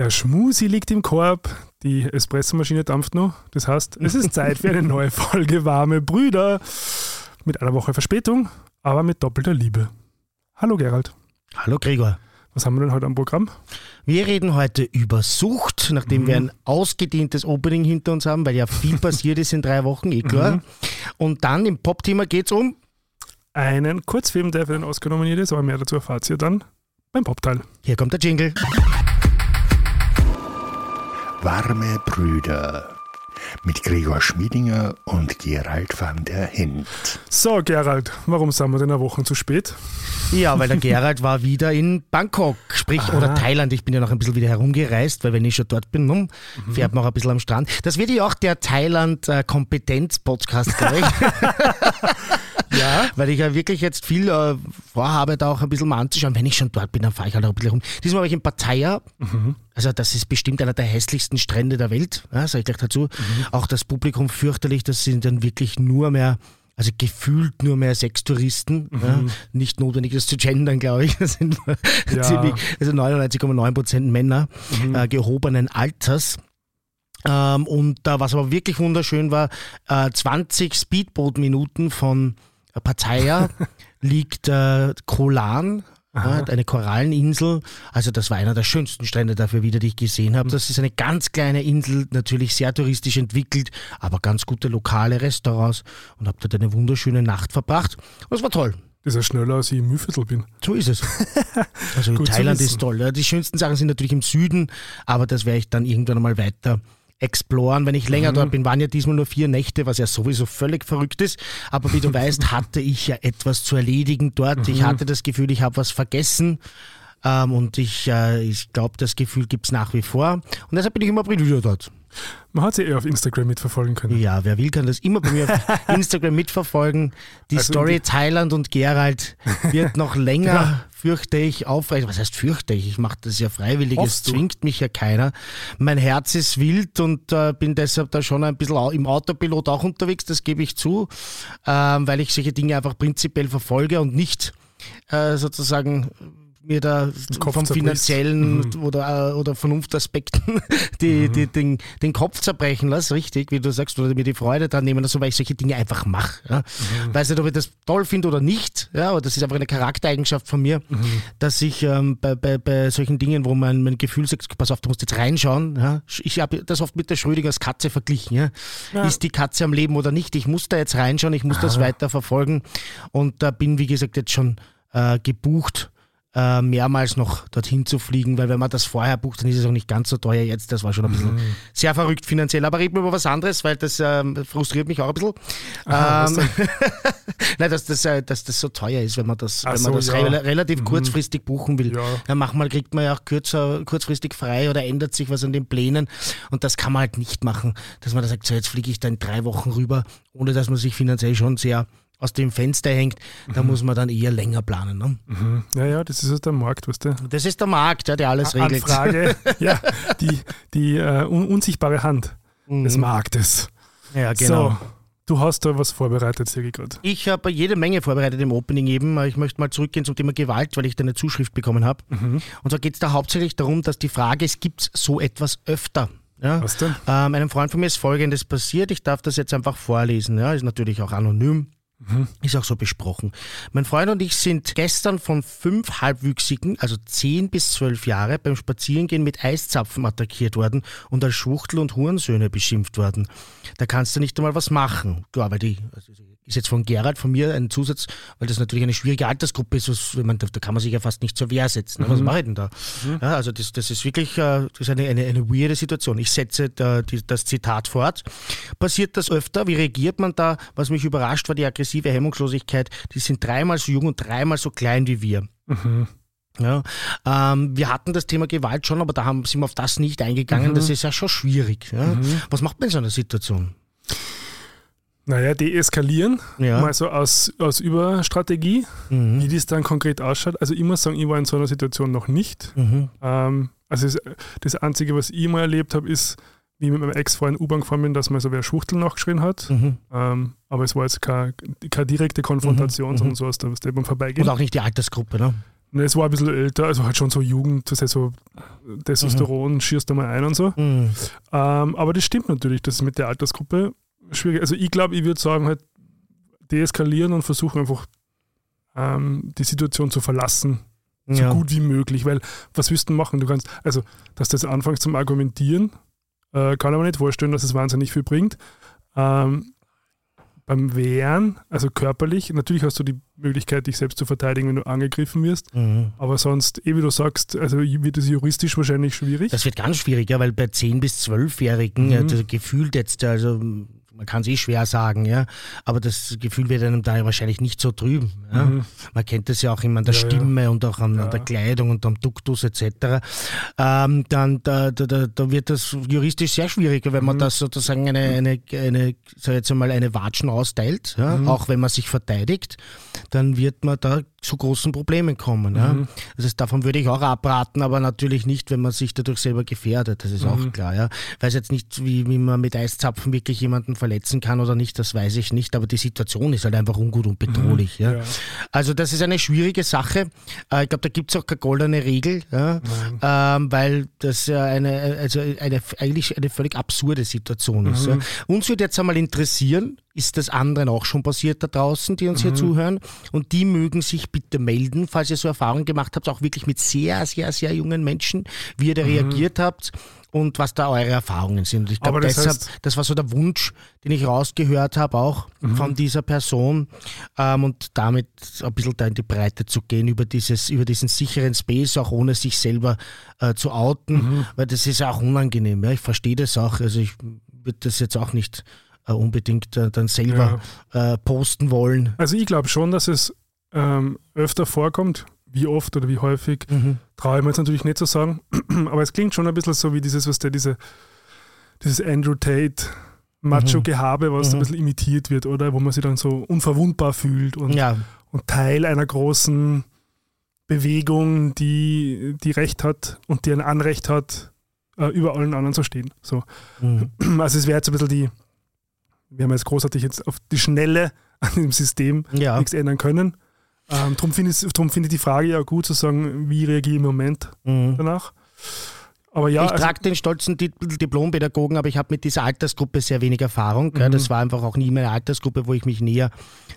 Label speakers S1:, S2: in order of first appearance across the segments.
S1: Der Schmusi liegt im Korb, die Espressomaschine dampft noch. Das heißt, es ist Zeit für eine neue Folge Warme Brüder. Mit einer Woche Verspätung, aber mit doppelter Liebe. Hallo Gerald.
S2: Hallo Gregor.
S1: Was haben wir denn heute am Programm?
S2: Wir reden heute über Sucht, nachdem mhm. wir ein ausgedehntes Opening hinter uns haben, weil ja viel passiert ist in drei Wochen, eh klar. Mhm. Und dann im Pop-Thema geht es um
S1: einen Kurzfilm, der für den Oscar nominiert ist, aber mehr dazu erfahrt ihr dann beim Pop-Teil.
S2: Hier kommt der Jingle.
S3: Warme Brüder mit Gregor Schmiedinger und Gerald van der Hint.
S1: So, Gerald, warum sind wir denn eine Woche zu spät?
S2: Ja, weil der Gerald war wieder in Bangkok, sprich, Aha. oder Thailand. Ich bin ja noch ein bisschen wieder herumgereist, weil wenn ich schon dort bin, hm, mhm. fährt man auch ein bisschen am Strand. Das wird ja auch der Thailand-Kompetenz-Podcast, glaube ich. Ja. Weil ich ja wirklich jetzt viel äh, vorhabe, da auch ein bisschen mal anzuschauen. Wenn ich schon dort bin, dann fahre ich halt auch ein bisschen rum. Diesmal war ich in Pattaya. Mhm. Also das ist bestimmt einer der hässlichsten Strände der Welt, ja, sage ich gleich dazu. Mhm. Auch das Publikum fürchterlich, das sind dann wirklich nur mehr also gefühlt nur mehr Sextouristen. Mhm. Ja, nicht notwendig, das zu gendern, glaube ich. Das sind ja. ziemlich, also 99,9 Prozent Männer mhm. äh, gehobenen Alters. Ähm, und äh, was aber wirklich wunderschön war, äh, 20 Speedboot-Minuten von Pattaya liegt äh, Kolan, ja, eine Koralleninsel. Also das war einer der schönsten Strände dafür wieder, die ich gesehen habe. Das ist eine ganz kleine Insel, natürlich sehr touristisch entwickelt, aber ganz gute lokale Restaurants und habe dort eine wunderschöne Nacht verbracht. Und es war toll.
S1: Das ist ja schneller, als ich im Mühviertel bin.
S2: So ist es. Also Thailand ist toll. Die schönsten Sachen sind natürlich im Süden, aber das werde ich dann irgendwann einmal weiter exploren. Wenn ich länger mhm. dort bin, waren ja diesmal nur vier Nächte, was ja sowieso völlig verrückt ist. Aber wie du weißt, hatte ich ja etwas zu erledigen dort. Mhm. Ich hatte das Gefühl, ich habe was vergessen. Ähm, und ich, äh, ich glaube, das Gefühl gibt es nach wie vor. Und deshalb bin ich immer wieder dort.
S1: Man hat sie eher auf Instagram mitverfolgen können.
S2: Ja, wer will, kann das immer bei mir auf Instagram mitverfolgen. Die also Story die Thailand und Gerald wird noch länger, ja. fürchte ich, aufrecht. Was heißt fürchte ich? Ich mache das ja freiwillig, es zwingt mich ja keiner. Mein Herz ist wild und äh, bin deshalb da schon ein bisschen im Autopilot auch unterwegs, das gebe ich zu, äh, weil ich solche Dinge einfach prinzipiell verfolge und nicht äh, sozusagen mir da vom finanziellen mhm. oder, äh, oder Vernunftaspekten die, mhm. die, den, den Kopf zerbrechen lasse, richtig, wie du sagst, oder mir die Freude dran nehmen, also weil ich solche Dinge einfach mache. Ja. Mhm. Weiß nicht, ob ich das toll finde oder nicht, ja, aber das ist einfach eine Charaktereigenschaft von mir, mhm. dass ich ähm, bei, bei, bei solchen Dingen, wo mein, mein Gefühl sagt, pass auf, du musst jetzt reinschauen, ja. ich habe das oft mit der Schrödingers Katze verglichen. Ja. ja. Ist die Katze am Leben oder nicht? Ich muss da jetzt reinschauen, ich muss ah. das weiter verfolgen und da bin, wie gesagt, jetzt schon äh, gebucht äh, mehrmals noch dorthin zu fliegen, weil wenn man das vorher bucht, dann ist es auch nicht ganz so teuer jetzt. Das war schon ein bisschen mhm. sehr verrückt finanziell. Aber reden wir über was anderes, weil das ähm, frustriert mich auch ein bisschen. Aha, ähm, Nein, dass das, äh, dass das so teuer ist, wenn man das, wenn man das ja. re relativ mhm. kurzfristig buchen will. Ja. ja, manchmal kriegt man ja auch kürzer, kurzfristig frei oder ändert sich was an den Plänen. Und das kann man halt nicht machen, dass man da sagt, so jetzt fliege ich da in drei Wochen rüber, ohne dass man sich finanziell schon sehr aus dem Fenster hängt, da mhm. muss man dann eher länger planen. Ne?
S1: Mhm. Ja, ja, das ist der Markt, weißt du?
S2: Das ist der Markt, ja, der alles regelt.
S1: Anfrage, ja, die, die uh, un unsichtbare Hand mhm. des Marktes.
S2: Ja, genau. So,
S1: du hast da was vorbereitet, gerade.
S2: Ich habe jede Menge vorbereitet im Opening eben. Ich möchte mal zurückgehen zum Thema Gewalt, weil ich da eine Zuschrift bekommen habe. Mhm. Und zwar geht es da hauptsächlich darum, dass die Frage ist, gibt es so etwas öfter? Ja?
S1: Was denn?
S2: Ähm, einem Freund von mir ist Folgendes passiert. Ich darf das jetzt einfach vorlesen. Ja? Ist natürlich auch anonym. Mhm. Ist auch so besprochen. Mein Freund und ich sind gestern von fünf Halbwüchsigen, also zehn bis zwölf Jahre, beim Spazierengehen mit Eiszapfen attackiert worden und als Schwuchtel und Hurensöhne beschimpft worden. Da kannst du nicht einmal was machen. Klar, weil die, also ist jetzt von Gerald, von mir ein Zusatz, weil das natürlich eine schwierige Altersgruppe ist, was, man, da, da kann man sich ja fast nicht zur Wehr setzen. Mhm. Was mache ich denn da? Mhm. Ja, also das, das ist wirklich äh, das ist eine, eine, eine weirde Situation. Ich setze da, die, das Zitat fort. Passiert das öfter? Wie reagiert man da? Was mich überrascht war die aggressive Hemmungslosigkeit. Die sind dreimal so jung und dreimal so klein wie wir. Mhm. Ja, ähm, wir hatten das Thema Gewalt schon, aber da haben, sind wir auf das nicht eingegangen. Mhm. Das ist ja schon schwierig. Ja? Mhm. Was macht man in so einer Situation?
S1: Naja, deeskalieren, ja. mal so aus, aus Überstrategie, mhm. wie das dann konkret ausschaut. Also ich muss sagen, ich war in so einer Situation noch nicht. Mhm. Ähm, also das, das, Einzige, was ich mal erlebt habe, ist, wie ich mit meinem Ex-Freund U-Bahn gefahren bin, dass mir so wer Schwuchtel nachgeschrien hat. Mhm. Ähm, aber es war jetzt keine, keine direkte Konfrontation, mhm. sondern mhm. so aus der, der beim Vorbeigehen.
S2: Und auch nicht die Altersgruppe, ne?
S1: Ne, es war ein bisschen älter, also halt schon so Jugend, das heißt so Testosteron, mhm. schierst du mal ein und so. Mhm. Ähm, aber das stimmt natürlich, das ist mit der Altersgruppe schwierig. Also ich glaube, ich würde sagen, halt deeskalieren und versuchen einfach ähm, die Situation zu verlassen, so ja. gut wie möglich. Weil was wirst du machen? Du kannst, also, dass du jetzt anfängst zum Argumentieren, äh, kann aber nicht vorstellen, dass es wahnsinnig viel bringt. Ähm, beim Wehren, also körperlich, natürlich hast du die Möglichkeit, dich selbst zu verteidigen, wenn du angegriffen wirst. Mhm. Aber sonst, eh wie du sagst, also wird es juristisch wahrscheinlich schwierig.
S2: Das wird ganz schwierig, ja, weil bei 10- bis 12-Jährigen, mhm. ja, gefühlt jetzt, also man kann es eh schwer sagen, ja, aber das Gefühl wird einem da wahrscheinlich nicht so trüben. Ja? Mhm. Man kennt das ja auch immer an der ja, Stimme ja. und auch an, an, der Kleidung und am Duktus etc. Ähm, dann da, da, da, wird das juristisch sehr schwieriger, wenn man mhm. das sozusagen eine, eine, eine sag jetzt einmal eine Watschen austeilt, ja? Mhm. auch wenn man sich verteidigt, dann wird man da zu großen Problemen kommen. Ja? Mhm. Heißt, davon würde ich auch abraten, aber natürlich nicht, wenn man sich dadurch selber gefährdet. Das ist auch mhm. klar. Ja? Ich weiß jetzt nicht, wie, wie man mit Eiszapfen wirklich jemanden verletzen kann oder nicht, das weiß ich nicht, aber die Situation ist halt einfach ungut und bedrohlich. Mhm, ja. ja. Also das ist eine schwierige Sache. Äh, ich glaube, da gibt es auch keine goldene Regel, ja, ähm, weil das ja eine, also eine, eigentlich eine völlig absurde Situation ist. Mhm. Ja. Uns würde jetzt einmal interessieren, ist das anderen auch schon passiert da draußen, die uns mhm. hier zuhören? Und die mögen sich bitte melden, falls ihr so Erfahrungen gemacht habt, auch wirklich mit sehr, sehr, sehr jungen Menschen, wie ihr da mhm. reagiert habt und was da eure Erfahrungen sind. Und ich glaube, das deshalb, heißt, das war so der Wunsch, den ich rausgehört habe, auch mhm. von dieser Person. Ähm, und damit ein bisschen da in die Breite zu gehen über dieses, über diesen sicheren Space, auch ohne sich selber äh, zu outen, mhm. weil das ist ja auch unangenehm. Ja? Ich verstehe das auch. Also ich würde das jetzt auch nicht unbedingt äh, dann selber ja. Äh, posten wollen.
S1: Also ich glaube schon, dass es ähm, öfter vorkommt, wie oft oder wie häufig, mhm. traue ich mir jetzt natürlich nicht zu sagen. Aber es klingt schon ein bisschen so wie dieses, was der, diese, dieses Andrew Tate Macho-Gehabe, was mhm. ein bisschen imitiert wird, oder? Wo man sich dann so unverwundbar fühlt und, ja. und Teil einer großen Bewegung, die, die Recht hat und die ein Anrecht hat, äh, über allen anderen zu stehen. So. Mhm. Also es wäre jetzt ein bisschen die, wir haben jetzt großartig jetzt auf die Schnelle an dem System ja. nichts ändern können. Ähm, darum finde ich, find ich die Frage ja gut zu sagen, wie reagiere ich im Moment mhm. danach.
S2: Aber ja, ich also, trage den stolzen Titel Diplompädagogen, aber ich habe mit dieser Altersgruppe sehr wenig Erfahrung. Mhm. Das war einfach auch nie meine Altersgruppe, wo ich mich näher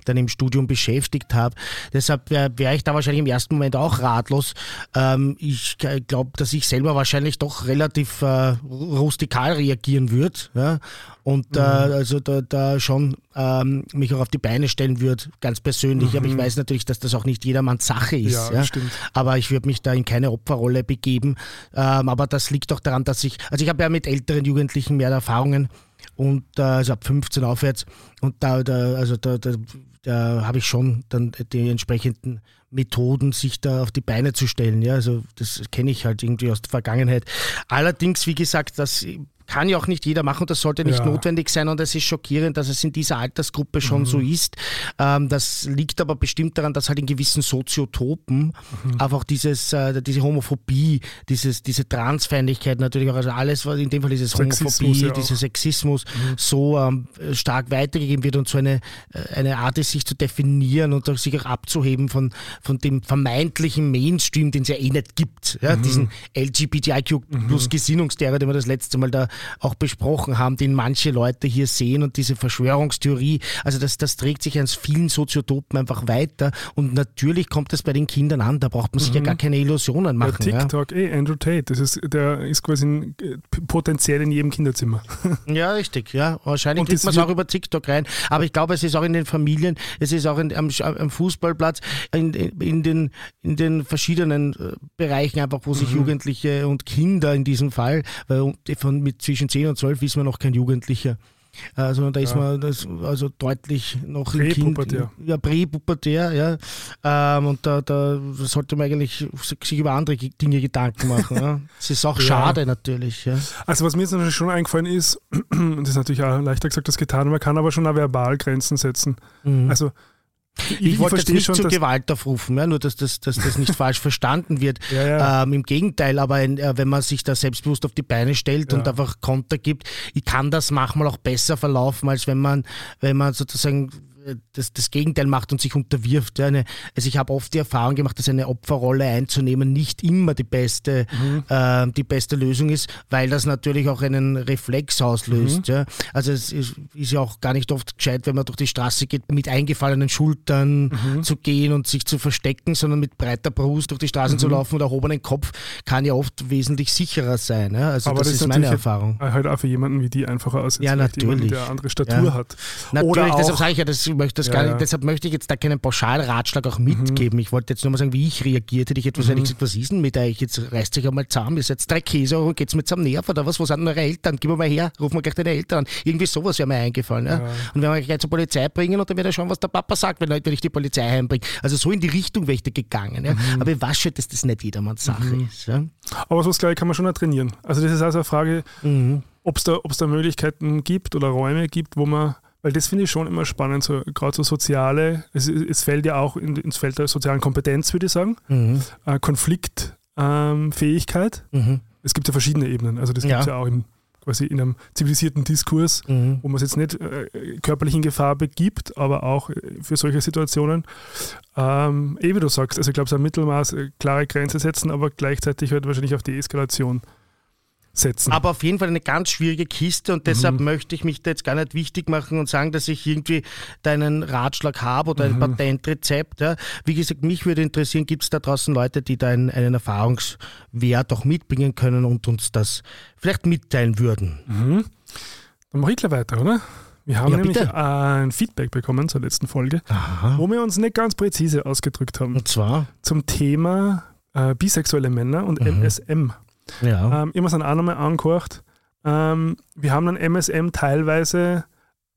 S2: dann im Studium beschäftigt habe. Deshalb wäre wär ich da wahrscheinlich im ersten Moment auch ratlos. Ähm, ich glaube, dass ich selber wahrscheinlich doch relativ äh, rustikal reagieren würde. Und mhm. äh, also da, da schon ähm, mich auch auf die Beine stellen würde, ganz persönlich. Mhm. Aber ich mhm. weiß natürlich, dass das auch nicht jedermanns Sache ist. Ja, ja? Aber ich würde mich da in keine Opferrolle begeben. Ähm, aber das liegt doch daran, dass ich, also ich habe ja mit älteren Jugendlichen mehr Erfahrungen und äh, also ab 15 aufwärts und da, da also da, da, da habe ich schon dann die entsprechenden Methoden, sich da auf die Beine zu stellen. Ja, also das kenne ich halt irgendwie aus der Vergangenheit. Allerdings, wie gesagt, das kann ja auch nicht jeder machen, das sollte nicht ja. notwendig sein und es ist schockierend, dass es in dieser Altersgruppe schon mhm. so ist. Ähm, das liegt aber bestimmt daran, dass halt in gewissen Soziotopen mhm. einfach dieses, äh, diese Homophobie, dieses, diese Transfeindlichkeit natürlich auch, also alles, was in dem Fall ist es Homophobie, ja dieser Sexismus mhm. so ähm, stark weitergegeben wird und so eine, äh, eine Art ist, sich zu definieren und sich auch abzuheben von, von dem vermeintlichen Mainstream, den es ja eh nicht gibt. Ja? Mhm. Diesen LGBTIQ plus mhm. Gesinnungstheorie, den wir das letzte Mal da auch besprochen haben, den manche Leute hier sehen und diese Verschwörungstheorie, also das, das trägt sich an vielen Soziotopen einfach weiter und natürlich kommt es bei den Kindern an, da braucht man sich mhm. ja gar keine Illusionen machen.
S1: Ja, TikTok, ja. ey, Andrew Tate, das ist, der ist quasi in, äh, potenziell in jedem Kinderzimmer.
S2: Ja, richtig, ja. Wahrscheinlich kriegt man es auch über TikTok rein, aber ich glaube, es ist auch in den Familien, es ist auch in, am, am, Fußballplatz, in, in, den, in den verschiedenen äh, Bereichen einfach, wo sich mhm. Jugendliche und Kinder in diesem Fall, weil von, mit zwischen 10 und 12 ist man noch kein Jugendlicher. Also da ist ja. man das, also deutlich noch
S1: im Kind.
S2: Ja, präpubertär, ja. Ähm, und da, da sollte man eigentlich sich über andere Dinge Gedanken machen. ja. Das ist auch ja. schade natürlich. Ja.
S1: Also was mir jetzt schon eingefallen ist, das ist natürlich auch leichter gesagt als getan, man kann aber schon auch verbal Grenzen setzen. Mhm. Also
S2: ich, ich wollte jetzt nicht schon, zur Gewalt aufrufen, ja, nur dass das, dass das nicht falsch verstanden wird. Ja, ja. Ähm, Im Gegenteil, aber in, äh, wenn man sich da selbstbewusst auf die Beine stellt und einfach Konter gibt, ich kann das manchmal auch besser verlaufen, als wenn man, wenn man sozusagen das, das Gegenteil macht und sich unterwirft. Ja, eine, also ich habe oft die Erfahrung gemacht, dass eine Opferrolle einzunehmen nicht immer die beste, mhm. äh, die beste Lösung ist, weil das natürlich auch einen Reflex auslöst. Mhm. Ja. Also es ist, ist, ja auch gar nicht oft gescheit, wenn man durch die Straße geht, mit eingefallenen Schultern mhm. zu gehen und sich zu verstecken, sondern mit breiter Brust durch die Straßen zu mhm. laufen oder erhobenen Kopf kann ja oft wesentlich sicherer sein. Ja. Also
S1: Aber
S2: das,
S1: das
S2: ist meine Erfahrung.
S1: Halt auch für jemanden wie die einfacher aus,
S2: ja, natürlich. Jemanden,
S1: der andere Statur ja. hat.
S2: Natürlich, oder deshalb sage ich ja, das möchte das gar nicht, deshalb möchte ich jetzt da keinen Pauschalratschlag auch mitgeben. Mhm. Ich wollte jetzt nur mal sagen, wie ich reagiert. Hätte ich etwas mhm. gesagt, was ist denn mit euch? Jetzt reißt sich einmal zusammen, ihr seid drei Käse und geht's mit zum Nerv oder was? Wo sind eure Eltern? Gib mal her, rufen wir gleich deine Eltern an. Irgendwie sowas wäre mir eingefallen. Ja? Ja. Und wenn wir gleich zur Polizei bringen und dann wird er schauen, was der Papa sagt, wenn, wenn ich die Polizei heimbringe. Also so in die Richtung wäre ich da gegangen. Ja? Mhm. Aber ich weiß schon, dass das nicht jedermanns Sache mhm. ist. Ja?
S1: Aber sowas, glaube ich, kann man schon auch trainieren. Also das ist also eine Frage, mhm. ob es da, da Möglichkeiten gibt oder Räume gibt, wo man weil das finde ich schon immer spannend, so, gerade so soziale, es, es fällt ja auch in, ins Feld der sozialen Kompetenz, würde ich sagen, mhm. äh, Konfliktfähigkeit. Ähm, mhm. Es gibt ja verschiedene Ebenen, also das gibt es ja auch im, quasi in einem zivilisierten Diskurs, mhm. wo man es jetzt nicht äh, körperlich in Gefahr begibt, aber auch äh, für solche Situationen. Ähm, eh wie du sagst, also ich glaube, so ein Mittelmaß, äh, klare Grenze setzen, aber gleichzeitig halt wahrscheinlich auf die Eskalation setzen.
S2: Aber auf jeden Fall eine ganz schwierige Kiste und deshalb mhm. möchte ich mich da jetzt gar nicht wichtig machen und sagen, dass ich irgendwie deinen Ratschlag habe oder ein mhm. Patentrezept. Ja. Wie gesagt, mich würde interessieren, gibt es da draußen Leute, die da einen, einen, Erfahrungswert auch mitbringen können und uns das vielleicht mitteilen würden?
S1: Mhm. Dann mache ich gleich weiter, oder? Wir haben ja, nämlich bitte. ein Feedback bekommen zur letzten Folge, Aha. wo wir uns nicht ganz präzise ausgedrückt haben.
S2: Und zwar?
S1: Zum Thema äh, bisexuelle Männer und MSM. Mhm. Ja. Ähm, ich habe auch nochmal angehört. Ähm, wir haben dann MSM teilweise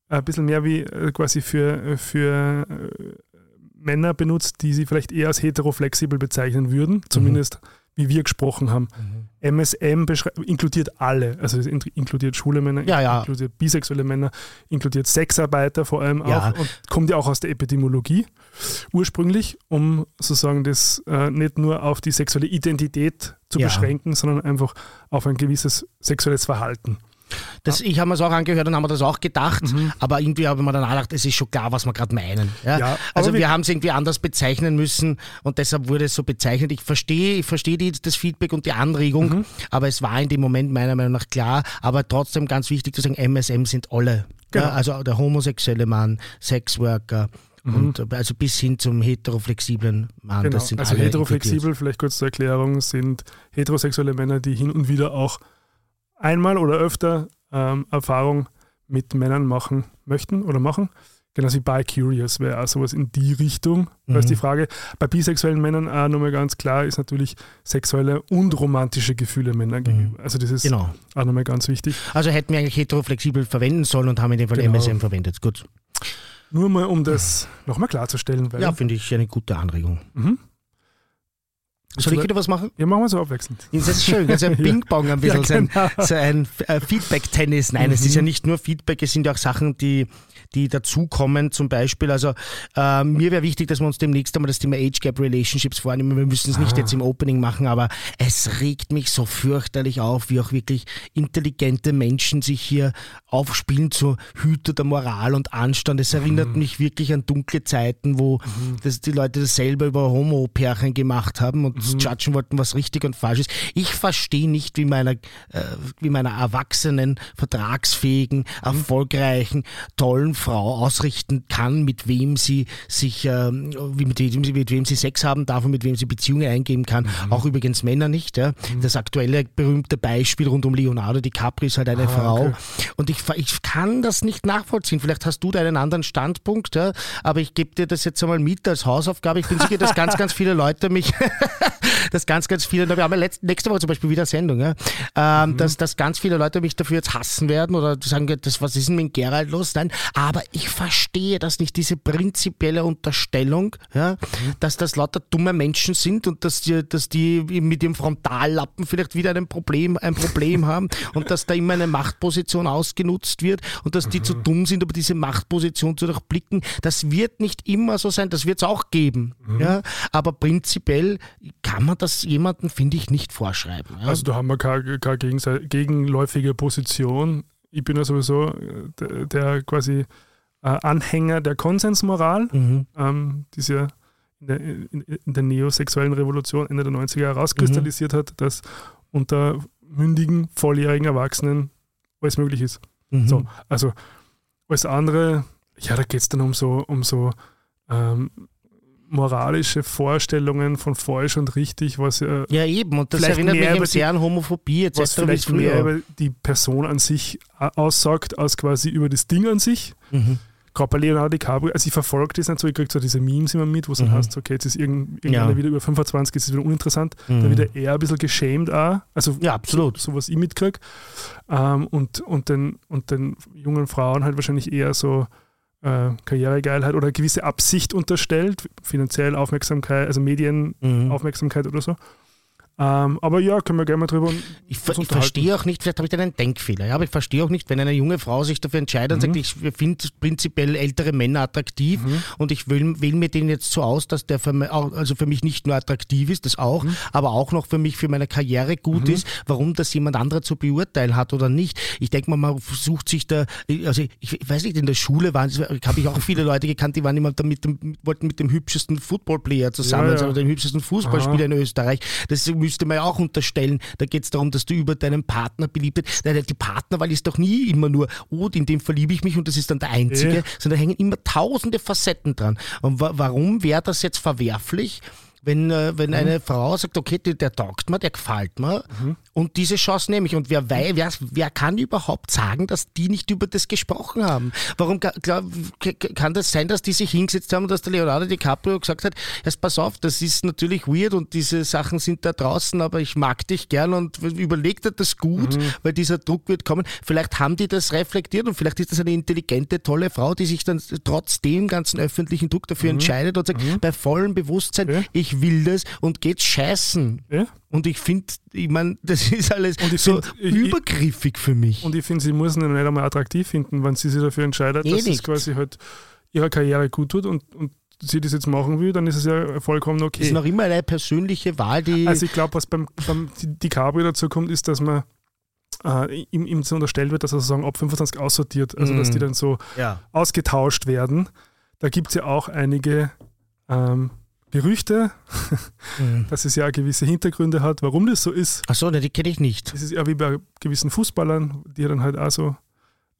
S1: ein bisschen mehr wie äh, quasi für, für äh, Männer benutzt, die sie vielleicht eher als heteroflexibel bezeichnen würden, zumindest mhm wie wir gesprochen haben. Mhm. MSM inkludiert alle, also es inkludiert schwule Männer,
S2: ja, ja.
S1: inkludiert bisexuelle Männer, inkludiert Sexarbeiter vor allem ja. auch und kommt ja auch aus der Epidemiologie ursprünglich, um sozusagen das äh, nicht nur auf die sexuelle Identität zu beschränken, sondern einfach auf ein gewisses sexuelles Verhalten.
S2: Das, ja. Ich habe mir das auch angehört und haben mir das auch gedacht, mhm. aber irgendwie habe ich mir dann auch gedacht, es ist schon klar, was wir gerade meinen. Ja? ja also wir, haben es irgendwie anders bezeichnen müssen und deshalb wurde es so bezeichnet. Ich verstehe, ich verstehe die, das Feedback und die Anregung, mhm. aber es war in dem Moment meiner Meinung nach klar, aber trotzdem ganz wichtig zu sagen, MSM sind alle. Genau. Also der homosexuelle Mann, Sexworker, mhm. und also bis hin zum heteroflexiblen Mann.
S1: Genau.
S2: Das sind
S1: also heteroflexibel, vielleicht kurz zur Erklärung, sind heterosexuelle Männer, die hin und wieder auch einmal oder öfter ähm, Erfahrung mit Männern machen möchten oder machen. Genauso wie Bi-Curious wäre auch sowas in die Richtung. Mhm. Da ist die Frage, bei bisexuellen Männern auch nochmal ganz klar, ist natürlich sexuelle und romantische Gefühle Männern mhm. gegenüber. Also das ist genau. auch nochmal ganz wichtig.
S2: Also hätten wir eigentlich heteroflexibel verwenden sollen und haben in dem Fall genau. MSM verwendet. Gut.
S1: Nur mal, um das nochmal klarzustellen.
S2: ja, finde ich eine gute Anregung. Mhm. Soll ich wieder was machen?
S1: Ja, machen wir so abwechselnd.
S2: Das ist schön, also ein Ping-Pong ein bisschen, ja, genau. so ein, so ein äh, Feedback-Tennis. Nein, mhm. es ist ja nicht nur Feedback, es sind ja auch Sachen, die, die dazukommen. Zum Beispiel, also äh, mir wäre wichtig, dass wir uns demnächst einmal das Thema Age Gap Relationships vornehmen. Wir müssen es nicht ah. jetzt im Opening machen, aber es regt mich so fürchterlich auf, wie auch wirklich intelligente Menschen sich hier aufspielen zur Hüter der Moral und Anstand. Es erinnert mhm. mich wirklich an dunkle Zeiten, wo mhm. das, die Leute das selber über Homo-Pärchen gemacht haben und mhm. judgen wollten, was richtig und falsch ist. Ich verstehe nicht, wie meiner, äh, wie meiner erwachsenen, vertragsfähigen, mhm. erfolgreichen, tollen Frau ausrichten kann, mit wem sie sich, äh, mit, wem, mit wem sie Sex haben darf und mit wem sie Beziehungen eingeben kann. Mhm. Auch übrigens Männer nicht. Ja. Mhm. Das aktuelle berühmte Beispiel rund um Leonardo DiCaprio ist halt eine ah, Frau. Okay. Und ich, ich kann das nicht nachvollziehen. Vielleicht hast du da einen anderen Standpunkt, ja, aber ich gebe dir das jetzt einmal mit als Hausaufgabe. Ich bin sicher, dass ganz, ganz viele Leute mich, dass ganz, ganz viele, wir haben ja letzte, nächste Woche zum Beispiel wieder Sendung, ja, ähm, mhm. dass, dass ganz viele Leute mich dafür jetzt hassen werden oder sagen, das, was ist denn mit Gerald los? Nein, aber ich verstehe das nicht, diese prinzipielle Unterstellung, ja, mhm. dass das lauter dumme Menschen sind und dass die, dass die mit ihrem Frontallappen vielleicht wieder ein Problem, ein Problem haben und dass da immer eine Machtposition ausgenutzt wird und dass die mhm. zu dumm sind, aber diese Machtposition zu durchblicken. Das wird nicht immer so sein, das wird es auch geben. Mhm. Ja, aber prinzipiell kann man das jemandem, finde ich, nicht vorschreiben.
S1: Ja. Also da haben wir keine, keine gegenläufige Position. Ich bin ja sowieso äh, der, der quasi äh, Anhänger der Konsensmoral, mhm. ähm, die sich ja in der, in, in der neosexuellen Revolution Ende der 90er herauskristallisiert mhm. hat, dass unter mündigen, volljährigen Erwachsenen alles möglich ist. Mhm. So, also alles andere, ja, da geht es dann um so, um so ähm, moralische Vorstellungen von falsch und richtig, was
S2: äh, ja eben und das erinnert mich eben sehr an Homophobie etc.
S1: Was vielleicht mehr über die Person an sich äh, aussagt, als quasi über das Ding an sich. Mhm. Gerade bei Leonardo DiCaprio, also ich verfolge das nicht so, ich kriege so diese Memes immer mit, wo es mhm. dann heißt, okay, jetzt ist irgend, irgendeiner ja. wieder über 25, jetzt ist wieder uninteressant, mhm. da wird er eher ein bisschen geschämt auch, also
S2: ja, absolut.
S1: So, so was ich mitkriege ähm, und, und, den, und den jungen Frauen halt wahrscheinlich eher so äh, Karrieregeilheit oder gewisse Absicht unterstellt, finanziell Aufmerksamkeit, also Medienaufmerksamkeit mhm. oder so. Ähm, aber ja, können wir gerne mal drüber.
S2: Ich, ich verstehe auch nicht, vielleicht habe ich da einen Denkfehler, ja, aber ich verstehe auch nicht, wenn eine junge Frau sich dafür entscheidet und mhm. sagt, ich finde prinzipiell ältere Männer attraktiv mhm. und ich wähle wähl mir den jetzt so aus, dass der für mich, also für mich nicht nur attraktiv ist, das auch, mhm. aber auch noch für mich, für meine Karriere gut mhm. ist, warum das jemand anderer zu beurteilen hat oder nicht. Ich denke mal, man versucht sich da, also ich, ich weiß nicht, in der Schule waren habe ich auch viele Leute gekannt, die waren immer mit dem, wollten mit dem hübschesten Footballplayer zusammen, ja, ja. also dem hübschesten Fußballspieler Aha. in Österreich. Das ist müsste man ja auch unterstellen. Da geht es darum, dass du über deinen Partner beliebt bist. Die Partnerwahl ist doch nie immer nur, oh, in dem verliebe ich mich und das ist dann der einzige, ja. sondern da hängen immer tausende Facetten dran. Und wa warum wäre das jetzt verwerflich? Wenn, äh, wenn mhm. eine Frau sagt, okay, der, der taugt mir, der gefällt mir mhm. und diese Chance nehme ich. Und wer, wer, wer kann überhaupt sagen, dass die nicht über das gesprochen haben? Warum glaub, kann das sein, dass die sich hingesetzt haben und dass der Leonardo DiCaprio gesagt hat, jetzt pass auf, das ist natürlich weird und diese Sachen sind da draußen, aber ich mag dich gern und überlegt er das gut, mhm. weil dieser Druck wird kommen. Vielleicht haben die das reflektiert und vielleicht ist das eine intelligente, tolle Frau, die sich dann trotz dem ganzen öffentlichen Druck dafür mhm. entscheidet und sagt, mhm. bei vollem Bewusstsein, ja. ich will das und geht scheißen. Ja? Und ich finde, ich meine, das ist alles so find, übergriffig ich, für mich.
S1: Und ich finde, sie muss ihn nicht einmal attraktiv finden, wenn sie sich dafür entscheidet, eh dass es quasi halt ihrer Karriere gut tut und, und sie das jetzt machen will, dann ist es ja vollkommen okay. Es
S2: ist noch immer eine persönliche Wahl, die.
S1: Also ich glaube, was beim, beim DiCaprio dazu kommt, ist, dass man äh, ihm, ihm so unterstellt wird, dass er sozusagen ab 25 aussortiert, also mm. dass die dann so ja. ausgetauscht werden. Da gibt es ja auch einige ähm, Gerüchte, mhm. dass es ja gewisse Hintergründe hat, warum das so ist.
S2: Achso, ne, die kenne ich nicht.
S1: Das ist ja wie bei gewissen Fußballern, die dann halt auch so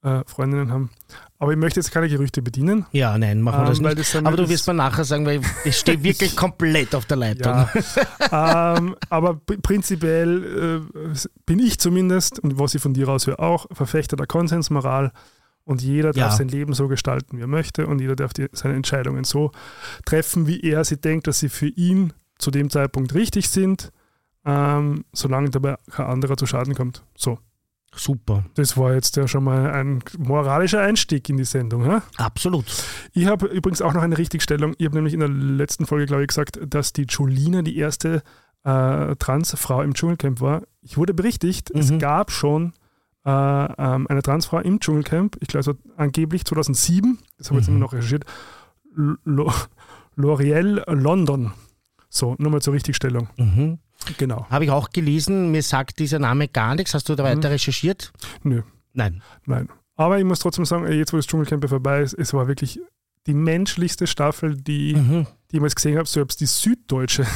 S1: äh, Freundinnen haben. Aber ich möchte jetzt keine Gerüchte bedienen.
S2: Ja, nein, machen wir das ähm, nicht. Das aber du wirst mal nachher sagen, weil ich stehe wirklich komplett auf der Leitung.
S1: Ja, ähm, aber prinzipiell äh, bin ich zumindest, und was ich von dir aus höre, auch Verfechter der Konsensmoral. Und jeder darf ja. sein Leben so gestalten, wie er möchte. Und jeder darf die, seine Entscheidungen so treffen, wie er sie denkt, dass sie für ihn zu dem Zeitpunkt richtig sind, ähm, solange dabei kein anderer zu Schaden kommt. So.
S2: Super.
S1: Das war jetzt ja schon mal ein moralischer Einstieg in die Sendung. Ja?
S2: Absolut.
S1: Ich habe übrigens auch noch eine Richtigstellung. Ich habe nämlich in der letzten Folge, glaube ich, gesagt, dass die Julina die erste äh, Transfrau im Dschungelcamp war. Ich wurde berichtigt, mhm. es gab schon äh, ähm, eine Transfrau im Dschungelcamp, ich glaube so angeblich 2007, das habe ich mhm. jetzt immer noch recherchiert, L'Oreal London. So, nur mal zur Richtigstellung.
S2: Mhm. Genau. Habe ich auch gelesen, mir sagt dieser Name gar nichts. Hast du da mhm. weiter recherchiert?
S1: Nö.
S2: Nein.
S1: Nein. Aber ich muss trotzdem sagen, jetzt wo das Dschungelcamp vorbei ist, es war wirklich die menschlichste Staffel, die, mhm. die ich jemals gesehen habe. Selbst die Süddeutsche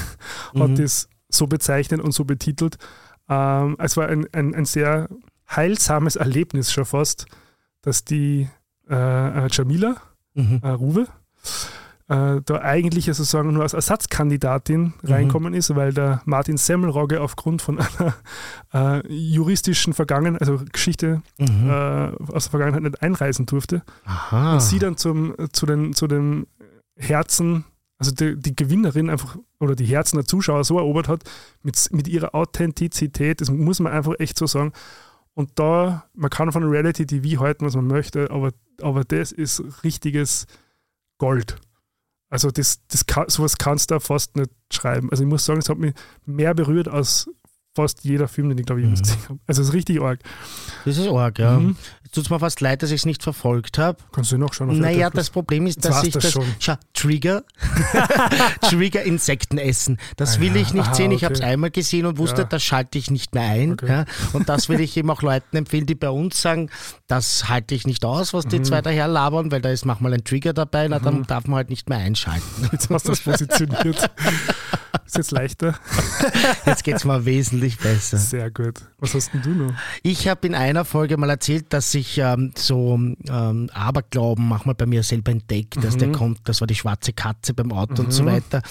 S1: hat mhm. das so bezeichnet und so betitelt. Ähm, es war ein, ein, ein sehr heilsames Erlebnis schon fast, dass die äh, äh Jamila mhm. äh, Ruwe äh, da eigentlich sozusagen nur als Ersatzkandidatin mhm. reinkommen ist, weil der Martin Semmelrogge aufgrund von einer äh, juristischen Vergangenheit, also Geschichte mhm. Äh, aus der Vergangenheit nicht einreisen durfte. Aha. Und sie dann zum, zu, den, zu den Herzen also die, die, Gewinnerin einfach oder die Herzen der Zuschauer so erobert hat mit, mit ihrer Authentizität, das muss man einfach echt so sagen. Und da, man kann von Reality TV halten, was man möchte, aber, aber das ist richtiges Gold. Also das, das kann, sowas kannst du fast nicht schreiben. Also ich muss sagen, es hat mich mehr berührt als fast jeder Film, den ich glaube ich mhm. gesehen habe. Also es ist richtig arg.
S2: Das ist arg, ja. Mhm. Es tut mir fast leid, dass ich es nicht verfolgt habe.
S1: Kannst du noch schauen?
S2: Naja, das Problem ist, dass ich das, das schau, Trigger, Trigger Insekten essen. Das ah, will ich nicht Aha, sehen. Ich okay. habe es einmal gesehen und wusste, ja. das schalte ich nicht mehr ein. Okay. Ja. Und das will ich eben auch Leuten empfehlen, die bei uns sagen, das halte ich nicht aus, was die mhm. zwei daher labern, weil da ist manchmal ein Trigger dabei, na, dann mhm. darf man halt nicht mehr einschalten.
S1: Jetzt hast du das positioniert. Ist jetzt leichter?
S2: Jetzt geht es mal wesentlich besser.
S1: Sehr gut. Was hast denn du noch?
S2: Ich habe in einer Folge mal erzählt, dass ich ähm, so ähm, Aberglauben manchmal bei mir selber entdeckt, dass mhm. der kommt, das war die schwarze Katze beim Auto mhm. und so mhm. weiter.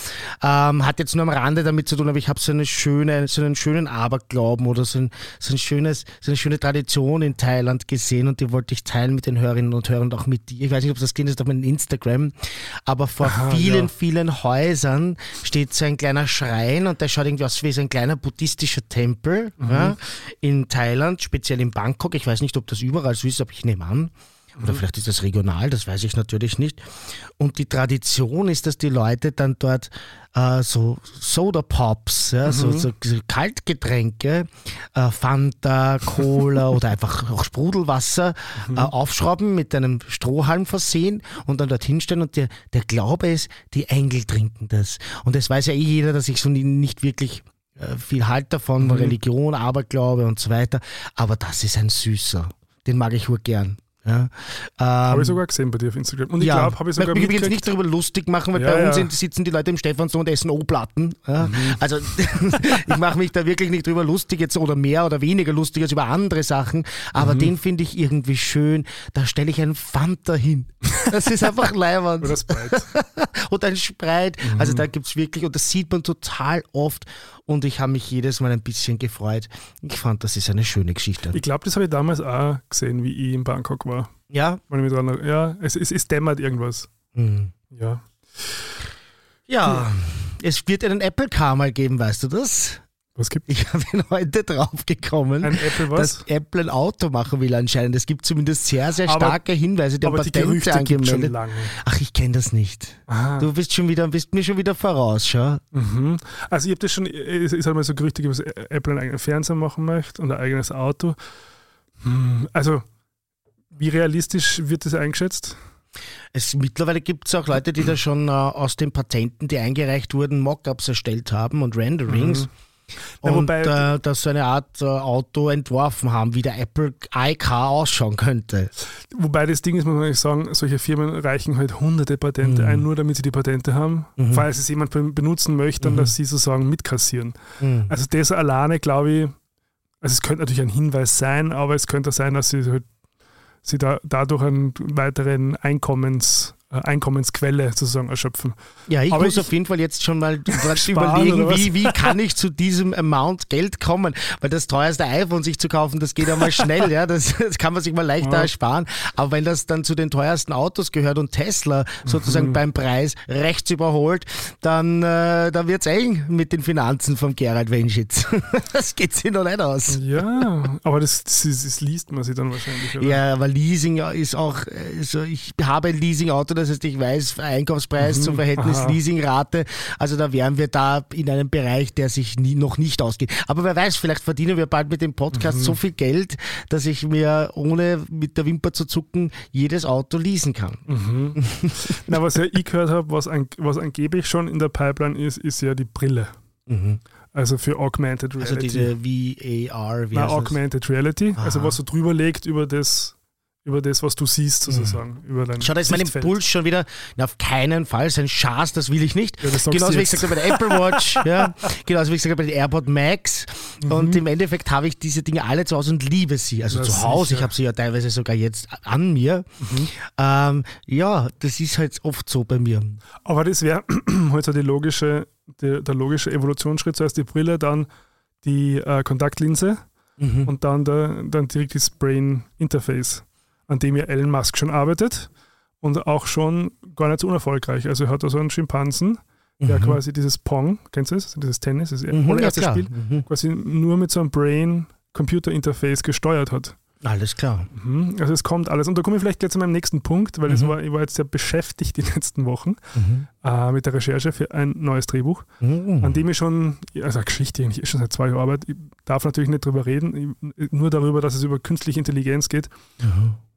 S2: Ähm, hat jetzt nur am Rande damit zu tun, aber ich habe so eine schöne, so einen schönen Aberglauben oder so, ein, so, ein schönes, so eine schöne Tradition in Thailand gesehen und die wollte ich teilen mit den Hörerinnen und Hörern und auch mit dir. Ich weiß nicht, ob das geht, ist auf meinem Instagram, aber vor Aha, vielen, ja. vielen Häusern steht so ein kleiner Schrein und der schaut irgendwie aus wie so ein kleiner buddhistischer Tempel mhm. ja, in Thailand, speziell in Bangkok. Ich weiß nicht, ob das überall ist, aber ich nehme an. Oder mhm. vielleicht ist das regional, das weiß ich natürlich nicht. Und die Tradition ist, dass die Leute dann dort äh, so Soda Pops, ja, mhm. so, so, Kaltgetränke, äh, Fanta, Cola oder einfach auch Sprudelwasser mhm. äh, aufschrauben, mit einem Strohhalm versehen und dann dorthin stellen. Und der, der Glaube ist, die Engel trinken das. Und das weiß ja eh jeder, dass ich so nicht wirklich äh, viel halt davon, mhm. Religion, Aberglaube und so weiter. Aber das ist ein süßer. Den mag ich nur gern. Ja. Ähm,
S1: habe ich sogar gesehen bei dir auf Instagram. Und ich ja, glaube, habe ich sogar
S2: Ich will jetzt nicht darüber lustig machen, weil ja, bei uns ja. sitzen die Leute im Stephansdom und essen O-Platten. Mhm. Also ich mache mich da wirklich nicht drüber lustig jetzt oder mehr oder weniger lustig als über andere Sachen. Aber mhm. den finde ich irgendwie schön. Da stelle ich einen Fanta hin. Das ist einfach leibernd. oder Sprite. und ein Sprite. Mhm. Also da gibt es wirklich, und das sieht man total oft und ich habe mich jedes Mal ein bisschen gefreut. Ich fand, das ist eine schöne Geschichte.
S1: Ich glaube, das habe ich damals auch gesehen, wie ich in Bangkok war.
S2: Ja.
S1: Dran, ja, es, es, es dämmert irgendwas. Mhm. Ja.
S2: Ja, es wird einen Apple Car mal geben, weißt du das?
S1: Was gibt
S2: Ich bin heute drauf gekommen,
S1: dass
S2: Apple ein Auto machen will anscheinend. Es gibt zumindest sehr, sehr starke aber, Hinweise, die haben Patente die angemeldet. Ach, ich kenne das nicht. Ah. Du bist schon wieder, bist mir schon wieder voraus, schau.
S1: Mhm. Also ich habe das schon, ich sage mal so Gerüchte, dass Apple einen eigenen Fernseher machen möchte und ein eigenes Auto. Hm, also wie realistisch wird das eingeschätzt?
S2: Es, mittlerweile gibt es auch Leute, die da schon äh, aus den Patenten, die eingereicht wurden, Mockups erstellt haben und Renderings. Mhm. Ja, und äh, dass so eine Art äh, Auto entworfen haben, wie der Apple iCar ausschauen könnte.
S1: Wobei das Ding ist, muss man sagen, solche Firmen reichen halt hunderte Patente mhm. ein, nur damit sie die Patente haben. Mhm. Falls es jemand benutzen möchte, dann mhm. dass sie sozusagen mitkassieren. Mhm. Also das alleine, glaube ich, also es könnte natürlich ein Hinweis sein, aber es könnte sein, dass sie, halt, sie da, dadurch einen weiteren Einkommens Einkommensquelle sozusagen erschöpfen.
S2: Ja, ich Aber muss ich auf jeden Fall jetzt schon mal überlegen, wie, wie kann ich zu diesem Amount Geld kommen? Weil das teuerste iPhone sich zu kaufen, das geht ja mal schnell, ja, das, das kann man sich mal leichter ja. ersparen. Aber wenn das dann zu den teuersten Autos gehört und Tesla sozusagen mhm. beim Preis rechts überholt, dann, äh, dann wird es eng mit den Finanzen vom Gerald Wenschitz. das geht sich noch nicht aus.
S1: Ja, aber das, das, das liest man sich dann wahrscheinlich. Oder?
S2: Ja, aber Leasing ist auch, also ich habe ein Leasing-Auto, das heißt, ich weiß Einkaufspreis mhm. zum Verhältnis Aha. Leasingrate. Also da wären wir da in einem Bereich, der sich nie, noch nicht ausgeht. Aber wer weiß, vielleicht verdienen wir bald mit dem Podcast mhm. so viel Geld, dass ich mir ohne mit der Wimper zu zucken jedes Auto leasen kann.
S1: Mhm. Na, was ja ich gehört habe, was, an, was angeblich schon in der Pipeline ist, ist ja die Brille. Mhm. Also für Augmented
S2: Reality. Also diese VAR,
S1: wie Na, Augmented Reality, Aha. also was so drüber legt über das über das, was du siehst, sozusagen. Mhm. Über dein
S2: Schau, da ist mein Impuls schon wieder, na, auf keinen Fall, sein Schaß, das will ich nicht. Ja, genauso wie ich gesagt habe bei der Apple Watch, ja, genauso wie ich gesagt habe bei der AirPod Max. Mhm. Und im Endeffekt habe ich diese Dinge alle zu Hause und liebe sie. Also das zu Hause, ich habe sie ja teilweise sogar jetzt an mir. Mhm. Ähm, ja, das ist halt oft so bei mir.
S1: Aber das wäre halt so die logische, die, der logische Evolutionsschritt, zuerst die Brille, dann die äh, Kontaktlinse mhm. und dann, der, dann direkt das Brain Interface an dem ja Elon Musk schon arbeitet und auch schon gar nicht so unerfolgreich. Also er hat da so einen Schimpansen, der mhm. quasi dieses Pong, kennst du das? Dieses Tennis, das mhm, allererste ja, Spiel, mhm. quasi nur mit so einem Brain-Computer-Interface gesteuert hat.
S2: Alles klar.
S1: Mhm. Also es kommt alles. Und da komme ich vielleicht gleich zu meinem nächsten Punkt, weil mhm. war, ich war jetzt sehr beschäftigt die letzten Wochen mhm. äh, mit der Recherche für ein neues Drehbuch, mhm. an dem ich schon, also Geschichte eigentlich schon seit zwei Jahren arbeite. Ich darf natürlich nicht darüber reden, nur darüber, dass es über künstliche Intelligenz geht.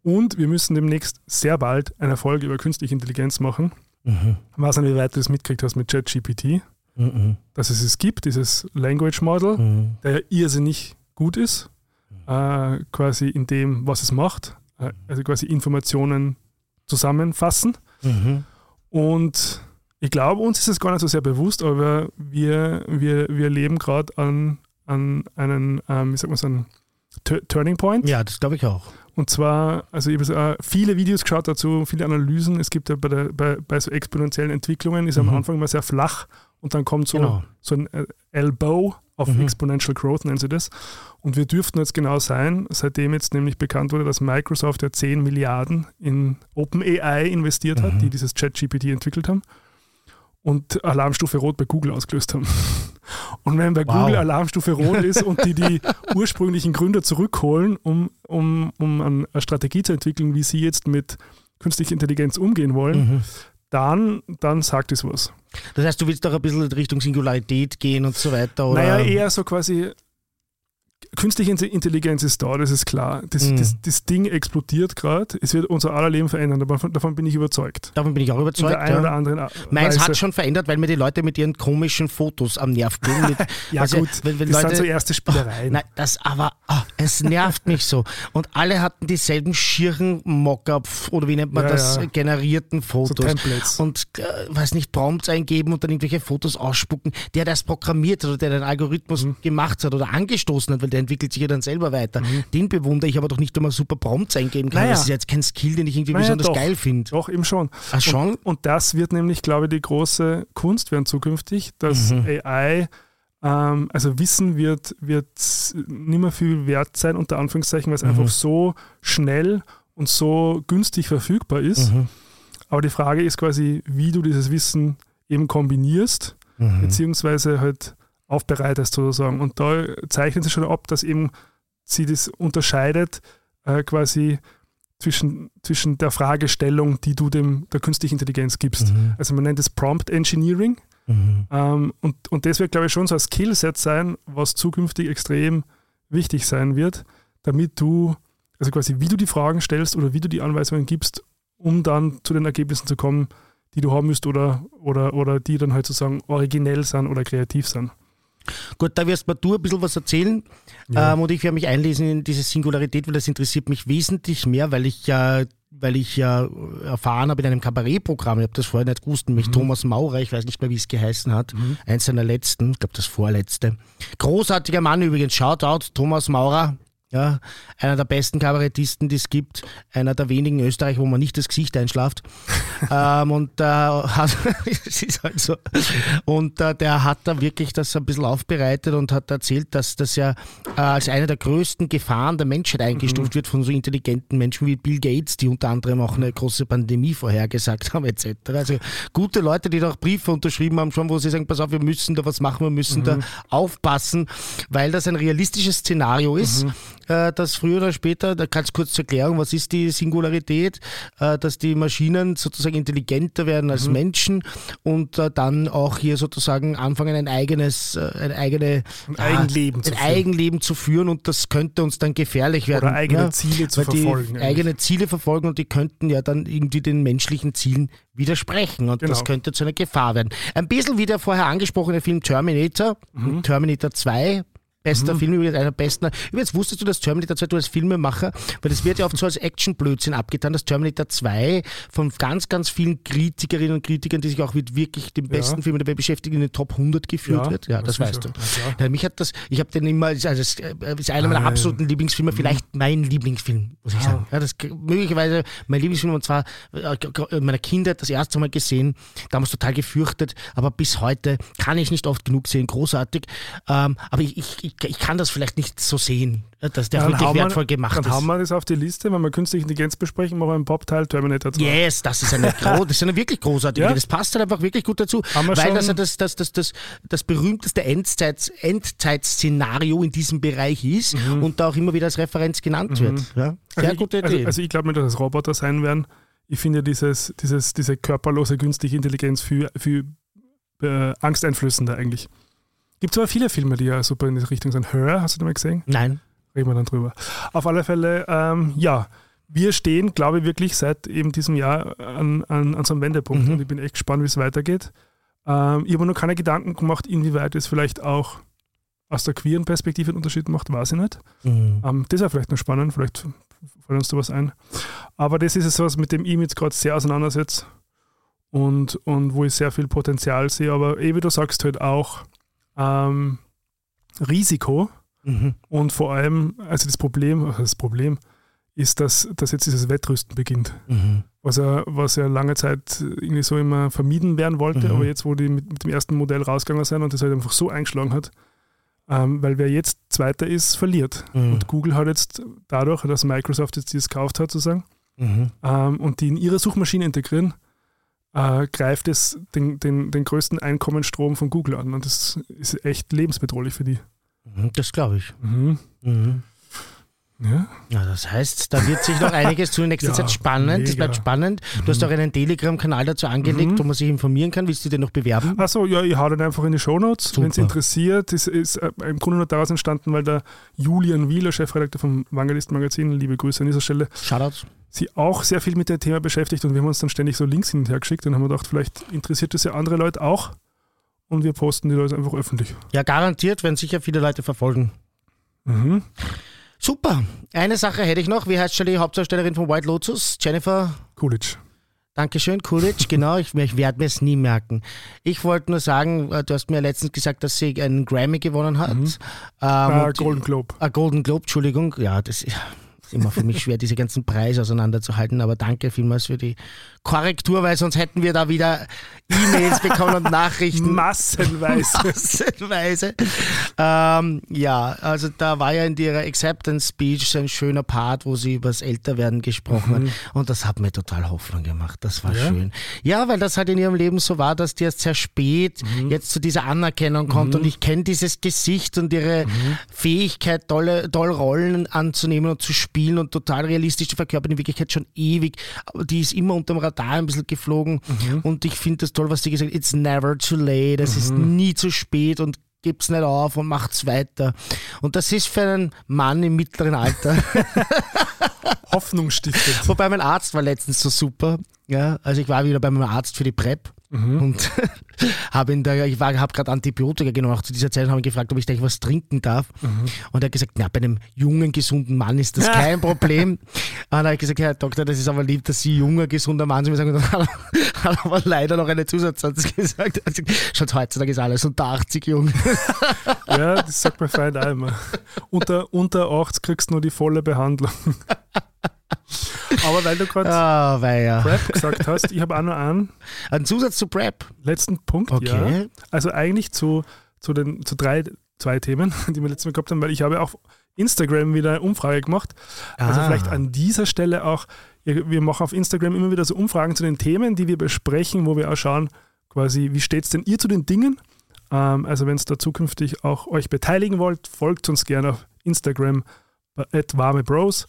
S1: Mhm. Und wir müssen demnächst sehr bald eine Folge über künstliche Intelligenz machen. Mhm. Ich weiß nicht, wie weit du das mitgekriegt hast mit ChatGPT. Mhm. Dass es es gibt, dieses Language Model, mhm. der irrsinnig gut ist, äh, quasi in dem, was es macht, äh, also quasi Informationen zusammenfassen. Mhm. Und ich glaube, uns ist es gar nicht so sehr bewusst, aber wir, wir, wir leben gerade an, an einen, ähm, wie sagt man so, einen Turning Point.
S2: Ja, das glaube ich auch.
S1: Und zwar, also ich habe viele Videos geschaut dazu, viele Analysen. Es gibt ja bei, der, bei, bei so exponentiellen Entwicklungen, ist mhm. am Anfang immer sehr flach und dann kommt so, genau. so ein äh, Elbow auf mhm. Exponential Growth, nennen sie das. Und wir dürften jetzt genau sein, seitdem jetzt nämlich bekannt wurde, dass Microsoft ja 10 Milliarden in OpenAI investiert mhm. hat, die dieses ChatGPT entwickelt haben und Alarmstufe Rot bei Google ausgelöst haben. Und wenn bei wow. Google Alarmstufe Rot ist und die die ursprünglichen Gründer zurückholen, um, um, um eine Strategie zu entwickeln, wie sie jetzt mit künstlicher Intelligenz umgehen wollen, mhm. dann, dann sagt es was.
S2: Das heißt, du willst doch ein bisschen in Richtung Singularität gehen und so weiter? Oder?
S1: Naja, eher so quasi künstliche Intelligenz ist da, das ist klar. Das, mhm. das, das Ding explodiert gerade. Es wird unser aller Leben verändern. Davon, davon, bin ich überzeugt.
S2: Davon bin ich auch überzeugt.
S1: In der ja. oder anderen
S2: Meins hat schon verändert, weil mir die Leute mit ihren komischen Fotos am Nerv gehen. Mit,
S1: ja, gut. Wenn, wenn das Leute, sind so erste Spielereien.
S2: Oh, nein, das aber, oh, es nervt mich so. Und alle hatten dieselben schieren Mockup oder wie nennt man ja, das, ja. generierten Fotos. So und, äh, weiß nicht, Prompts eingeben und dann irgendwelche Fotos ausspucken. Der das programmiert hat oder der den Algorithmus mhm. gemacht hat oder angestoßen hat, weil der entwickelt sich ja dann selber weiter. Mhm. Den bewundere ich aber doch nicht, wenn man super Prompts eingeben kann. Naja. Das ist jetzt kein Skill, den ich irgendwie naja, besonders
S1: doch.
S2: geil finde.
S1: Doch, eben schon.
S2: Ach schon?
S1: Und, und, das wird nämlich, glaube ich, die große Kunst werden zukünftig, dass mhm. AI ähm, also Wissen wird, wird nicht mehr viel wert sein, unter Anführungszeichen, weil es mhm. einfach so schnell und so günstig verfügbar ist. Mhm. Aber die Frage ist quasi, wie du dieses Wissen eben kombinierst, mhm. beziehungsweise halt aufbereitest sozusagen. Und da zeichnet sich schon ab, dass eben sie das unterscheidet äh, quasi zwischen, zwischen der Fragestellung, die du dem der künstlichen Intelligenz gibst. Mhm. Also man nennt es Prompt Engineering. Mhm. Ähm, und, und das wird, glaube ich, schon so ein Skillset sein, was zukünftig extrem wichtig sein wird, damit du, also quasi wie du die Fragen stellst oder wie du die Anweisungen gibst, um dann zu den Ergebnissen zu kommen, die du haben müsst oder, oder, oder die dann halt sozusagen originell sind oder kreativ sind.
S2: Gut, da wirst du ein bisschen was erzählen ja. ähm, und ich werde mich einlesen in diese Singularität, weil das interessiert mich wesentlich mehr, weil ich ja weil ich ja erfahren habe in einem Kabarettprogramm, ich habe das vorher nicht gewusst, nämlich mhm. Thomas Maurer, ich weiß nicht mehr, wie es geheißen hat, mhm. eins seiner letzten, ich glaube das vorletzte. Großartiger Mann übrigens, Shoutout, Thomas Maurer, ja, einer der besten Kabarettisten, die es gibt, einer der wenigen in Österreich, wo man nicht das Gesicht einschlaft. ähm, und äh, hat, ist halt so. Und äh, der hat da wirklich das ein bisschen aufbereitet und hat erzählt, dass das ja äh, als eine der größten Gefahren der Menschheit eingestuft mhm. wird von so intelligenten Menschen wie Bill Gates, die unter anderem auch eine große Pandemie vorhergesagt haben, etc. Also gute Leute, die da auch Briefe unterschrieben haben, schon, wo sie sagen, pass auf, wir müssen da was machen, wir müssen mhm. da aufpassen, weil das ein realistisches Szenario ist. Mhm dass früher oder später, da kannst du kurz zur Erklärung, was ist die Singularität, äh, dass die Maschinen sozusagen intelligenter werden als mhm. Menschen und äh, dann auch hier sozusagen anfangen, ein eigenes, äh, ein, eigene,
S1: ein Eigenleben,
S2: ein zu, Eigenleben zu führen und das könnte uns dann gefährlich werden.
S1: Oder eigene ja, Ziele zu verfolgen.
S2: Eigene Ziele verfolgen und die könnten ja dann irgendwie den menschlichen Zielen widersprechen und genau. das könnte zu einer Gefahr werden. Ein bisschen wie der vorher angesprochene Film Terminator, mhm. Terminator 2, Bester mhm. Film, übrigens einer der besten. Übrigens wusstest du, dass Terminator 2 du als Filmemacher, weil das wird ja oft so als Action-Blödsinn abgetan, dass Terminator 2 von ganz, ganz vielen Kritikerinnen und Kritikern, die sich auch mit wirklich dem besten ja. Film der Welt beschäftigen, in den Top 100 geführt ja, wird. Ja, das, das weißt du. Ja, mich hat das, ich habe den immer, also es ist einer meiner absoluten Lieblingsfilme, vielleicht mhm. mein Lieblingsfilm, muss ich ah. sagen. Ja, das möglicherweise mein Lieblingsfilm und zwar äh, in meiner Kindheit das erste Mal gesehen, damals total gefürchtet, aber bis heute kann ich nicht oft genug sehen, großartig. Ähm, aber ich, ich ich, ich kann das vielleicht nicht so sehen, dass der ja, wirklich wertvoll gemacht
S1: dann
S2: ist.
S1: Dann haben wir das auf die Liste, wenn wir künstliche Intelligenz besprechen, machen wir einen Pop-Teil Terminator 2.
S2: Yes, das ist eine, das ist eine wirklich großartige ja. Das passt halt einfach wirklich gut dazu, weil das ja das, das, das, das, das berühmteste Endzeit, Endzeitszenario in diesem Bereich ist mhm. und da auch immer wieder als Referenz genannt mhm. wird. Ja? Sehr
S1: also
S2: gute
S1: ich,
S2: Idee.
S1: Also, also ich glaube nicht, dass es Roboter sein werden. Ich finde dieses, dieses, diese körperlose künstliche Intelligenz viel, viel äh, angsteinflößender eigentlich. Gibt aber viele Filme, die ja super in die Richtung sind. Her, hast du den mal gesehen?
S2: Nein.
S1: Reden wir dann drüber. Auf alle Fälle, ähm, ja, wir stehen, glaube ich, wirklich seit eben diesem Jahr an, an, an so einem Wendepunkt mhm. und ich bin echt gespannt, wie es weitergeht. Ähm, ich habe noch keine Gedanken gemacht, inwieweit es vielleicht auch aus der queeren Perspektive einen Unterschied macht, weiß ich nicht. Mhm. Ähm, das wäre vielleicht noch spannend, vielleicht fällt uns da was ein. Aber das ist es was, mit dem ich jetzt gerade sehr auseinandersetze und, und wo ich sehr viel Potenzial sehe. Aber eh, wie du sagst, halt auch ähm, Risiko mhm. und vor allem, also das Problem, also das Problem ist, dass, dass jetzt dieses Wettrüsten beginnt. Mhm. Was, er, was ja lange Zeit irgendwie so immer vermieden werden wollte, mhm. aber jetzt, wo die mit, mit, dem ersten Modell rausgegangen sind und das halt einfach so eingeschlagen hat, ähm, weil wer jetzt Zweiter ist, verliert. Mhm. Und Google hat jetzt dadurch, dass Microsoft jetzt dieses gekauft hat, sozusagen, mhm. ähm, und die in ihre Suchmaschine integrieren, äh, greift es den, den, den größten Einkommensstrom von Google an. Und das ist echt lebensbedrohlich für die.
S2: Mhm, das glaube ich. Mhm. Mhm. Ja. ja, das heißt, da wird sich noch einiges tun in nächster ja, Zeit spannend. Es bleibt spannend. Du hast mhm. auch einen Telegram-Kanal dazu angelegt, mhm. wo man sich informieren kann. Willst du den noch bewerben?
S1: Achso, ja, ich hau den einfach in die Shownotes, wenn es interessiert. Es ist äh, im Grunde nur daraus entstanden, weil der Julian Wieler, Chefredakteur vom Wangelist Magazin, liebe Grüße an dieser Stelle,
S2: Shoutouts.
S1: Sie auch sehr viel mit dem Thema beschäftigt und wir haben uns dann ständig so Links hin und her geschickt und haben gedacht, vielleicht interessiert das ja andere Leute auch und wir posten die Leute einfach öffentlich.
S2: Ja, garantiert, werden sicher viele Leute verfolgen. Mhm. Super. Eine Sache hätte ich noch. Wie heißt schon die Hauptdarstellerin von White Lotus? Jennifer?
S1: Coolidge.
S2: Dankeschön, Coolidge, genau, ich, ich werde mir es nie merken. Ich wollte nur sagen, äh, du hast mir letztens gesagt, dass sie einen Grammy gewonnen hat. Mhm.
S1: Ähm, uh, Golden Globe.
S2: Ah, Golden Globe, Entschuldigung. Ja, das ist immer für mich schwer, diese ganzen Preise auseinanderzuhalten, aber danke vielmals für die Korrektur, weil sonst hätten wir da wieder E-Mails bekommen und Nachrichten.
S1: Massenweise.
S2: Massenweise. Ähm, ja, also da war ja in ihrer Acceptance Speech so ein schöner Part, wo sie über das Älterwerden gesprochen mhm. hat. Und das hat mir total Hoffnung gemacht. Das war ja. schön. Ja, weil das halt in ihrem Leben so war, dass die erst sehr spät mhm. jetzt zu dieser Anerkennung kommt. Mhm. Und ich kenne dieses Gesicht und ihre mhm. Fähigkeit, tolle, toll Rollen anzunehmen und zu spielen und total realistisch zu verkörpern, in Wirklichkeit schon ewig. Aber die ist immer unter dem Radar ein bisschen geflogen mhm. und ich finde das toll, was sie gesagt hat, it's never too late, es mhm. ist nie zu spät und gibt's nicht auf und macht's weiter. Und das ist für einen Mann im mittleren Alter
S1: Hoffnung stiftet.
S2: Wobei mein Arzt war letztens so super. Ja, also ich war wieder bei meinem Arzt für die PrEP Mhm. Und habe ihn da, ich habe gerade Antibiotika genommen, auch zu dieser Zeit haben ihn gefragt, ob ich da was trinken darf. Mhm. Und er hat gesagt, na, bei einem jungen, gesunden Mann ist das kein Problem. Und dann habe ich gesagt, Herr Doktor, das ist aber lieb, dass Sie junger, gesunder Mann sind. Und dann hat er aber leider noch einen Zusatzsatz gesagt. Also, schaut, heutzutage ist alles unter 80 jung.
S1: Ja, das sagt mein Freund auch immer. Unter, unter 80 kriegst du nur die volle Behandlung. Aber weil du gerade
S2: oh,
S1: Prep gesagt hast, ich habe auch noch einen.
S2: Ein Zusatz zu Prep.
S1: Letzten Punkt, okay. ja. Also eigentlich zu, zu den zu drei, zwei Themen, die wir letztes Mal gehabt haben, weil ich habe auf Instagram wieder eine Umfrage gemacht. Also ah. vielleicht an dieser Stelle auch, wir machen auf Instagram immer wieder so Umfragen zu den Themen, die wir besprechen, wo wir auch schauen, quasi, wie steht es denn ihr zu den Dingen? Ähm, also wenn es da zukünftig auch euch beteiligen wollt, folgt uns gerne auf Instagram at warme Bros.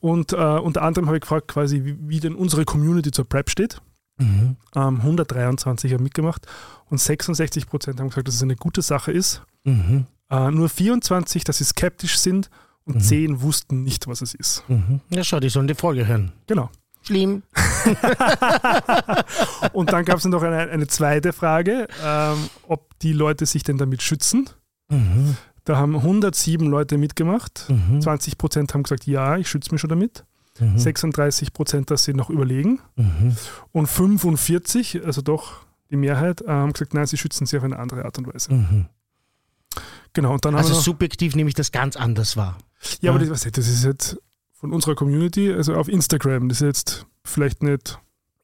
S1: Und äh, unter anderem habe ich gefragt, quasi, wie, wie, denn unsere Community zur Prep steht. Mhm. Ähm, 123 haben mitgemacht und 66 Prozent haben gesagt, dass es eine gute Sache ist. Mhm. Äh, nur 24, dass sie skeptisch sind und mhm. 10 wussten nicht, was es ist.
S2: Mhm. Ja, schau, die sollen die Folge hören.
S1: Genau.
S2: Schlimm.
S1: und dann gab es noch eine, eine zweite Frage, ähm, ob die Leute sich denn damit schützen. Mhm. Da haben 107 Leute mitgemacht. Mhm. 20 Prozent haben gesagt, ja, ich schütze mich schon damit. Mhm. 36 Prozent, dass sie noch überlegen. Mhm. Und 45, also doch die Mehrheit, haben gesagt, nein, sie schützen sich auf eine andere Art und Weise. Mhm. Genau, und dann
S2: also subjektiv nehme ich das ganz anders wahr.
S1: Ja, ja. aber das, das ist jetzt von unserer Community, also auf Instagram, das ist jetzt vielleicht nicht.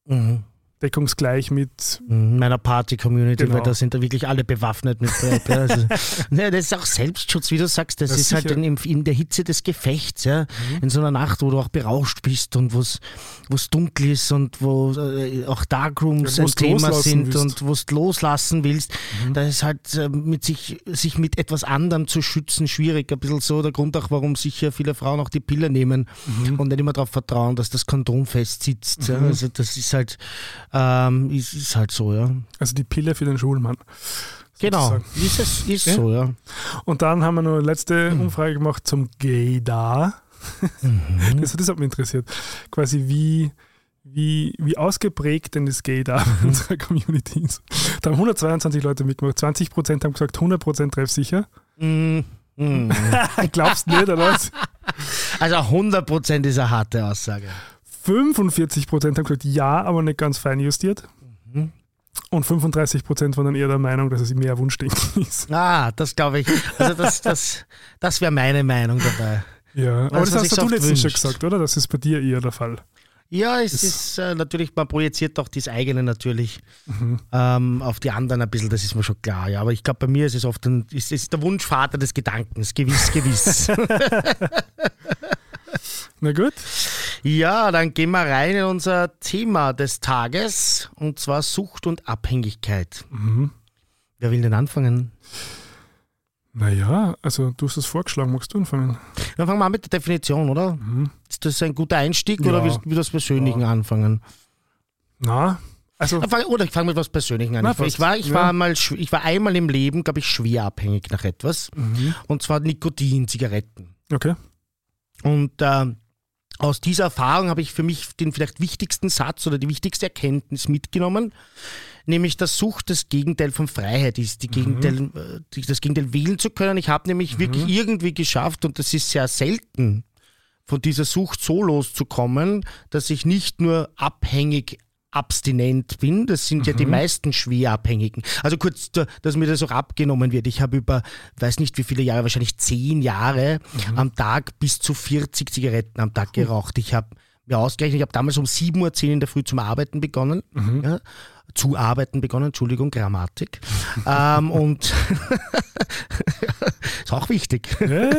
S1: Mhm. Deckungsgleich mit
S2: meiner Party-Community, genau. weil da sind da wirklich alle bewaffnet mit Brett. Also, ja, das ist auch Selbstschutz, wie du sagst. Das, das ist halt sicher. halt in, in, der Hitze des Gefechts, ja, mhm. in so einer Nacht, wo du auch berauscht bist und wo es dunkel ist und wo äh, auch Darkrooms ja, ein Thema sind willst. und wo du loslassen willst. Mhm. Da ist halt äh, mit sich, sich mit etwas anderem zu schützen schwierig. Ein bisschen so der Grund auch, warum sicher viele Frauen auch die Pille nehmen mhm. und nicht immer darauf vertrauen, dass das Kondom fest sitzt. Ja. Mhm. Also das ist halt ähm, ist, ist halt so, ja.
S1: Also die Pille für den Schulmann.
S2: Genau, ist, es, ist ja? so, ja.
S1: Und dann haben wir noch eine letzte mhm. Umfrage gemacht zum Gay-Da. Mhm. Das, das hat mich interessiert. Quasi wie, wie, wie ausgeprägt denn das Gay da in unserer Community ist. Da haben 122 Leute mitgemacht, 20 Prozent haben gesagt 100 Prozent treffsicher. Mhm. Mhm. Glaubst du nicht, oder was?
S2: Also 100 Prozent ist eine harte Aussage.
S1: 45 Prozent haben gesagt, ja, aber nicht ganz fein justiert. Mhm. Und 35 Prozent waren dann eher der Meinung, dass es mehr Wunschdenken ist.
S2: Ah, das glaube ich. Also das, das, das wäre meine Meinung dabei.
S1: Ja, aber das hast du letztens schon gesagt, oder? Das ist bei dir eher der Fall.
S2: Ja, es das ist äh, natürlich, man projiziert doch das eigene natürlich mhm. ähm, auf die anderen ein bisschen, das ist mir schon klar. Ja. Aber ich glaube, bei mir ist es oft ein, ist, ist der Wunschvater des Gedankens, gewiss, gewiss.
S1: Na gut.
S2: Ja, dann gehen wir rein in unser Thema des Tages und zwar Sucht und Abhängigkeit. Mhm. Wer will denn anfangen?
S1: Naja, also du hast es vorgeschlagen, magst du anfangen?
S2: Dann fangen wir an mit der Definition, oder? Mhm. Ist das ein guter Einstieg ja. oder willst du mit was Persönlichen ja. anfangen?
S1: Na, also,
S2: oder ich fange mit was Persönlichen an. Na, ich, war, ich, ja. war mal, ich war einmal im Leben, glaube ich, schwer abhängig nach etwas. Mhm. Und zwar Nikotin, Zigaretten.
S1: Okay.
S2: Und äh, aus dieser Erfahrung habe ich für mich den vielleicht wichtigsten Satz oder die wichtigste Erkenntnis mitgenommen, nämlich dass Sucht das Gegenteil von Freiheit ist, die mhm. Gegenteil, äh, das Gegenteil wählen zu können. Ich habe nämlich mhm. wirklich irgendwie geschafft, und das ist sehr selten, von dieser Sucht so loszukommen, dass ich nicht nur abhängig abstinent bin. Das sind mhm. ja die mhm. meisten Schwerabhängigen. Also kurz, dass mir das auch abgenommen wird. Ich habe über, weiß nicht wie viele Jahre, wahrscheinlich zehn Jahre mhm. am Tag bis zu 40 Zigaretten am Tag geraucht. Ich habe mir ausgerechnet, ich habe damals um 7.10 Uhr in der Früh zum Arbeiten begonnen. Mhm. Ja, zu arbeiten begonnen, Entschuldigung, Grammatik. ähm, und ist auch wichtig. Ja?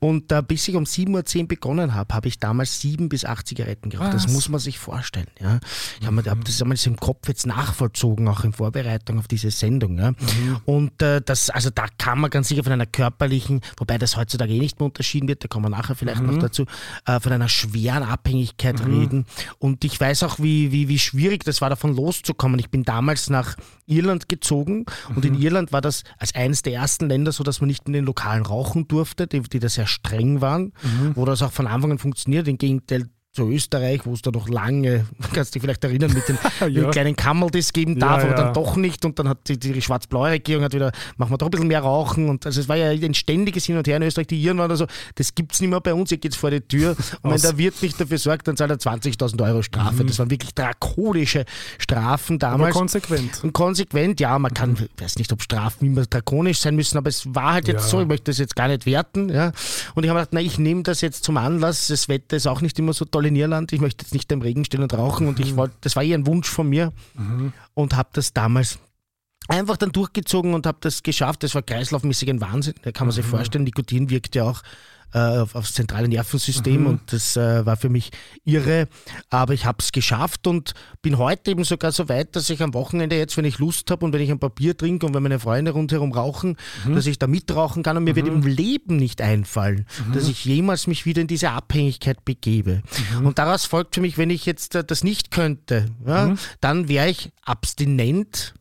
S2: Und äh, bis ich um 7.10 Uhr begonnen habe, habe ich damals sieben bis acht Zigaretten geraucht. Das muss man sich vorstellen. Ja? Ich habe hab das einmal im Kopf jetzt nachvollzogen, auch in Vorbereitung auf diese Sendung. Ja? Mhm. Und äh, das, also da kann man ganz sicher von einer körperlichen, wobei das heutzutage eh nicht mehr unterschieden wird, da kommen wir nachher vielleicht mhm. noch dazu, äh, von einer schweren Abhängigkeit mhm. reden. Und ich weiß auch, wie, wie, wie schwierig das war, davon loszukommen. Ich bin damals nach Irland gezogen und in mhm. Irland war das als eines der ersten Länder so, dass man nicht in den Lokalen rauchen durfte, die, die da sehr streng waren, mhm. wo das auch von Anfang an funktioniert. Im Gegenteil zu Österreich, wo es da noch lange, kannst du dich vielleicht erinnern, mit den, ja. kleinen Kammeldis geben darf, ja, aber dann doch nicht. Und dann hat die, die schwarz-blaue Regierung hat wieder, machen wir doch ein bisschen mehr rauchen. Und also es war ja ein ständiges Hin und Her in Österreich. Die Iren waren also, das gibt es nicht mehr bei uns, hier geht es vor die Tür. Und wenn der Wirt nicht dafür sorgt, dann zahlt er 20.000 Euro Strafe. Mhm. Das waren wirklich drakonische Strafen damals.
S1: Aber konsequent.
S2: Und konsequent, ja, man kann, ich weiß nicht, ob Strafen immer drakonisch sein müssen, aber es war halt jetzt ja. so, ich möchte das jetzt gar nicht werten. Ja. Und ich habe gedacht, na, ich nehme das jetzt zum Anlass. Das Wetter ist auch nicht immer so toll in Irland. Ich möchte jetzt nicht im Regen stehen und rauchen. Und ich mhm. wollte, das war eher ein Wunsch von mir mhm. und habe das damals einfach dann durchgezogen und habe das geschafft. Das war kreislaufmäßig ein Wahnsinn. Da kann man sich mhm. vorstellen, Nikotin wirkt ja auch äh, auf, aufs zentrale Nervensystem mhm. und das äh, war für mich irre. Aber ich habe es geschafft und bin heute eben sogar so weit, dass ich am Wochenende jetzt, wenn ich Lust habe und wenn ich ein Papier trinke und wenn meine Freunde rundherum rauchen, mhm. dass ich da mitrauchen kann und mir mhm. wird im Leben nicht einfallen, mhm. dass ich jemals mich wieder in diese Abhängigkeit begebe. Mhm. Und daraus folgt für mich, wenn ich jetzt äh, das nicht könnte, ja, mhm. dann wäre ich abstinent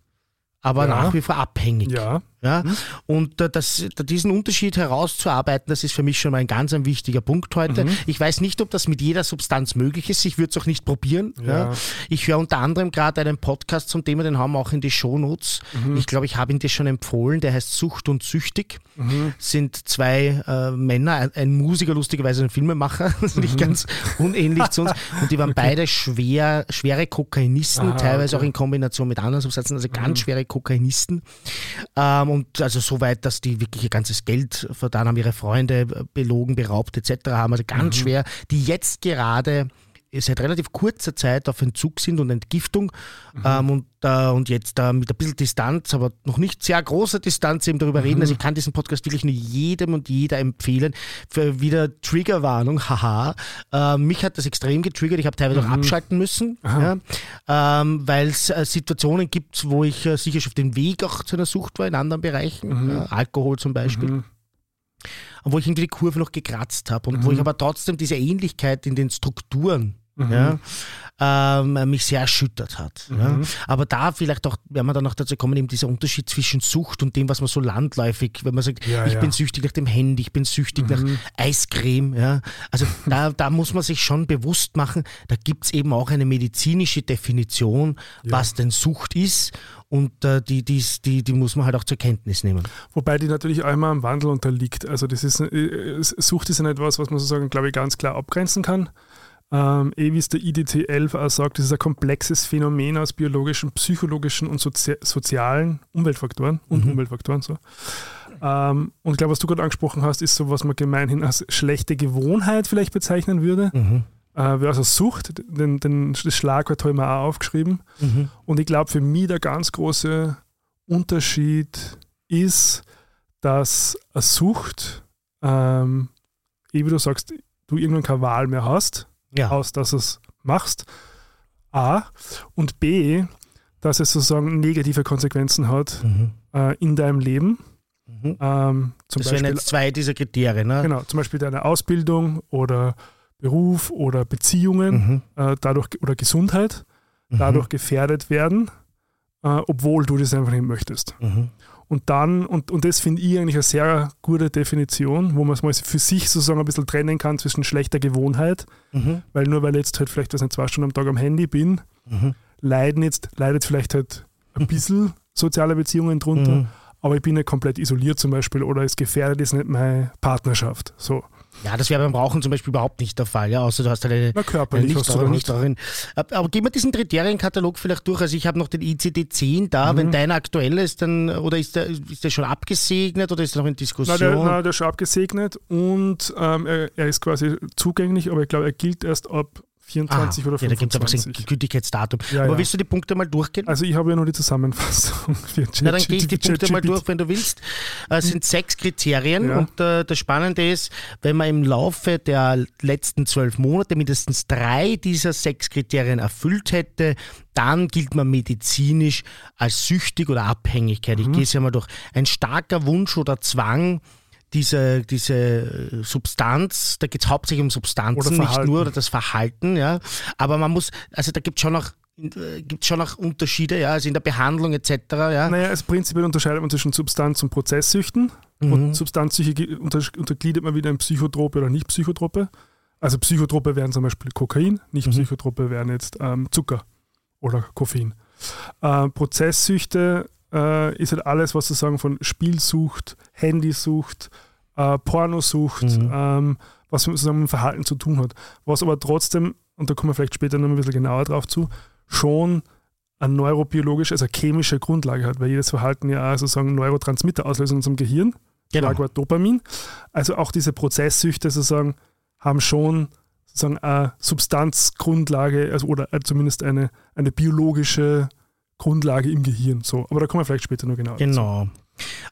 S2: aber ja. nach wie vor abhängig.
S1: Ja.
S2: Ja? Mhm. Und äh, das, diesen Unterschied herauszuarbeiten, das ist für mich schon mal ein ganz ein wichtiger Punkt heute. Mhm. Ich weiß nicht, ob das mit jeder Substanz möglich ist. Ich würde es auch nicht probieren. Ja. Ja? Ich höre unter anderem gerade einen Podcast zum Thema, den haben wir auch in die Shownotes. Mhm. Ich glaube, ich habe ihn dir schon empfohlen. Der heißt Sucht und Süchtig. Mhm. Sind zwei äh, Männer, ein, ein, Musiker, lustigerweise ein Filmemacher, nicht mhm. ganz unähnlich zu uns. Und die waren okay. beide schwer, schwere Kokainisten, Aha, teilweise okay. auch in Kombination mit anderen Substanzen, also ganz mhm. schwere Kokainisten. Ähm, ähm, und also so weit, dass die wirklich ihr ganzes Geld vertan haben, ihre Freunde belogen, beraubt etc. haben. Also ganz mhm. schwer, die jetzt gerade seit relativ kurzer Zeit auf Entzug sind und Entgiftung mhm. ähm, und, äh, und jetzt äh, mit ein bisschen Distanz, aber noch nicht sehr großer Distanz eben darüber mhm. reden. Also ich kann diesen Podcast wirklich nur jedem und jeder empfehlen. Für wieder Triggerwarnung, haha. Äh, mich hat das extrem getriggert. Ich habe teilweise mhm. auch abschalten müssen, ja, ähm, weil es äh, Situationen gibt, wo ich äh, sicher schon auf dem Weg auch zu einer Sucht war in anderen Bereichen, mhm. Alkohol zum Beispiel mhm. Wo ich irgendwie die Kurve noch gekratzt habe und mhm. wo ich aber trotzdem diese Ähnlichkeit in den Strukturen Mhm. Ja, ähm, mich sehr erschüttert hat. Mhm. Ja. Aber da vielleicht auch, wenn wir dann noch dazu kommen, eben dieser Unterschied zwischen Sucht und dem, was man so landläufig, wenn man sagt, ja, ich ja. bin süchtig nach dem Handy, ich bin süchtig mhm. nach Eiscreme. Ja. Also da, da muss man sich schon bewusst machen, da gibt es eben auch eine medizinische Definition, was denn Sucht ist und äh, die, die, die, die muss man halt auch zur Kenntnis nehmen.
S1: Wobei die natürlich auch immer am Wandel unterliegt. Also das ist, äh, Sucht ist ja nicht etwas, was man sozusagen, glaube ich, ganz klar abgrenzen kann. Ähm, eh wie es der IDT-11 auch sagt, das ist ein komplexes Phänomen aus biologischen, psychologischen und sozi sozialen Umweltfaktoren und mhm. Umweltfaktoren. So. Ähm, und ich glaube, was du gerade angesprochen hast, ist so, was man gemeinhin als schlechte Gewohnheit vielleicht bezeichnen würde. Mhm. Äh, also Sucht, den, den, das Schlagwort habe ich mir auch aufgeschrieben. Mhm. Und ich glaube, für mich der ganz große Unterschied ist, dass eine Sucht, ähm, eh wie du sagst, du irgendwann keine Wahl mehr hast ja. aus, dass du es machst. A. Und B, dass es sozusagen negative Konsequenzen hat mhm. äh, in deinem Leben.
S2: Mhm. Ähm, zum das Beispiel, wären jetzt zwei dieser Kriterien. Ne?
S1: Genau, zum Beispiel deine Ausbildung oder Beruf oder Beziehungen mhm. äh, dadurch, oder Gesundheit mhm. dadurch gefährdet werden, äh, obwohl du das einfach nicht möchtest. Und dann, und, und das finde ich eigentlich eine sehr gute Definition, wo man es mal für sich sozusagen ein bisschen trennen kann zwischen schlechter Gewohnheit, mhm. weil nur weil ich jetzt halt vielleicht was zwei Stunden am Tag am Handy bin, mhm. leiden jetzt, leidet vielleicht halt ein bisschen soziale Beziehungen drunter, mhm. aber ich bin nicht komplett isoliert zum Beispiel oder es gefährdet jetzt nicht meine Partnerschaft. So.
S2: Ja, das wäre beim Rauchen zum Beispiel überhaupt nicht der Fall, ja, außer du hast eine,
S1: Na, körperlich
S2: eine Licht nicht darin. Aber gehen wir diesen Kriterienkatalog vielleicht durch. Also ich habe noch den ICD-10 da, mhm. wenn deiner aktuell ist, dann oder ist der, ist der schon abgesegnet oder ist er noch in Diskussion?
S1: Nein, der, nein, der ist schon abgesegnet und ähm, er, er, ist quasi zugänglich, aber ich glaube, er gilt erst ab 24 ah, oder 25. Ja, da gibt es
S2: einfach ein Gültigkeitsdatum. Ja, Aber ja. willst du die Punkte mal durchgehen?
S1: Also ich habe ja nur die Zusammenfassung.
S2: Na, dann gehe ich die Punkte mal durch, wenn du willst. Es sind sechs Kriterien ja. und äh, das Spannende ist, wenn man im Laufe der letzten zwölf Monate mindestens drei dieser sechs Kriterien erfüllt hätte, dann gilt man medizinisch als süchtig oder Abhängigkeit. Mhm. Ich gehe es ja mal durch. Ein starker Wunsch oder Zwang, diese, diese Substanz, da geht es hauptsächlich um Substanzen, nicht nur das Verhalten, ja. Aber man muss, also da gibt es schon noch gibt schon noch Unterschiede, ja, also in der Behandlung etc. Ja.
S1: Naja, also prinzipiell unterscheidet man zwischen Substanz- und Prozesssüchten. Mhm. Und Substanzsüchte untergliedert man wieder in Psychotrope oder nicht Psychotrope. Also Psychotrope wären zum Beispiel Kokain, nicht mhm. Psychotrope wären jetzt ähm, Zucker oder Koffein. Äh, Prozesssüchte äh, ist halt alles, was sozusagen von Spielsucht, Handysucht, äh, Pornosucht, mhm. ähm, was sozusagen mit Verhalten zu tun hat. Was aber trotzdem, und da kommen wir vielleicht später noch ein bisschen genauer drauf zu, schon eine neurobiologische, also eine chemische Grundlage hat, weil jedes Verhalten ja auch sozusagen Neurotransmitter auslöst in unserem Gehirn. Genau. Schlagwort Dopamin. Also auch diese Prozesssüchte sozusagen haben schon sozusagen eine Substanzgrundlage also, oder zumindest eine, eine biologische Grundlage im Gehirn. So, aber da kommen wir vielleicht später noch genauer.
S2: Genau. Dazu.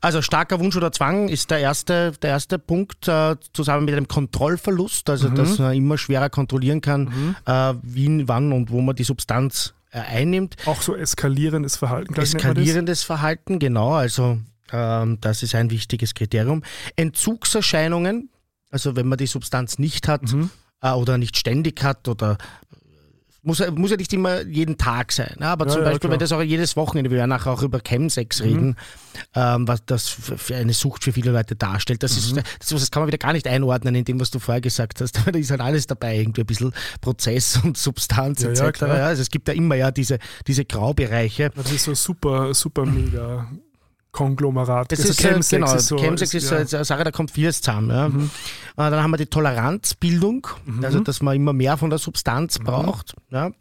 S2: Also starker Wunsch oder Zwang ist der erste, der erste Punkt, äh, zusammen mit einem Kontrollverlust, also mhm. dass man immer schwerer kontrollieren kann, mhm. äh, wie, wann und wo man die Substanz äh, einnimmt.
S1: Auch so eskalierendes Verhalten.
S2: Eskalierendes Verhalten, genau. Also ähm, das ist ein wichtiges Kriterium. Entzugserscheinungen, also wenn man die Substanz nicht hat, mhm. Äh, oder nicht ständig hat oder muss, muss ja nicht immer jeden Tag sein, ne? aber ja, zum Beispiel, ja, wenn das auch jedes Wochenende, wir werden nachher auch über Chemsex mhm. reden, ähm, was das für eine Sucht für viele Leute darstellt. Das, mhm. ist, das, das, kann man wieder gar nicht einordnen in dem, was du vorher gesagt hast. Da ist halt alles dabei, irgendwie ein bisschen Prozess und Substanz ja, etc. Ja, also es gibt ja immer ja diese, diese Graubereiche.
S1: Das ist so super, super mega Konglomerat.
S2: Das also ist, Chemsex genau, ist so, Chemsex ist, ist ja. eine Sache, da kommt vieles zusammen. Ja. Mhm. Äh, dann haben wir die Toleranzbildung, mhm. also dass man immer mehr von der Substanz mhm. braucht. Ja.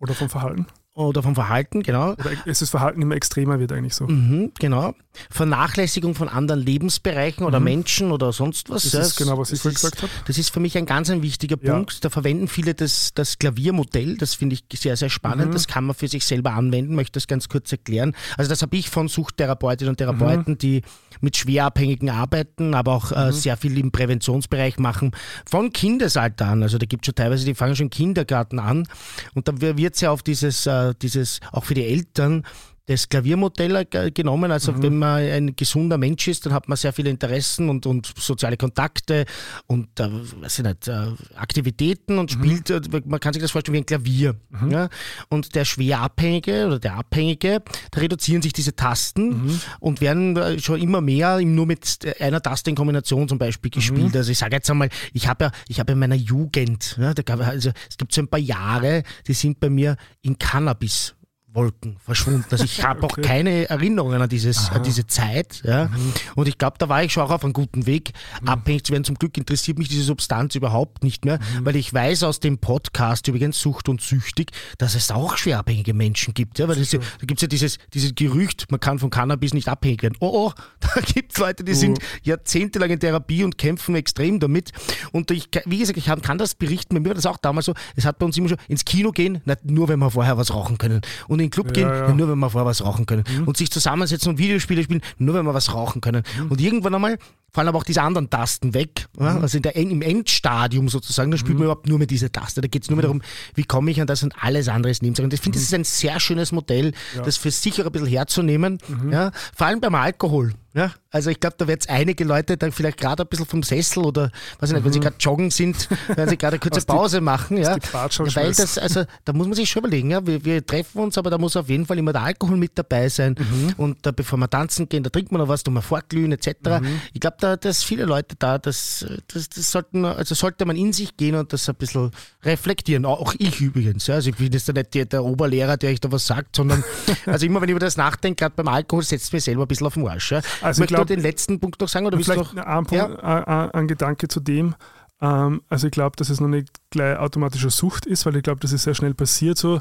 S1: Oder vom Verhalten.
S2: Oder vom Verhalten, genau.
S1: Oder es ist Verhalten immer extremer wird eigentlich so.
S2: Mhm, genau. Vernachlässigung von anderen Lebensbereichen oder mhm. Menschen oder sonst was.
S1: Das ja, ist genau, was ich vorhin gesagt habe.
S2: Das ist für mich ein ganz ein wichtiger ja. Punkt. Da verwenden viele das, das Klaviermodell. Das finde ich sehr, sehr spannend. Mhm. Das kann man für sich selber anwenden. Möchte das ganz kurz erklären. Also das habe ich von Suchttherapeutinnen und Therapeuten, mhm. die mit Schwerabhängigen arbeiten, aber auch äh, mhm. sehr viel im Präventionsbereich machen. Von Kindesalter an. Also da gibt es schon teilweise, die fangen schon im Kindergarten an. Und da wird es ja auf dieses, äh, dieses, auch für die Eltern, das Klaviermodell genommen. Also mhm. wenn man ein gesunder Mensch ist, dann hat man sehr viele Interessen und, und soziale Kontakte und äh, weiß ich nicht, äh, Aktivitäten und mhm. spielt, äh, man kann sich das vorstellen wie ein Klavier. Mhm. Ja? Und der Schwerabhängige oder der Abhängige, da reduzieren sich diese Tasten mhm. und werden äh, schon immer mehr nur mit einer Taste in Kombination zum Beispiel gespielt. Mhm. Also ich sage jetzt einmal, ich habe ja, ich habe in meiner Jugend, ja, da gab, also es gibt so ein paar Jahre, die sind bei mir in Cannabis Wolken verschwunden. Also ich habe okay. auch keine Erinnerungen an, dieses, an diese Zeit. Ja. Mhm. Und ich glaube, da war ich schon auch auf einem guten Weg, mhm. abhängig zu werden. Zum Glück interessiert mich diese Substanz überhaupt nicht mehr, mhm. weil ich weiß aus dem Podcast übrigens Sucht und Süchtig, dass es auch schwerabhängige Menschen gibt. Ja. Weil das, da gibt es ja dieses, dieses Gerücht, man kann von Cannabis nicht abhängig werden. Oh, oh, da gibt es Leute, die oh. sind jahrzehntelang in Therapie und kämpfen extrem damit. Und ich, wie gesagt, ich kann das berichten, bei mir war das auch damals so, es hat bei uns immer schon ins Kino gehen, nicht nur wenn wir vorher was rauchen können. Und in den Club gehen, ja. nur wenn wir vorher was rauchen können. Mhm. Und sich zusammensetzen und Videospiele spielen, nur wenn wir was rauchen können. Mhm. Und irgendwann einmal fallen aber auch diese anderen Tasten weg. Ja? Mhm. Also in der, im Endstadium sozusagen, da spielt man mhm. überhaupt nur mit dieser Taste. Da geht es nur mehr mhm. darum, wie komme ich an das und alles andere ist Nebensache. Und ich finde, das ist ein sehr schönes Modell, ja. das für sich auch ein bisschen herzunehmen. Ja? Vor allem beim Alkohol. Ja, also ich glaube, da wird es einige Leute dann vielleicht gerade ein bisschen vom Sessel oder weiß ich nicht, mhm. wenn sie gerade joggen sind, werden sie gerade eine kurze Pause machen. Ja. Weil das, also da muss man sich schon überlegen, ja, wir, wir, treffen uns, aber da muss auf jeden Fall immer der Alkohol mit dabei sein. Mhm. Und da, bevor wir tanzen gehen, da trinkt man noch was, da mal vorglühen etc. Mhm. Ich glaube, da dass viele Leute da, das, das, das sollten, also sollte man in sich gehen und das ein bisschen reflektieren. Auch ich übrigens. Ja. Also ich bin jetzt nicht der, der Oberlehrer, der euch da was sagt, sondern also immer wenn ich über das nachdenke, gerade beim Alkohol, setzt mich selber ein bisschen auf den Arsch. Ja.
S1: Also
S2: ich möchte den letzten Punkt noch sagen? Oder
S1: vielleicht noch, ein, Punkt, ja? ein, Gedanke zu dem. Ähm, also ich glaube, dass es noch nicht gleich automatische Sucht ist, weil ich glaube, das ist sehr schnell passiert, so,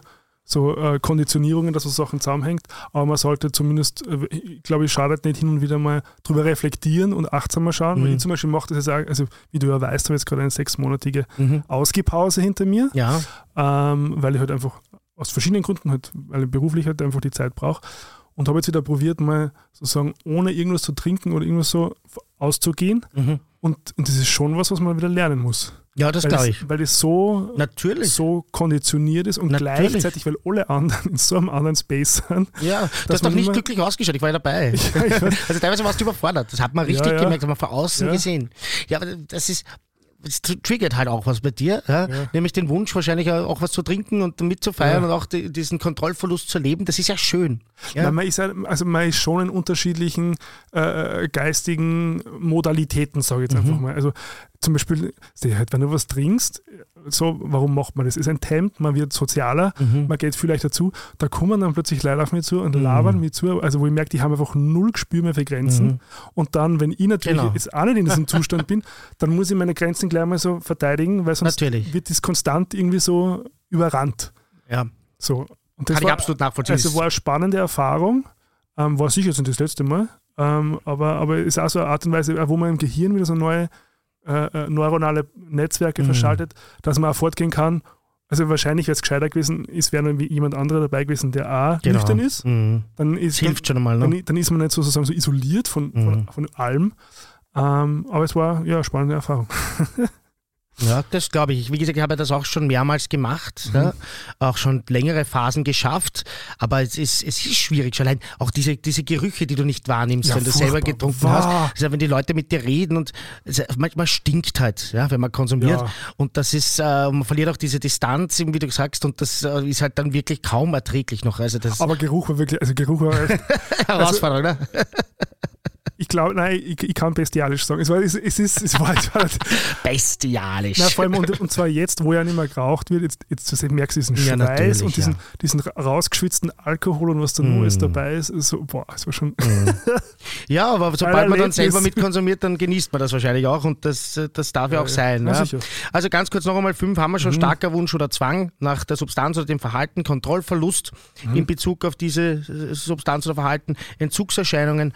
S1: so äh, Konditionierungen, dass so Sachen zusammenhängt. Aber man sollte zumindest, äh, ich glaube, es schadet nicht hin und wieder mal drüber reflektieren und achtsamer schauen. Mhm. Weil ich zum Beispiel mache das jetzt auch, also wie du ja weißt, habe ich jetzt gerade eine sechsmonatige mhm. Ausgehpause hinter mir,
S2: ja.
S1: ähm, weil ich halt einfach aus verschiedenen Gründen, halt, weil ich beruflich halt einfach die Zeit brauche und habe jetzt wieder probiert, mal sozusagen ohne irgendwas zu trinken oder irgendwas so auszugehen. Mhm. Und, und das ist schon was, was man wieder lernen muss.
S2: Ja, das glaube ich.
S1: Weil es so,
S2: Natürlich.
S1: so konditioniert ist und Natürlich. gleichzeitig, weil alle anderen in so einem anderen Space sind.
S2: Ja, du hast doch nicht glücklich ausgeschaut, ich war ja dabei. Ja, also teilweise warst du überfordert, das hat man richtig ja, ja. gemerkt, das hat man von außen gesehen. Ja, aber das ist, es triggert halt auch was bei dir, ja? Ja. nämlich den Wunsch wahrscheinlich auch was zu trinken und mitzufeiern ja. und auch die, diesen Kontrollverlust zu erleben. Das ist ja schön.
S1: Ja? man, ist, also man ist schon in unterschiedlichen äh, geistigen Modalitäten, sage ich jetzt mhm. einfach mal. Also zum Beispiel, wenn du was trinkst, so, warum macht man das? Es enthemmt, man wird sozialer, mhm. man geht vielleicht dazu. Da kommen dann plötzlich Leute auf mich zu und mhm. labern mich zu, also wo ich merke, die haben einfach null Gespür mehr für Grenzen. Mhm. Und dann, wenn ich natürlich genau. jetzt auch nicht in diesem Zustand bin, dann muss ich meine Grenzen gleich mal so verteidigen, weil sonst
S2: natürlich.
S1: wird das konstant irgendwie so überrannt.
S2: Ja.
S1: So.
S2: Und das Kann war, ich absolut nachvollziehen.
S1: Also war eine spannende Erfahrung, ähm, war sicher nicht das letzte Mal, ähm, aber, aber ist auch so eine Art und Weise, wo man im Gehirn wieder so neue äh, äh, neuronale Netzwerke mhm. verschaltet, dass man auch fortgehen kann. Also wahrscheinlich wäre es gescheiter gewesen, es wäre dann jemand anderer dabei gewesen, der auch genau. nüchtern ist. Mhm. Dann ist
S2: das hilft dann, schon einmal.
S1: Ne? Dann, dann, ist man nicht sozusagen so isoliert von, mhm. von, von allem. Ähm, aber es war ja eine spannende Erfahrung.
S2: Ja, das glaube ich. Wie gesagt, ich habe das auch schon mehrmals gemacht, mhm. ja, auch schon längere Phasen geschafft, aber es ist, es ist schwierig. Schon allein auch diese, diese Gerüche, die du nicht wahrnimmst, ja, wenn du selber getrunken War. hast. Also wenn die Leute mit dir reden und manchmal stinkt halt, ja, wenn man konsumiert. Ja. Und das ist, äh, man verliert auch diese Distanz, wie du sagst, und das äh, ist halt dann wirklich kaum erträglich noch. Also das
S1: aber Geruch war wirklich, also Geruch war echt.
S2: Herausforderung,
S1: also, ne? Ich glaube, nein, ich, ich, kann bestialisch sagen. Es war, es, es ist, es war, es war
S2: bestialisch.
S1: Na, vor allem, und, und, zwar jetzt, wo ja nicht mehr geraucht wird, jetzt, jetzt merkst du diesen ja, Schweiß und diesen, ja. diesen rausgeschwitzten Alkohol und was da mm. alles dabei ist. So, boah, es war schon. Mm.
S2: ja, aber sobald man dann selber mitkonsumiert, dann genießt man das wahrscheinlich auch und das, das darf ja, auch sein. Ja. Also ganz kurz noch einmal, fünf haben wir schon, mhm. starker Wunsch oder Zwang nach der Substanz oder dem Verhalten, Kontrollverlust mhm. in Bezug auf diese Substanz oder Verhalten, Entzugserscheinungen,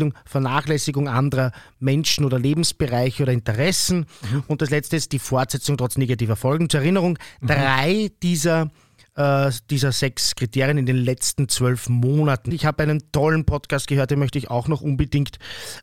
S2: Toleranzbildung, Vernachlässigung anderer Menschen oder Lebensbereiche oder Interessen. Mhm. Und das letzte ist die Fortsetzung trotz negativer Folgen. Zur Erinnerung, mhm. drei dieser äh, dieser sechs Kriterien in den letzten zwölf Monaten. Ich habe einen tollen Podcast gehört, den möchte ich auch noch unbedingt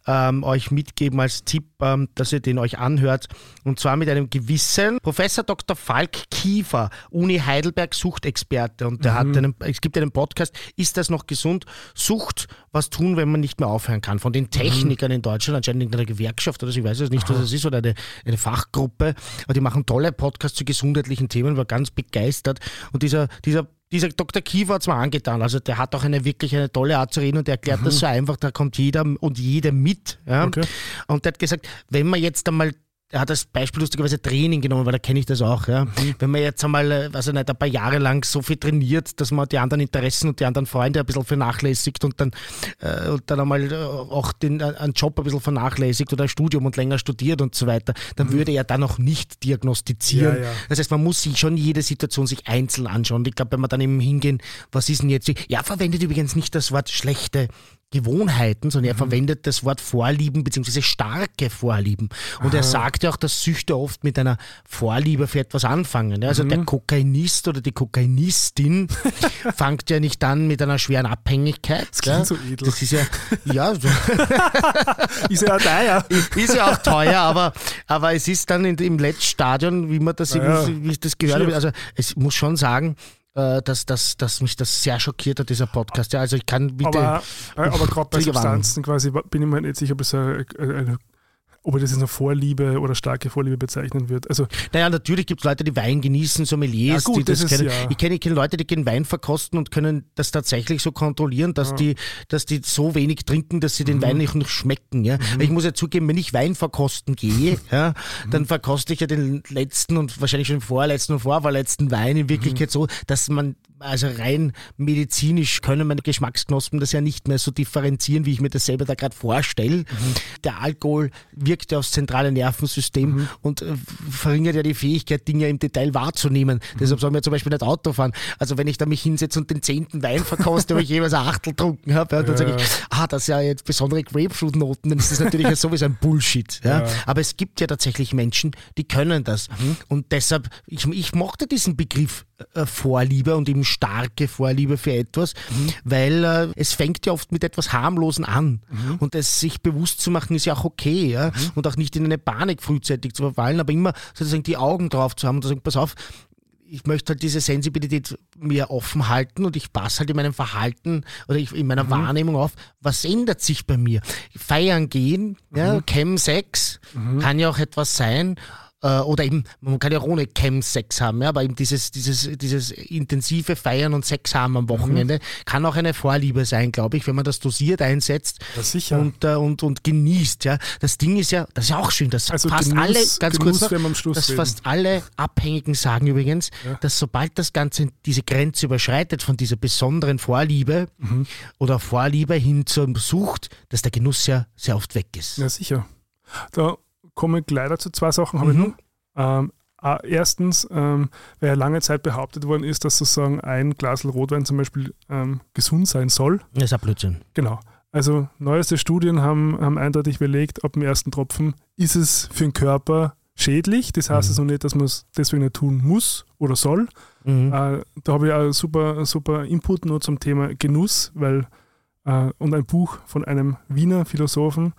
S2: ähm, euch mitgeben als Tipp, ähm, dass ihr den euch anhört. Und zwar mit einem gewissen Professor Dr. Falk Kiefer, Uni Heidelberg Suchtexperte. Und der mhm. hat einen, es gibt einen Podcast, ist das noch gesund? Sucht, was tun, wenn man nicht mehr aufhören kann. Von den mhm. Technikern mhm. in Deutschland, anscheinend in einer Gewerkschaft oder so, ich weiß es nicht, was es ist, oder eine, eine Fachgruppe. Aber die machen tolle Podcasts zu gesundheitlichen Themen, war ganz begeistert. Und dieser dieser, dieser, Dr. Kiefer hat es mal angetan. Also der hat auch eine wirklich eine tolle Art zu reden und der erklärt mhm. das so einfach, da kommt jeder und jede mit. Ja? Okay. Und der hat gesagt, wenn man jetzt einmal er hat als Beispiel lustigerweise Training genommen, weil da kenne ich das auch. Ja. Mhm. Wenn man jetzt einmal, äh, weiß ich nicht, ein paar Jahre lang so viel trainiert, dass man die anderen Interessen und die anderen Freunde ein bisschen vernachlässigt und dann, äh, und dann einmal äh, auch den, äh, einen Job ein bisschen vernachlässigt oder ein Studium und länger studiert und so weiter, dann mhm. würde er dann auch nicht diagnostizieren. Ja, ja. Das heißt, man muss sich schon jede Situation sich einzeln anschauen. Ich glaube, wenn man dann eben hingehen, was ist denn jetzt, ja, verwendet übrigens nicht das Wort schlechte Gewohnheiten, sondern er mhm. verwendet das Wort Vorlieben beziehungsweise starke Vorlieben. Und Aha. er sagt ja auch, dass Süchte oft mit einer Vorliebe für etwas anfangen. Also mhm. der Kokainist oder die Kokainistin fängt ja nicht an mit einer schweren Abhängigkeit.
S1: Das klingt ja. so edel.
S2: Das ist ja, ja.
S1: ist ja auch teuer.
S2: Ist ja auch teuer, aber, aber es ist dann in, im letzten Stadion, wie man das, ja. wie, wie ich das gehört habe. Also es muss schon sagen, äh, dass, dass, dass mich das sehr schockiert hat, dieser Podcast. Ja, also ich kann bitte.
S1: Aber, äh, aber gerade bei Substanzen quasi bin ich mir nicht sicher, ob es eine, eine ob er das als eine Vorliebe oder starke Vorliebe bezeichnen wird. Also,
S2: naja, natürlich gibt es Leute, die Wein genießen, Sommeliers, ja gut, die das, das kennen. Ja. Ich kenne kenn Leute, die können Wein verkosten und können das tatsächlich so kontrollieren, dass, ja. die, dass die so wenig trinken, dass sie den mhm. Wein nicht noch schmecken. Ja? Mhm. Ich muss ja zugeben, wenn ich Wein verkosten gehe, ja, mhm. dann verkoste ich ja den letzten und wahrscheinlich schon vorletzten und vorvorletzten Wein in Wirklichkeit mhm. so, dass man also rein medizinisch können meine Geschmacksknospen das ja nicht mehr so differenzieren, wie ich mir das selber da gerade vorstelle. Mhm. Der Alkohol wirkt ja aufs zentrale Nervensystem mhm. und äh, verringert ja die Fähigkeit, Dinge im Detail wahrzunehmen. Mhm. Deshalb soll man ja zum Beispiel nicht Auto fahren. Also wenn ich da mich hinsetze und den zehnten Wein verkoste, wo ich jeweils ein Achtel getrunken habe, ja, dann ja. sage ich, ah, das ist ja jetzt besondere Grapefruit-Noten, dann ist das natürlich ja sowieso ein Bullshit. Ja. Aber es gibt ja tatsächlich Menschen, die können das. Mhm. Und deshalb, ich, ich mochte diesen Begriff äh, Vorliebe und eben starke Vorliebe für etwas, mhm. weil äh, es fängt ja oft mit etwas Harmlosen an. Mhm. Und es sich bewusst zu machen, ist ja auch okay. Ja? Mhm. Und auch nicht in eine Panik frühzeitig zu verfallen, aber immer sozusagen die Augen drauf zu haben und zu sagen, pass auf, ich möchte halt diese Sensibilität mir offen halten und ich passe halt in meinem Verhalten oder in meiner mhm. Wahrnehmung auf, was ändert sich bei mir. Feiern gehen, ja, mhm. Chem-Sex mhm. kann ja auch etwas sein äh, oder eben, man kann ja auch ohne Chem-Sex haben, ja, aber eben dieses, dieses, dieses intensive Feiern und Sex haben am Wochenende mhm. kann auch eine Vorliebe sein, glaube ich, wenn man das dosiert einsetzt
S1: ja,
S2: und, äh, und, und genießt. Ja. Das Ding ist ja, das ist ja auch schön, dass also fast Genuss, alle, ganz Genuss, kurz noch, dass reden. fast alle Abhängigen sagen übrigens, ja. dass sobald das Ganze diese Grenze überschreitet von dieser besonderen Vorliebe mhm. oder Vorliebe hin zur Sucht, dass der Genuss ja sehr oft weg ist.
S1: Ja, sicher. Da komme ich leider zu zwei Sachen, habe mhm. ich noch. Ähm, erstens, ähm, weil ja lange Zeit behauptet worden ist, dass sozusagen ein Glas Rotwein zum Beispiel ähm, gesund sein soll.
S2: Das ist ein Blödsinn.
S1: Genau. Also neueste Studien haben, haben eindeutig belegt, ab dem ersten Tropfen ist es für den Körper schädlich. Das heißt mhm. also nicht, dass man es deswegen nicht tun muss oder soll. Mhm. Äh, da habe ich auch super, super Input nur zum Thema Genuss, weil äh, und ein Buch von einem Wiener Philosophen,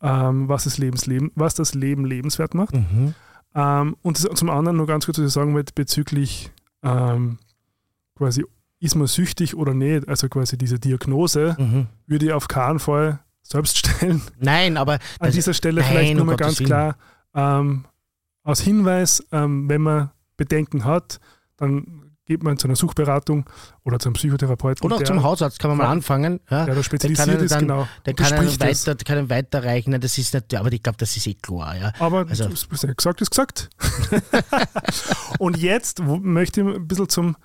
S1: ähm, was, das Lebensleben, was das Leben lebenswert macht. Mhm. Ähm, und das, zum anderen nur ganz kurz, was ich sagen wollte, bezüglich ähm, quasi, ist man süchtig oder nicht, also quasi diese Diagnose, mhm. würde ich auf keinen Fall selbst stellen.
S2: Nein, aber
S1: an dieser Stelle nein, vielleicht nochmal ganz klar ähm, als Hinweis, ähm, wenn man Bedenken hat, dann geht man zu einer Suchberatung oder zum Psychotherapeuten.
S2: Oder auch zum Hausarzt kann man mal anfangen. Ja,
S1: der da spezialisiert
S2: der
S1: ist,
S2: dann,
S1: genau.
S2: Der kann einen, weiter, kann einen weiterreichen. Das ist nicht, aber ich glaube, das ist eh klar. Ja.
S1: Aber also, gesagt ist gesagt. und jetzt möchte ich ein bisschen zum,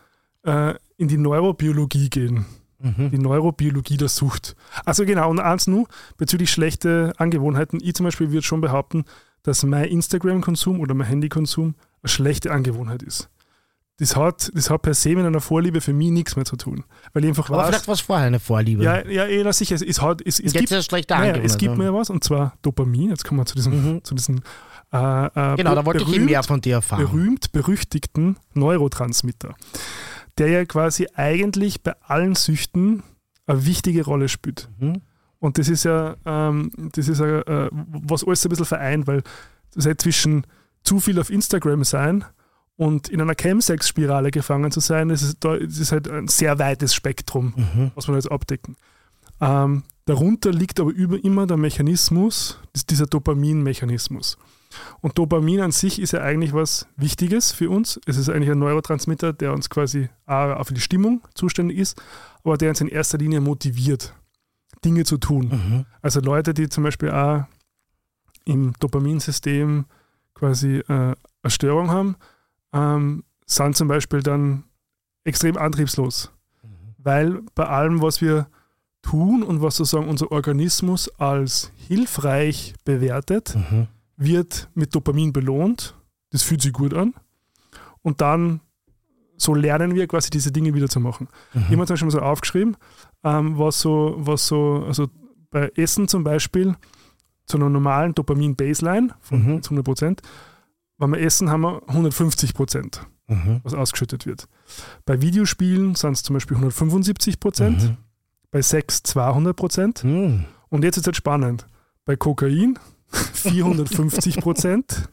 S1: äh, in die Neurobiologie gehen. Mhm. Die Neurobiologie der Sucht. Also genau, und eins nur bezüglich schlechte Angewohnheiten. Ich zum Beispiel würde schon behaupten, dass mein Instagram-Konsum oder mein Handykonsum eine schlechte Angewohnheit ist. Das hat, das hat per se mit einer Vorliebe für mich nichts mehr zu tun. Weil ich einfach
S2: Aber weiß, vielleicht war es vorher eine Vorliebe.
S1: Ja, ja, ja sicher. Es, es, hat, es, es
S2: gibt, eine schlechte
S1: naja, es gibt mir was, und zwar Dopamin. Jetzt kommen wir zu diesem, mhm. zu diesem
S2: äh, äh, Genau, da wollte berühmt, ich mehr von dir erfahren.
S1: Berühmt berüchtigten Neurotransmitter der ja quasi eigentlich bei allen Süchten eine wichtige Rolle spielt. Mhm. Und das ist ja, ähm, das ist ja, äh, was alles ein bisschen vereint, weil das heißt zwischen zu viel auf Instagram sein und in einer Chemsex-Spirale gefangen zu sein, das ist, das ist halt ein sehr weites Spektrum, mhm. was man jetzt abdecken. Ähm, darunter liegt aber über, immer der Mechanismus, dieser Dopamin-Mechanismus. Und Dopamin an sich ist ja eigentlich was Wichtiges für uns. Es ist eigentlich ein Neurotransmitter, der uns quasi auch für die Stimmung zuständig ist, aber der uns in erster Linie motiviert, Dinge zu tun. Mhm. Also Leute, die zum Beispiel auch im Dopaminsystem quasi äh, eine Störung haben, ähm, sind zum Beispiel dann extrem antriebslos. Mhm. Weil bei allem, was wir tun und was sozusagen unser Organismus als hilfreich bewertet, mhm wird mit Dopamin belohnt. Das fühlt sich gut an. Und dann so lernen wir quasi diese Dinge wieder zu machen. Mhm. Ich habe zum Beispiel mal so aufgeschrieben, ähm, was so, was so, also bei Essen zum Beispiel, zu einer normalen Dopamin-Baseline von mhm. 100 Prozent, wenn wir essen, haben wir 150 Prozent, mhm. was ausgeschüttet wird. Bei Videospielen sind es zum Beispiel 175 Prozent, mhm. bei Sex 200 Prozent. Mhm. Und jetzt ist es spannend. Bei Kokain 450 Prozent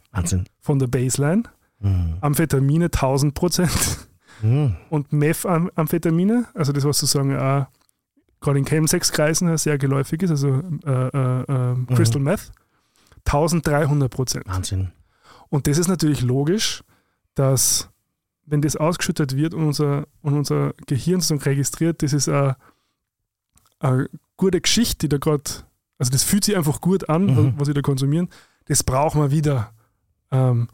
S1: von der Baseline, mhm. Amphetamine 1000 Prozent mhm. und Methamphetamine, also das, was sozusagen auch gerade in Chemsex-Kreisen sehr geläufig ist, also äh, äh, äh, mhm. Crystal Meth, 1300 Prozent.
S2: Wahnsinn.
S1: Und das ist natürlich logisch, dass wenn das ausgeschüttet wird und unser, und unser Gehirn sozusagen registriert, das ist eine, eine gute Geschichte, die da gerade also das fühlt sich einfach gut an, mhm. was sie da konsumieren. Das brauchen wir wieder. Ähm,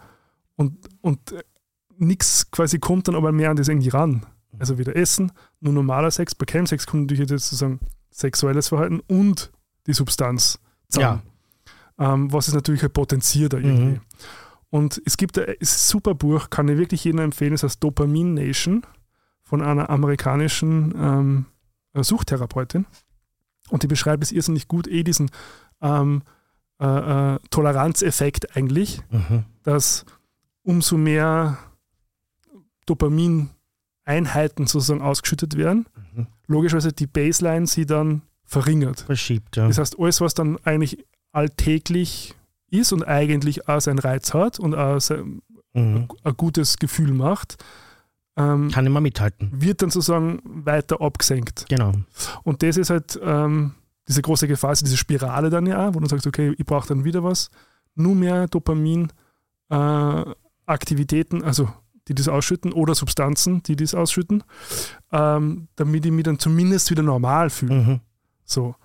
S1: und und äh, nichts quasi kommt dann aber mehr an das irgendwie ran. Also wieder Essen, nur normaler Sex. Bei Chemsex kommt natürlich jetzt sozusagen sexuelles Verhalten und die Substanz zusammen. Ja. Ähm, was es natürlich halt potenziert da irgendwie. Mhm. Und es gibt ein super Buch, kann ich wirklich jedem empfehlen, das heißt Dopamin Nation von einer amerikanischen ähm, Suchtherapeutin. Und die beschreibt es irrsinnig gut, eh diesen ähm, äh, äh, Toleranzeffekt eigentlich, mhm. dass umso mehr Dopamin-Einheiten sozusagen ausgeschüttet werden, mhm. logischerweise die Baseline sie dann verringert.
S2: Verschiebt, ja.
S1: Das heißt, alles, was dann eigentlich alltäglich ist und eigentlich auch seinen Reiz hat und auch sein, mhm. ein gutes Gefühl macht,
S2: ähm, Kann immer mithalten.
S1: Wird dann sozusagen weiter abgesenkt.
S2: Genau.
S1: Und das ist halt ähm, diese große Gefahr, also diese Spirale dann ja, wo du sagst, okay, ich brauche dann wieder was, nur mehr Dopamin, äh, Aktivitäten, also die das ausschütten oder Substanzen, die das ausschütten, ähm, damit ich mich dann zumindest wieder normal fühle. Mhm. So.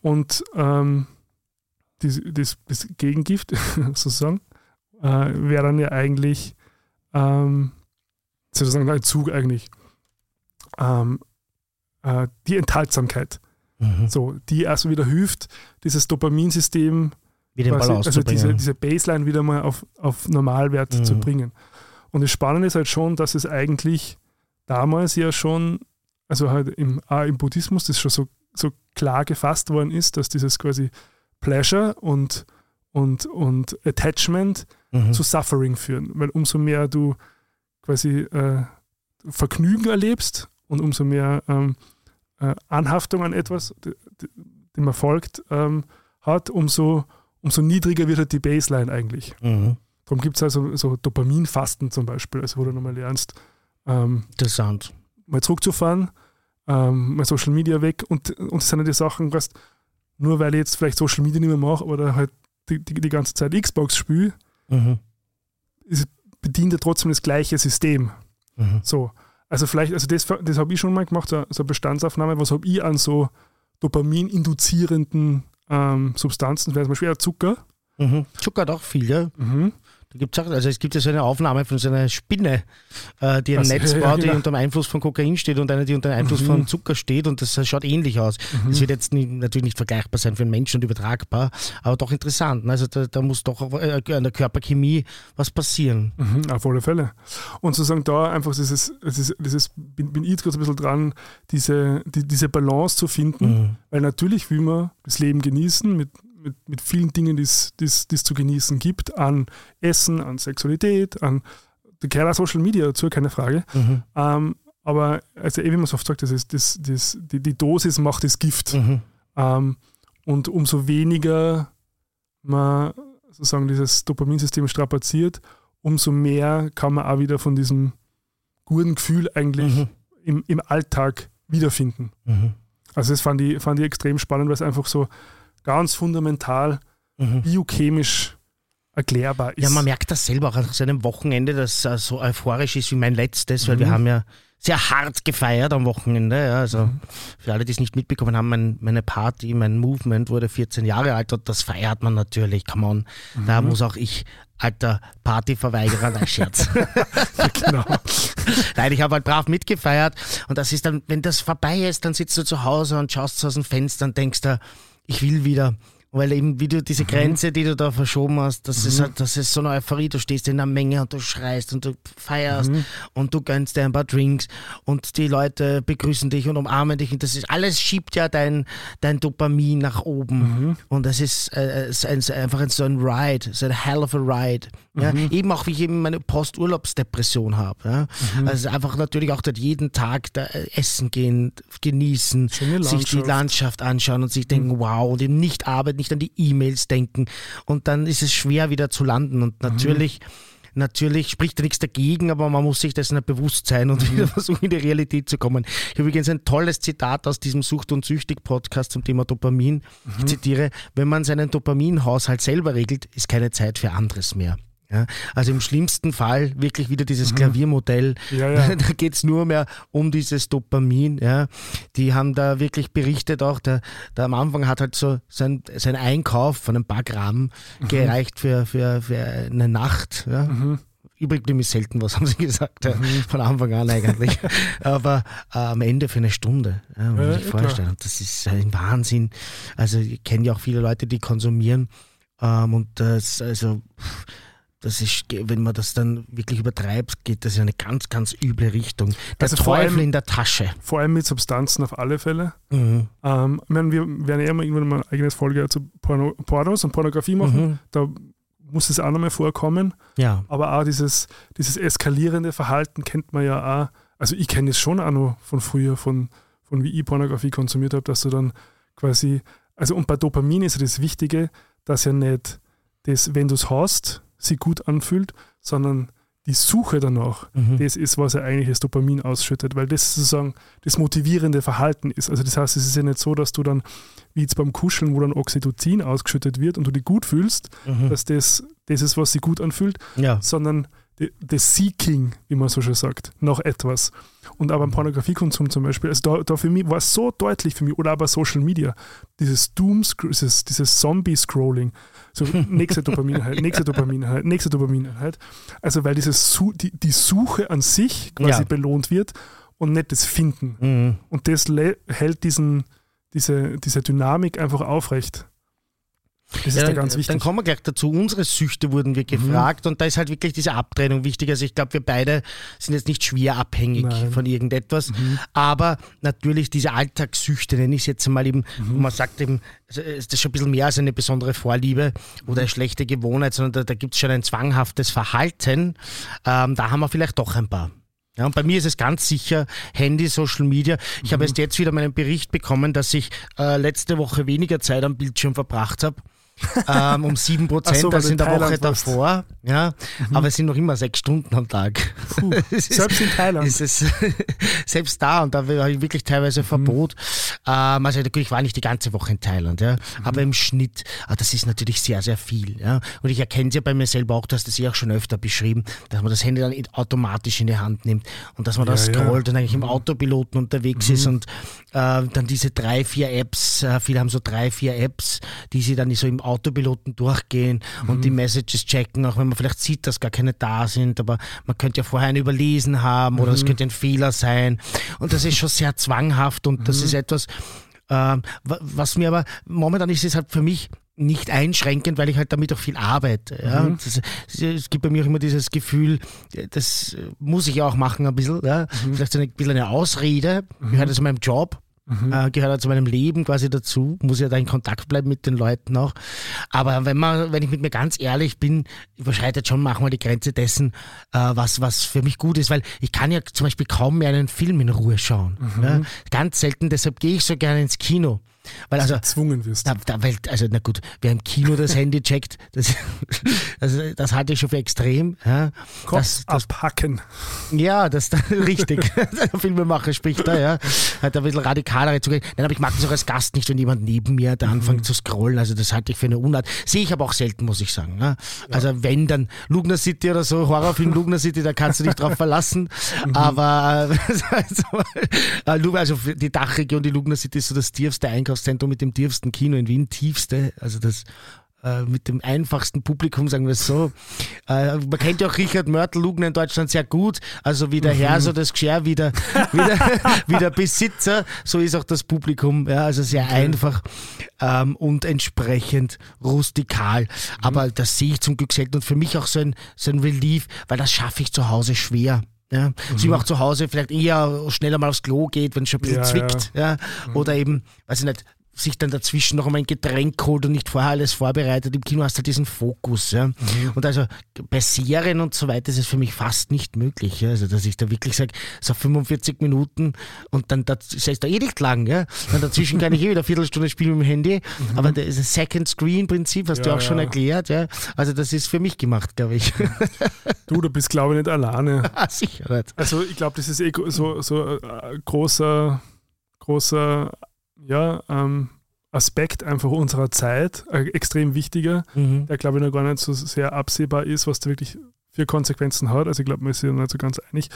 S1: Und ähm, das, das, das, Gegengift sozusagen äh, wäre dann ja eigentlich ähm, sozusagen ein Zug eigentlich. Ähm, äh, die Enthaltsamkeit. Mhm. So, die also wieder hilft, dieses Dopaminsystem,
S2: wieder quasi,
S1: also diese, diese, Baseline wieder mal auf, auf Normalwert mhm. zu bringen. Und das Spannende ist halt schon, dass es eigentlich damals ja schon, also halt im, im Buddhismus, das schon so, so klar gefasst worden ist, dass dieses quasi Pleasure und, und, und Attachment mhm. zu Suffering führen. Weil umso mehr du quasi äh, Vergnügen erlebst und umso mehr ähm, äh, Anhaftung an etwas, dem man folgt, ähm, hat, umso, umso niedriger wird halt die Baseline eigentlich. Mhm. Darum gibt es also so Dopaminfasten zum Beispiel, also wo du nochmal lernst, ähm,
S2: Interessant.
S1: mal zurückzufahren, ähm, mal Social Media weg und, und das sind ja die Sachen, was, nur weil ich jetzt vielleicht Social Media nicht mehr mache oder halt die, die, die ganze Zeit Xbox spiele, mhm. bedient ja trotzdem das gleiche System. Mhm. So. Also vielleicht, also das, das habe ich schon mal gemacht, so, so eine Bestandsaufnahme, was habe ich an so Dopamin-induzierenden ähm, Substanzen, zum Beispiel Zucker.
S2: Mhm. Zucker hat auch viel, ja. Mhm. Da gibt's auch, also es gibt ja so eine Aufnahme von so einer Spinne, äh, die ein also, Netz baut, ja, genau. die unter dem Einfluss von Kokain steht und eine, die unter dem Einfluss mhm. von Zucker steht und das schaut ähnlich aus. Mhm. Das wird jetzt nie, natürlich nicht vergleichbar sein für einen Menschen und übertragbar, aber doch interessant. Ne? Also da, da muss doch äh, an der Körperchemie was passieren.
S1: Mhm, auf alle Fälle. Und sozusagen da einfach dieses, dieses, dieses bin, bin ich jetzt gerade ein bisschen dran, diese, die, diese Balance zu finden, mhm. weil natürlich will man das Leben genießen mit mit, mit vielen Dingen, die es zu genießen gibt, an Essen, an Sexualität, an auch Social Media dazu, keine Frage. Mhm. Ähm, aber also wie man so oft sagt, das ist, das, das, die, die Dosis macht das Gift. Mhm. Ähm, und umso weniger man sozusagen dieses Dopaminsystem strapaziert, umso mehr kann man auch wieder von diesem guten Gefühl eigentlich mhm. im, im Alltag wiederfinden. Mhm. Also das fand ich, fand ich extrem spannend, weil es einfach so ganz fundamental mhm. biochemisch erklärbar ist.
S2: Ja, man merkt das selber auch nach so einem Wochenende, das uh, so euphorisch ist wie mein letztes, weil mhm. wir haben ja sehr hart gefeiert am Wochenende. Ja, also mhm. für alle, die es nicht mitbekommen haben, mein, meine Party, mein Movement wurde 14 Jahre alt und das feiert man natürlich. Come on, mhm. da muss auch ich alter Partyverweigerer, nein, Scherz. genau. Nein, ich habe halt brav mitgefeiert und das ist dann, wenn das vorbei ist, dann sitzt du zu Hause und schaust aus dem Fenster und denkst da, ich will wieder. Weil eben, wie du diese mhm. Grenze, die du da verschoben hast, das, mhm. ist, halt, das ist so eine Euphorie. Du stehst in der Menge und du schreist und du feierst mhm. und du gönnst dir ein paar Drinks und die Leute begrüßen dich und umarmen dich. Und das ist alles schiebt ja dein, dein Dopamin nach oben. Mhm. Und das ist, äh, ist ein, einfach so ein Ride, so ein hell of a ride. Ja? Mhm. Eben auch, wie ich eben meine Posturlaubsdepression habe. Ja? Mhm. Also einfach natürlich auch dort jeden Tag da äh, essen gehen, genießen, sich die Landschaft anschauen und sich denken, wow, und eben nicht arbeiten, nicht an die E-Mails denken. Und dann ist es schwer wieder zu landen. Und natürlich. Mhm natürlich spricht da nichts dagegen, aber man muss sich dessen bewusst sein und mhm. wieder versuchen, in die Realität zu kommen. Ich habe übrigens ein tolles Zitat aus diesem Sucht- und Süchtig-Podcast zum Thema Dopamin. Mhm. Ich zitiere, wenn man seinen Dopaminhaushalt selber regelt, ist keine Zeit für anderes mehr. Ja, also im schlimmsten Fall wirklich wieder dieses mhm. Klaviermodell. Ja, ja. Da geht es nur mehr um dieses Dopamin. Ja. Die haben da wirklich berichtet auch, der, der am Anfang hat halt so sein, sein Einkauf von ein paar Gramm mhm. gereicht für, für, für eine Nacht. Ja. Mhm. Übrig ist selten was, haben sie gesagt, ja. Mhm. von Anfang an eigentlich. Aber äh, am Ende für eine Stunde, ja, muss ja, ich vorstellen. Klar. Das ist ein Wahnsinn. Also ich kenne ja auch viele Leute, die konsumieren ähm, und das, also das ist, wenn man das dann wirklich übertreibt, geht das in eine ganz, ganz üble Richtung. Der also Teufel allem, in der Tasche.
S1: Vor allem mit Substanzen auf alle Fälle. Mhm. Ähm, ich meine, wir werden ja immer irgendwann mal eine eigene Folge zu Porno, Pornos und Pornografie machen. Mhm. Da muss es auch nochmal vorkommen. Ja. Aber auch dieses, dieses eskalierende Verhalten kennt man ja auch. Also ich kenne es schon auch noch von früher, von, von wie ich Pornografie konsumiert habe, dass du dann quasi, also und bei Dopamin ist ja das Wichtige, dass ja nicht das, wenn du es hast, sich gut anfühlt, sondern die Suche danach, mhm. das ist, was er eigentlich das Dopamin ausschüttet, weil das sozusagen das motivierende Verhalten ist. Also das heißt, es ist ja nicht so, dass du dann, wie jetzt beim Kuscheln, wo dann Oxytocin ausgeschüttet wird und du dich gut fühlst, mhm. dass das das ist, was sich gut anfühlt, ja. sondern das Seeking, wie man so schön sagt, nach etwas. Und aber beim Pornografiekonsum zum Beispiel, also da, da für mich war es so deutlich für mich, oder aber Social Media, dieses Doom, dieses, dieses Zombie-Scrolling, so nächste Dopaminheit, nächste Dopaminheit, nächste Dopaminheit. Also weil dieses die, die Suche an sich quasi ja. belohnt wird und nicht das Finden. Mhm. Und das hält diesen, diese, diese Dynamik einfach aufrecht.
S2: Das ist ja, da ganz wichtig. Dann kommen wir gleich dazu. Unsere Süchte wurden wir mhm. gefragt mhm. und da ist halt wirklich diese Abtrennung wichtig. Also ich glaube, wir beide sind jetzt nicht schwer abhängig Nein. von irgendetwas, mhm. aber natürlich diese Alltagssüchte, nenne ich es jetzt mal eben, mhm. wo man sagt eben, also ist das schon ein bisschen mehr als eine besondere Vorliebe oder eine schlechte Gewohnheit, sondern da, da gibt es schon ein zwanghaftes Verhalten. Ähm, da haben wir vielleicht doch ein paar. Ja, und bei mir ist es ganz sicher Handy, Social Media. Ich mhm. habe erst jetzt wieder meinen Bericht bekommen, dass ich äh, letzte Woche weniger Zeit am Bildschirm verbracht habe ähm, um 7 Prozent so, als in der Woche davor. Ja, mhm. Aber es sind noch immer sechs Stunden am Tag.
S1: Puh, selbst in Thailand.
S2: Ist es, selbst da, und da habe ich wirklich teilweise mhm. Verbot. Ähm, also natürlich war nicht die ganze Woche in Thailand, ja, mhm. aber im Schnitt, ah, das ist natürlich sehr, sehr viel. Ja. Und ich erkenne es ja bei mir selber auch, dass das ich auch schon öfter beschrieben, dass man das Handy dann automatisch in die Hand nimmt und dass man ja, da scrollt ja. und eigentlich im mhm. Autopiloten unterwegs mhm. ist und äh, dann diese drei, vier Apps, äh, viele haben so drei, vier Apps, die sie dann so im Autopiloten durchgehen mhm. und die Messages checken, auch wenn man vielleicht sieht, dass gar keine da sind, aber man könnte ja vorher einen überlesen haben oder es mhm. könnte ein Fehler sein. Und das ist schon sehr zwanghaft und das mhm. ist etwas, äh, was mir aber momentan ist es halt für mich nicht einschränkend, weil ich halt damit auch viel arbeite. Ja? Mhm. Das, es gibt bei mir auch immer dieses Gefühl, das muss ich auch machen ein bisschen. Ja? Mhm. Vielleicht so ein bisschen eine Ausrede, mhm. gehört zu meinem Job. Mhm. Äh, gehört halt zu meinem Leben quasi dazu, muss ja da in Kontakt bleiben mit den Leuten auch. Aber wenn man, wenn ich mit mir ganz ehrlich bin, überschreitet schon manchmal die Grenze dessen, äh, was, was für mich gut ist, weil ich kann ja zum Beispiel kaum mehr einen Film in Ruhe schauen. Mhm. Ja? Ganz selten, deshalb gehe ich so gerne ins Kino. Weil also,
S1: gezwungen wirst.
S2: Da, da, weil, also, na gut, wer im Kino das Handy checkt, das, also, das halte ich schon für extrem. Ja.
S1: Kopf das, das, abhacken.
S2: Ja, das ist richtig. Der Filmemacher spricht da, ja. Hat ein bisschen radikalere Zugänge. Nein, aber ich mag das auch als Gast nicht, wenn jemand neben mir da anfängt mhm. zu scrollen. Also, das halte ich für eine Unart. Sehe ich aber auch selten, muss ich sagen. Ja. Also, ja. wenn dann Lugner City oder so, Horrorfilm Lugner City, da kannst du dich drauf verlassen. Mhm. Aber, also, also, die Dachregion, die Lugner City ist so das tiefste Einkaufs Einkaufszentrum mit dem tiefsten Kino in Wien, tiefste, also das äh, mit dem einfachsten Publikum, sagen wir es so. Äh, man kennt ja auch Richard Mörtel-Lugner in Deutschland sehr gut. Also wie der mhm. Herr, so das Geschirr, wie der, wie, der, wie der Besitzer, so ist auch das Publikum. Ja, also sehr einfach ähm, und entsprechend rustikal. Mhm. Aber das sehe ich zum Glück selten und für mich auch so ein, so ein Relief, weil das schaffe ich zu Hause schwer. Ja, mhm. Sie auch zu Hause vielleicht eher schneller mal aufs Klo geht, wenn es schon ein bisschen ja, zwickt. Ja. ja. Mhm. Oder eben, weiß ich nicht, sich dann dazwischen noch einmal ein Getränk holt und nicht vorher alles vorbereitet. Im Kino hast du halt diesen Fokus. Ja. Mhm. Und also bei Serien und so weiter ist es für mich fast nicht möglich. Ja. Also, dass ich da wirklich sage, so 45 Minuten und dann das ist da eh nicht lang. Ja. Dann dazwischen kann ich eh wieder eine Viertelstunde spielen mit dem Handy. Mhm. Aber das ist ein Second Screen Prinzip, hast ja, du auch ja. schon erklärt. Ja. Also das ist für mich gemacht, glaube ich.
S1: Du, du bist glaube ich nicht alleine.
S2: Ah, sicher nicht.
S1: Also ich glaube, das ist eh so, so ein großer, großer ja, ähm, Aspekt einfach unserer Zeit, äh, extrem wichtiger, mhm. der glaube ich noch gar nicht so sehr absehbar ist, was da wirklich für Konsequenzen hat. Also ich glaube, man ist sich nicht so ganz einig,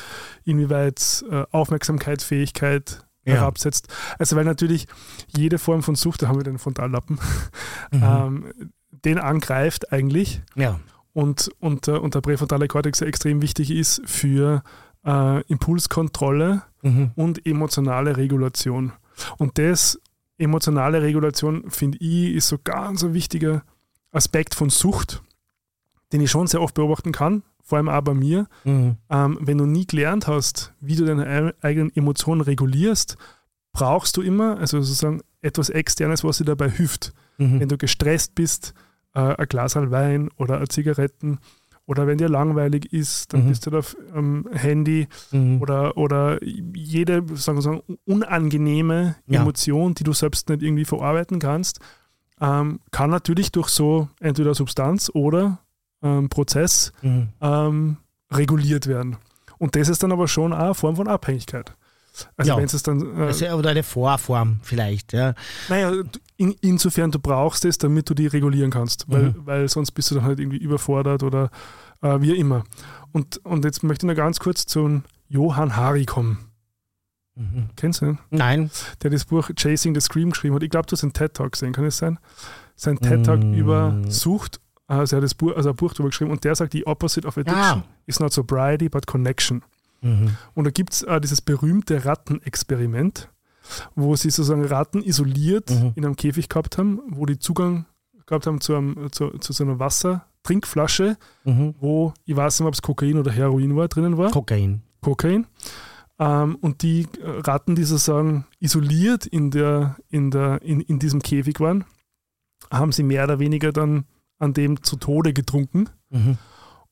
S1: inwieweit äh, Aufmerksamkeitsfähigkeit ja. herabsetzt. Also weil natürlich jede Form von Sucht, da haben wir den Frontallappen, mhm. ähm, den angreift eigentlich.
S2: Ja.
S1: Und, und, äh, und der präfrontale Kortex extrem wichtig ist für äh, Impulskontrolle mhm. und emotionale Regulation. Und das, emotionale Regulation, finde ich, ist so ganz ein wichtiger Aspekt von Sucht, den ich schon sehr oft beobachten kann, vor allem auch bei mir. Mhm. Ähm, wenn du nie gelernt hast, wie du deine eigenen Emotionen regulierst, brauchst du immer, also sozusagen etwas Externes, was dir dabei hilft. Mhm. Wenn du gestresst bist, äh, ein Glas Wein oder Zigaretten oder wenn dir langweilig ist, dann mhm. bist du auf ähm, Handy mhm. oder, oder jede sagen wir so, unangenehme ja. Emotion, die du selbst nicht irgendwie verarbeiten kannst, ähm, kann natürlich durch so entweder Substanz oder ähm, Prozess mhm. Ähm, reguliert werden. Und das ist dann aber schon eine Form von Abhängigkeit.
S2: Also ja. wenn es dann. Äh, oder eine Vorform vielleicht, ja.
S1: Naja, in, insofern du brauchst es, damit du die regulieren kannst, weil, mhm. weil sonst bist du dann halt irgendwie überfordert oder äh, wie immer. Und, und jetzt möchte ich noch ganz kurz zu Johann Hari kommen. Mhm. Kennst du ihn?
S2: Nein.
S1: Der das Buch Chasing the Scream geschrieben hat. Ich glaube, du hast einen TED-Talk gesehen, kann es sein? Sein TED-Talk mhm. über Sucht, also er hat das Buch, also ein Buch darüber geschrieben und der sagt, die opposite of addiction ah. is not sobriety, but connection. Mhm. Und da gibt es äh, dieses berühmte Rattenexperiment, wo sie sozusagen Ratten isoliert mhm. in einem Käfig gehabt haben, wo die Zugang gehabt haben zu, einem, zu, zu so einer Wassertrinkflasche, mhm. wo ich weiß nicht, ob es Kokain oder Heroin war, drinnen war.
S2: Kokain.
S1: Kokain. Ähm, und die Ratten, die sozusagen isoliert in, der, in, der, in, in diesem Käfig waren, haben sie mehr oder weniger dann an dem zu Tode getrunken. Mhm.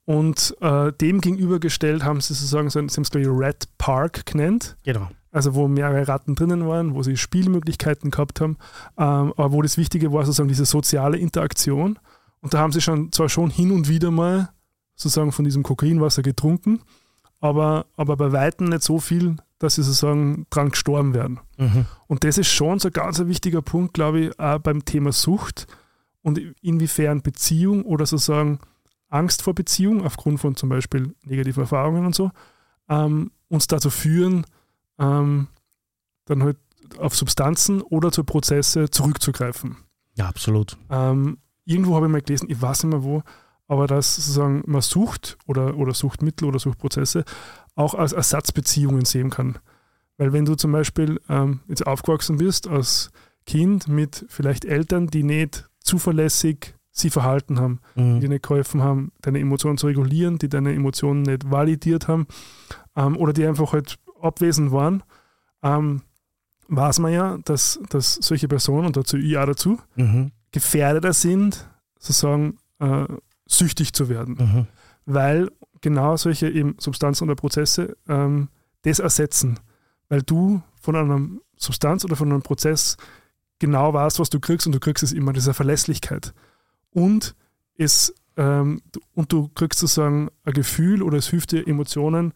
S1: Und äh, dem gegenübergestellt haben sie sozusagen, sie haben es glaube ich Red Park genannt.
S2: Genau.
S1: also wo mehrere Ratten drinnen waren, wo sie Spielmöglichkeiten gehabt haben, ähm, aber wo das Wichtige war sozusagen diese soziale Interaktion. Und da haben sie schon zwar schon hin und wieder mal sozusagen von diesem Kokainwasser getrunken, aber, aber bei Weitem nicht so viel, dass sie sozusagen dran gestorben werden. Mhm. Und das ist schon so ein ganz wichtiger Punkt, glaube ich, auch beim Thema Sucht und inwiefern Beziehung oder sozusagen Angst vor Beziehung aufgrund von zum Beispiel negativen Erfahrungen und so ähm, uns dazu führen, ähm, dann halt auf Substanzen oder zu Prozesse zurückzugreifen.
S2: Ja, absolut.
S1: Ähm, irgendwo habe ich mal gelesen, ich weiß nicht mehr wo, aber dass sozusagen man Sucht oder, oder Suchtmittel oder Suchtprozesse auch als Ersatzbeziehungen sehen kann. Weil wenn du zum Beispiel ähm, jetzt aufgewachsen bist als Kind mit vielleicht Eltern, die nicht zuverlässig sie verhalten haben, mhm. die nicht geholfen haben, deine Emotionen zu regulieren, die deine Emotionen nicht validiert haben ähm, oder die einfach halt abwesend waren, ähm, weiß man ja, dass, dass solche Personen, und dazu ich auch dazu, mhm. Gefährdeter sind, sozusagen äh, süchtig zu werden. Mhm. Weil genau solche eben Substanzen oder Prozesse ähm, das ersetzen. Weil du von einer Substanz oder von einem Prozess genau weißt, was du kriegst und du kriegst es immer, diese Verlässlichkeit. Und es ähm, und du kriegst sozusagen ein Gefühl oder es hilft dir, Emotionen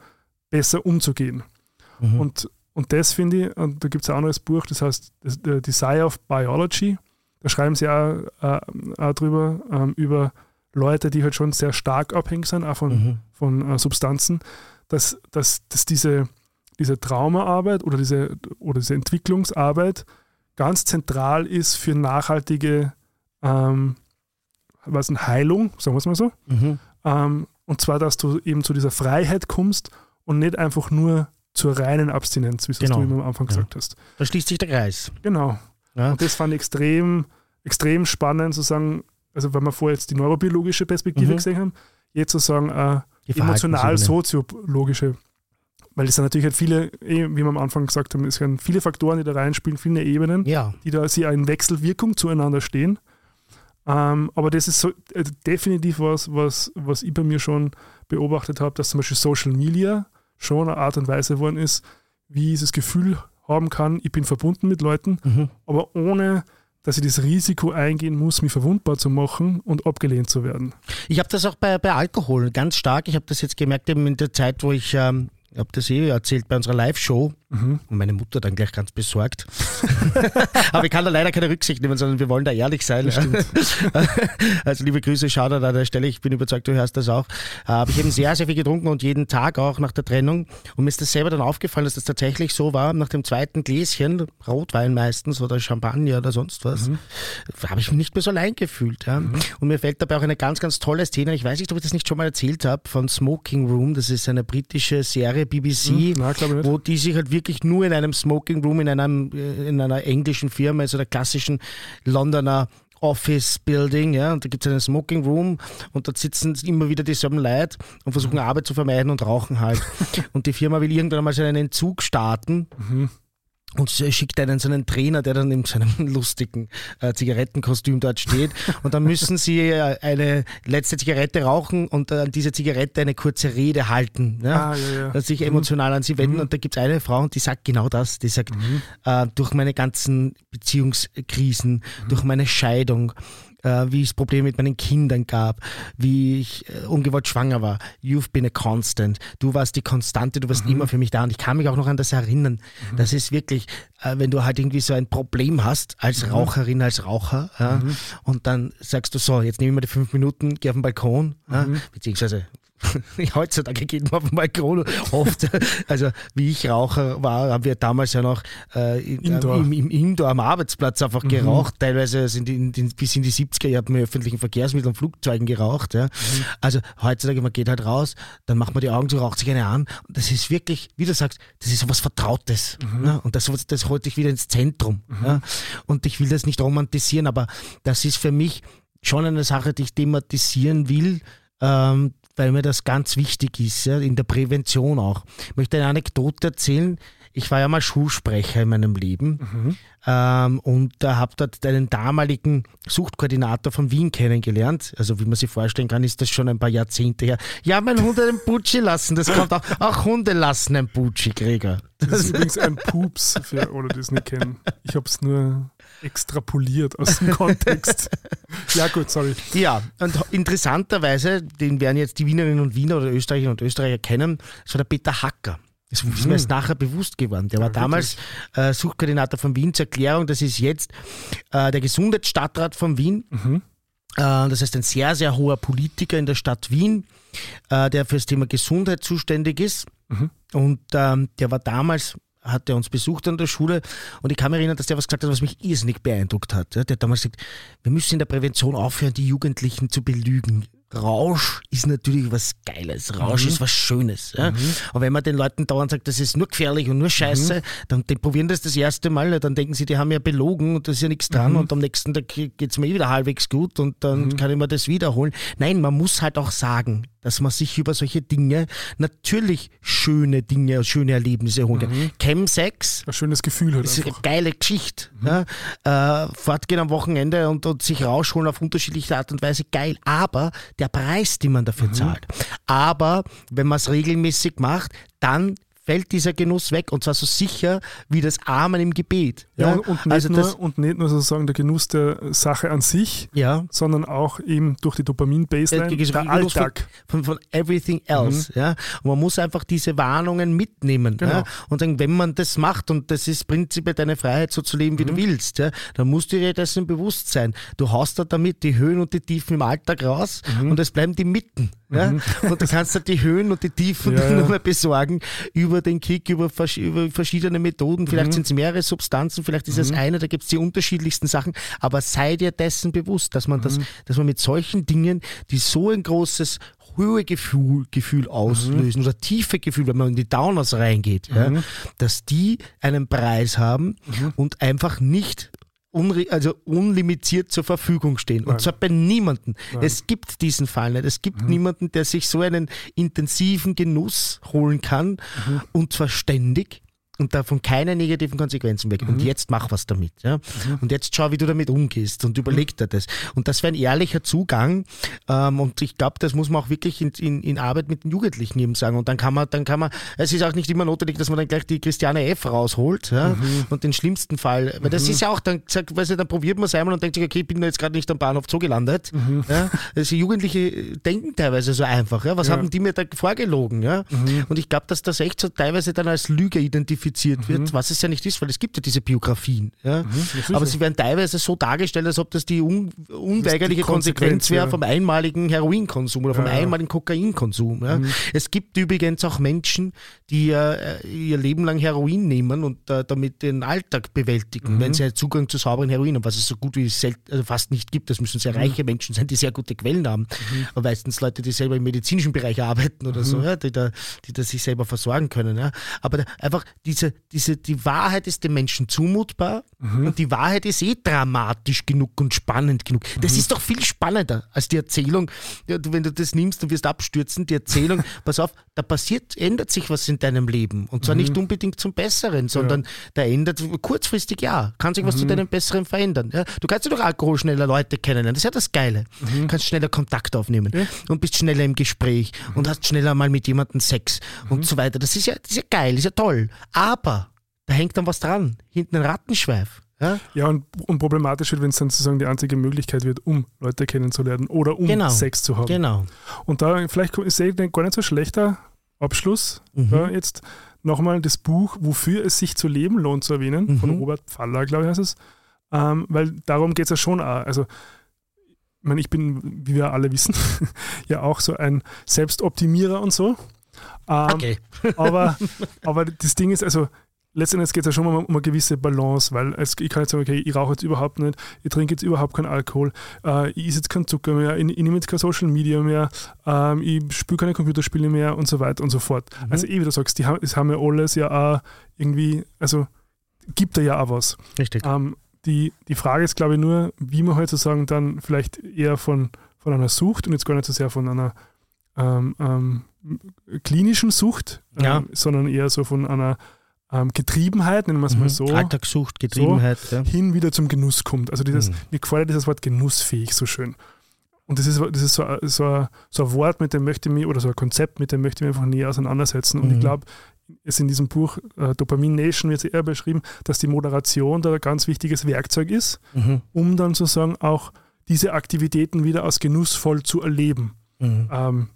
S1: besser umzugehen. Mhm. Und, und das finde ich, und da gibt es ein anderes Buch, das heißt The Desire of Biology. Da schreiben sie auch, äh, auch drüber, ähm, über Leute, die halt schon sehr stark abhängig sind, auch von, mhm. von äh, Substanzen, dass, dass, dass diese, diese Traumaarbeit oder diese, oder diese Entwicklungsarbeit ganz zentral ist für nachhaltige ähm, was eine Heilung, sagen wir es mal so. Mhm. Ähm, und zwar, dass du eben zu dieser Freiheit kommst und nicht einfach nur zur reinen Abstinenz, wie genau. du immer am Anfang ja. gesagt hast.
S2: Da schließt sich der Kreis.
S1: Genau. Ja. Und das fand ich extrem, extrem spannend, zu sagen, also wenn wir vorher jetzt die neurobiologische Perspektive mhm. gesehen haben, jetzt sozusagen äh, emotional-soziologische, weil es sind natürlich halt viele, eh, wie wir am Anfang gesagt haben, es sind viele Faktoren, die da reinspielen, viele Ebenen, ja. die da sie in Wechselwirkung zueinander stehen. Ähm, aber das ist so, äh, definitiv was, was, was ich bei mir schon beobachtet habe, dass zum Beispiel Social Media schon eine Art und Weise geworden ist, wie ich das Gefühl haben kann, ich bin verbunden mit Leuten, mhm. aber ohne dass ich das Risiko eingehen muss, mich verwundbar zu machen und abgelehnt zu werden.
S2: Ich habe das auch bei, bei Alkohol ganz stark. Ich habe das jetzt gemerkt eben in der Zeit, wo ich ähm, ich habe das eh erzählt bei unserer Live-Show mhm. und meine Mutter dann gleich ganz besorgt. Aber ich kann da leider keine Rücksicht nehmen, sondern wir wollen da ehrlich sein. also liebe Grüße, schau da an der Stelle. Ich bin überzeugt, du hörst das auch. Äh, habe ich eben sehr, sehr viel getrunken und jeden Tag auch nach der Trennung. Und mir ist das selber dann aufgefallen, dass das tatsächlich so war. Nach dem zweiten Gläschen, Rotwein meistens oder Champagner oder sonst was, mhm. habe ich mich nicht mehr so allein gefühlt. Ja. Mhm. Und mir fällt dabei auch eine ganz, ganz tolle Szene. Ich weiß nicht, ob ich das nicht schon mal erzählt habe, von Smoking Room. Das ist eine britische Serie BBC, hm, na, wo die sich halt wirklich nur in einem Smoking Room in, einem, äh, in einer englischen Firma, also der klassischen Londoner Office Building, ja, und da gibt es einen Smoking Room und dort sitzen immer wieder dieselben Leute und versuchen. Arbeit zu vermeiden und rauchen halt. und die Firma will irgendwann mal so einen Entzug starten. Mhm und schickt einen so einen Trainer, der dann in seinem lustigen äh, Zigarettenkostüm dort steht. Und dann müssen sie äh, eine letzte Zigarette rauchen und an diese Zigarette eine kurze Rede halten. Ja? Ah, ja, ja. Sich mhm. emotional an sie wenden. Mhm. Und da gibt es eine Frau und die sagt genau das. Die sagt, mhm. äh, durch meine ganzen Beziehungskrisen, mhm. durch meine Scheidung, äh, wie es Probleme mit meinen Kindern gab, wie ich äh, ungewollt schwanger war. You've been a constant. Du warst die Konstante, du warst mhm. immer für mich da. Und ich kann mich auch noch an das erinnern. Mhm. Das ist wirklich, äh, wenn du halt irgendwie so ein Problem hast, als mhm. Raucherin, als Raucher, ja, mhm. und dann sagst du so, jetzt nehme ich mal die fünf Minuten, geh auf den Balkon, ja, mhm. beziehungsweise Heutzutage geht man auf Balkon oft. Also wie ich Raucher war, haben wir damals ja noch äh, Indoor. Im, im, Indoor am Arbeitsplatz einfach mhm. geraucht. Teilweise sind in, in, bis in die 70er Jahre mit öffentlichen Verkehrsmitteln und Flugzeugen geraucht. Ja. Mhm. Also heutzutage, man geht halt raus, dann macht man die Augen zu, raucht sich eine an. Und das ist wirklich, wie du sagst, das ist so was Vertrautes. Mhm. Ja. Und das, das holt dich wieder ins Zentrum. Mhm. Ja. Und ich will das nicht romantisieren, aber das ist für mich schon eine Sache, die ich thematisieren will. Ähm, weil mir das ganz wichtig ist, ja, in der Prävention auch. Ich möchte eine Anekdote erzählen. ich war ja mal Schulsprecher in meinem Leben mhm. ähm, und da habe dort einen damaligen Suchtkoordinator von Wien kennengelernt. Also wie man sich vorstellen kann, ist das schon ein paar Jahrzehnte her. Ja, mein Hund hat einen Butschi lassen. Das kommt auch. Auch Hunde lassen einen Butschi, Gregor.
S1: Das ist übrigens ein Pups, für alle, die es nicht kennen. Ich habe es nur extrapoliert aus dem Kontext. ja, gut, sorry.
S2: Ja, und interessanterweise, den werden jetzt die Wienerinnen und Wiener oder Österreicherinnen und Österreicher kennen, das war der Peter Hacker. Das ist mir erst mhm. nachher bewusst geworden. Der war ja, damals äh, Suchkoordinator von Wien. Zur Erklärung, das ist jetzt äh, der Gesundheitsstadtrat von Wien. Mhm. Äh, das heißt, ein sehr, sehr hoher Politiker in der Stadt Wien, äh, der für das Thema Gesundheit zuständig ist. Mhm. Und ähm, der war damals hat er uns besucht an der Schule und ich kann mich erinnern, dass der was gesagt hat, was mich irrsinnig beeindruckt hat. Der hat damals gesagt, wir müssen in der Prävention aufhören, die Jugendlichen zu belügen. Rausch ist natürlich was Geiles. Rausch mhm. ist was Schönes. Ja? Mhm. Und wenn man den Leuten dauernd sagt, das ist nur gefährlich und nur Scheiße, mhm. dann probieren das das erste Mal, dann denken sie, die haben ja belogen und da ist ja nichts dran mhm. und am nächsten Tag geht es mir eh wieder halbwegs gut und dann mhm. kann ich mir das wiederholen. Nein, man muss halt auch sagen, dass man sich über solche Dinge natürlich schöne Dinge, schöne Erlebnisse holen kann. Mhm. Chemsex.
S1: Ein schönes Gefühl halt.
S2: Ist eine geile Geschichte. Mhm. Ja? Äh, fortgehen am Wochenende und, und sich rausholen auf unterschiedliche Art und Weise, geil. Aber der Preis, den man dafür mhm. zahlt. Aber wenn man es regelmäßig macht, dann fällt dieser Genuss weg und zwar so sicher wie das Amen im Gebet.
S1: Ja, ja? Und, nicht also nur, und nicht nur sozusagen der Genuss der Sache an sich, ja. sondern auch eben durch die Dopamin-Baseline, der, der Alltag.
S2: Von, von, von everything else. Mhm. Ja? Und man muss einfach diese Warnungen mitnehmen genau. ja? und sagen, wenn man das macht und das ist prinzipiell deine Freiheit, so zu leben, wie mhm. du willst, ja? dann musst du dir dessen bewusst sein. Du haust da damit die Höhen und die Tiefen im Alltag raus mhm. und es bleiben die Mitten. Ja? Mhm. Und du kannst halt die Höhen und die Tiefen ja, nur mehr besorgen über den Kick, über, über verschiedene Methoden. Vielleicht mhm. sind es mehrere Substanzen, vielleicht ist es mhm. eine, da gibt es die unterschiedlichsten Sachen. Aber sei dir dessen bewusst, dass man das, mhm. dass man mit solchen Dingen, die so ein großes Höhegefühl Gefühl auslösen mhm. oder tiefe Gefühl, wenn man in die Downers reingeht, ja, mhm. dass die einen Preis haben mhm. und einfach nicht also unlimitiert zur Verfügung stehen. Nein. Und zwar bei niemandem. Es gibt diesen Fall nicht. Es gibt mhm. niemanden, der sich so einen intensiven Genuss holen kann mhm. und zwar ständig und davon keine negativen Konsequenzen weg. Mhm. Und jetzt mach was damit. Ja? Mhm. Und jetzt schau, wie du damit umgehst und überleg dir das. Und das wäre ein ehrlicher Zugang. Ähm, und ich glaube, das muss man auch wirklich in, in, in, Arbeit mit den Jugendlichen eben sagen. Und dann kann man, dann kann man, es ist auch nicht immer notwendig, dass man dann gleich die Christiane F rausholt ja? Mhm. und den schlimmsten Fall. Weil das mhm. ist ja auch, dann, weißt du, dann probiert man es einmal und denkt sich, okay, ich bin da jetzt gerade nicht am Bahnhof Zoo gelandet. Mhm. Ja? Also Jugendliche denken teilweise so einfach. Ja? Was ja. haben die mir da vorgelogen? Ja? Und ich glaube, dass das echt so teilweise dann als Lüge identifiziert glorifiziert wird, mhm. was es ja nicht ist, weil es gibt ja diese Biografien. Ja? Mhm, Aber sie werden teilweise so dargestellt, als ob das die un unweigerliche Konsequenz, Konsequenz wäre ja. vom einmaligen Heroinkonsum oder vom ja, einmaligen Kokainkonsum. Ja? Mhm. Es gibt übrigens auch Menschen, die äh, ihr Leben lang Heroin nehmen und äh, damit den Alltag bewältigen, wenn mhm. sie Zugang zu sauberen Heroin haben, was es so gut wie also fast nicht gibt. Das müssen sehr mhm. reiche Menschen sein, die sehr gute Quellen haben. Aber meistens Leute, die selber im medizinischen Bereich arbeiten oder so, ja, die, da, die da sich selber versorgen können. Ja? Aber da, einfach diese, diese, die Wahrheit ist dem Menschen zumutbar mhm. und die Wahrheit ist eh dramatisch genug und spannend genug. Das mhm. ist doch viel spannender als die Erzählung, wenn du das nimmst und wirst abstürzen, die Erzählung, pass auf, da passiert, ändert sich was in deinem Leben. Und zwar mhm. nicht unbedingt zum Besseren, sondern ja. da ändert kurzfristig ja, kann sich was zu mhm. deinem Besseren verändern. Ja? Du kannst ja durch Alkohol schneller Leute kennenlernen, das ist ja das Geile. Du mhm. kannst schneller Kontakt aufnehmen ja. und bist schneller im Gespräch und hast schneller mal mit jemandem Sex und so weiter. Das ist ja, das ist ja geil, das ist ja toll. Aber da hängt dann was dran, hinten ein Rattenschweif.
S1: Ja, ja und, und, problematisch wird, wenn es dann sozusagen die einzige Möglichkeit wird, um Leute kennenzulernen oder um genau. Sex zu haben.
S2: Genau.
S1: Und da vielleicht ist es gar nicht so schlechter Abschluss. Mhm. Ja, jetzt nochmal das Buch Wofür es sich zu leben lohnt zu erwähnen, mhm. von Robert Pfaller, glaube ich, heißt es. Ähm, weil darum geht es ja schon auch. Also, ich meine, ich bin, wie wir alle wissen, ja auch so ein Selbstoptimierer und so.
S2: Ähm, okay.
S1: aber, aber das Ding ist, also letztendlich geht es ja schon mal um, eine gewisse Balance, weil es, ich kann jetzt sagen, okay, ich rauche jetzt überhaupt nicht, ich trinke jetzt überhaupt keinen Alkohol, äh, ich esse jetzt keinen Zucker mehr, ich, ich nehme jetzt kein Social Media mehr, ähm, ich spiele keine Computerspiele mehr und so weiter und so fort. Mhm. Also, eh, wie du sagst, die haben, das haben ja alles ja auch irgendwie, also gibt da ja auch was.
S2: Richtig.
S1: Ähm, die, die Frage ist, glaube ich, nur, wie man heutzutage dann vielleicht eher von, von einer Sucht und jetzt gar nicht so sehr von einer ähm, ähm, klinischen Sucht,
S2: ja.
S1: Ähm, sondern eher so von einer ähm, Getriebenheit, nennen wir es mhm. mal so.
S2: Alltagssucht, Getriebenheit.
S1: So, ja. Hin wieder zum Genuss kommt. Also dieses, mhm. mir gefällt dieses Wort genussfähig so schön. Und das ist, das ist so, so, so ein Wort, mit dem möchte ich mich, oder so ein Konzept, mit dem möchte ich mich einfach näher auseinandersetzen. Und mhm. ich glaube, es in diesem Buch äh, Dopamin Nation wird eher beschrieben, dass die Moderation da ein ganz wichtiges Werkzeug ist, mhm. um dann sozusagen auch diese Aktivitäten wieder als genussvoll zu erleben. Mhm. Ähm,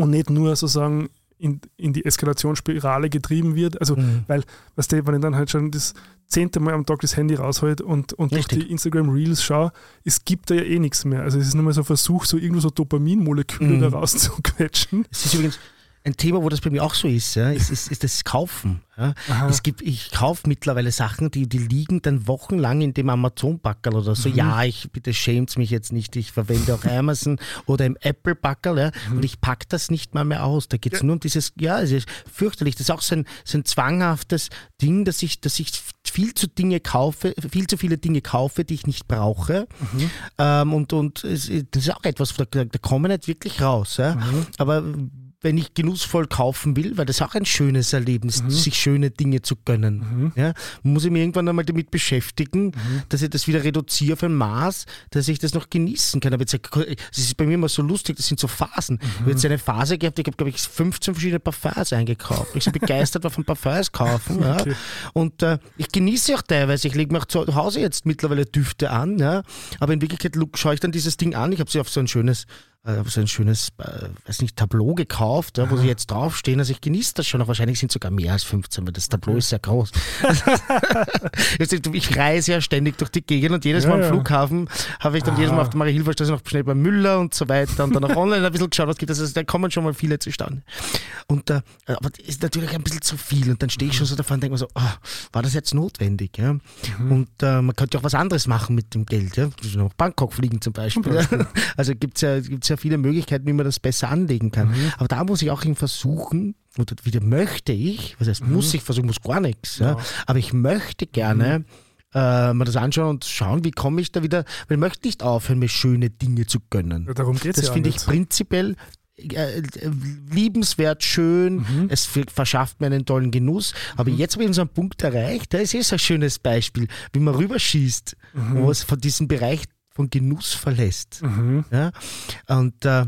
S1: und nicht nur sozusagen in, in die Eskalationsspirale getrieben wird. Also, mhm. weil, weißt du, wenn ich dann halt schon das zehnte Mal am Tag das Handy raushält und, und durch die Instagram Reels schaue, es gibt da ja eh nichts mehr. Also, es ist nur mal so ein Versuch, so irgendwo so Dopaminmoleküle mhm. da rauszuquetschen.
S2: Es ist übrigens ein Thema, wo das bei mir auch so ist, ja, ist, ist, ist das Kaufen. Ja. Es gibt, ich kaufe mittlerweile Sachen, die, die liegen dann wochenlang in dem Amazon-Backerl oder so. Mhm. Ja, ich bitte schämt mich jetzt nicht. Ich verwende auch Amazon oder im Apple-Backerl ja, mhm. und ich packe das nicht mal mehr aus. Da geht es ja. nur um dieses, ja, es ist fürchterlich. Das ist auch so ein, so ein zwanghaftes Ding, dass ich, dass ich viel zu Dinge kaufe, viel zu viele Dinge kaufe, die ich nicht brauche. Mhm. Ähm, und und es, das ist auch etwas, da, da kommen nicht wirklich raus. Ja. Mhm. Aber wenn ich genussvoll kaufen will, weil das ist auch ein schönes Erlebnis, mhm. sich schöne Dinge zu gönnen. Mhm. Ja, muss ich mich irgendwann einmal damit beschäftigen, mhm. dass ich das wieder reduziere auf ein Maß, dass ich das noch genießen kann. Aber jetzt, es ist bei mir immer so lustig, das sind so Phasen. Ich habe jetzt eine Phase gehabt, ich habe, glaube ich, 15 verschiedene Parfums eingekauft. Ich bin begeistert war von Parfums kaufen. Ja. Okay. Und äh, ich genieße auch teilweise. Ich lege mir auch zu Hause jetzt mittlerweile Düfte an. Ja. Aber in Wirklichkeit schaue ich dann dieses Ding an. Ich habe sie auf so ein schönes äh, so ein schönes, äh, weiß nicht, Tableau gekauft, ja, wo sie jetzt draufstehen. Also ich genieße das schon. Auch wahrscheinlich sind sogar mehr als 15, weil das Tableau ist sehr groß. ich reise ja ständig durch die Gegend und jedes Mal ja, am Flughafen habe ich dann Aha. jedes Mal auf der Marie-Hilfer-Straße noch schnell bei Müller und so weiter und dann auch online ein bisschen geschaut, was gibt es. Also da kommen schon mal viele zustande. Und äh, aber das ist natürlich ein bisschen zu viel. Und dann stehe ich schon so davor und denke mir so, oh, war das jetzt notwendig? Ja? Mhm. Und man könnte auch was anderes machen mit dem Geld. Ja? Nach Bangkok fliegen zum Beispiel. Beispiel. Also gibt es ja, gibt's ja viele Möglichkeiten, wie man das besser anlegen kann. Mhm. Aber da muss ich auch versuchen, oder wieder möchte ich, was heißt, mhm. muss ich versuchen, muss gar nichts, ja. Ja. aber ich möchte gerne mhm. äh, mal das anschauen und schauen, wie komme ich da wieder, weil ich möchte nicht aufhören, mir schöne Dinge zu gönnen.
S1: Ja, darum geht's
S2: das
S1: ja
S2: finde ich prinzipiell äh, liebenswert, schön, mhm. es verschafft mir einen tollen Genuss. Aber mhm. jetzt habe ich unseren Punkt erreicht, da ist es ein schönes Beispiel, wie man rüberschießt, mhm. wo es von diesem Bereich von Genuss verlässt. Mhm. Ja? Und äh,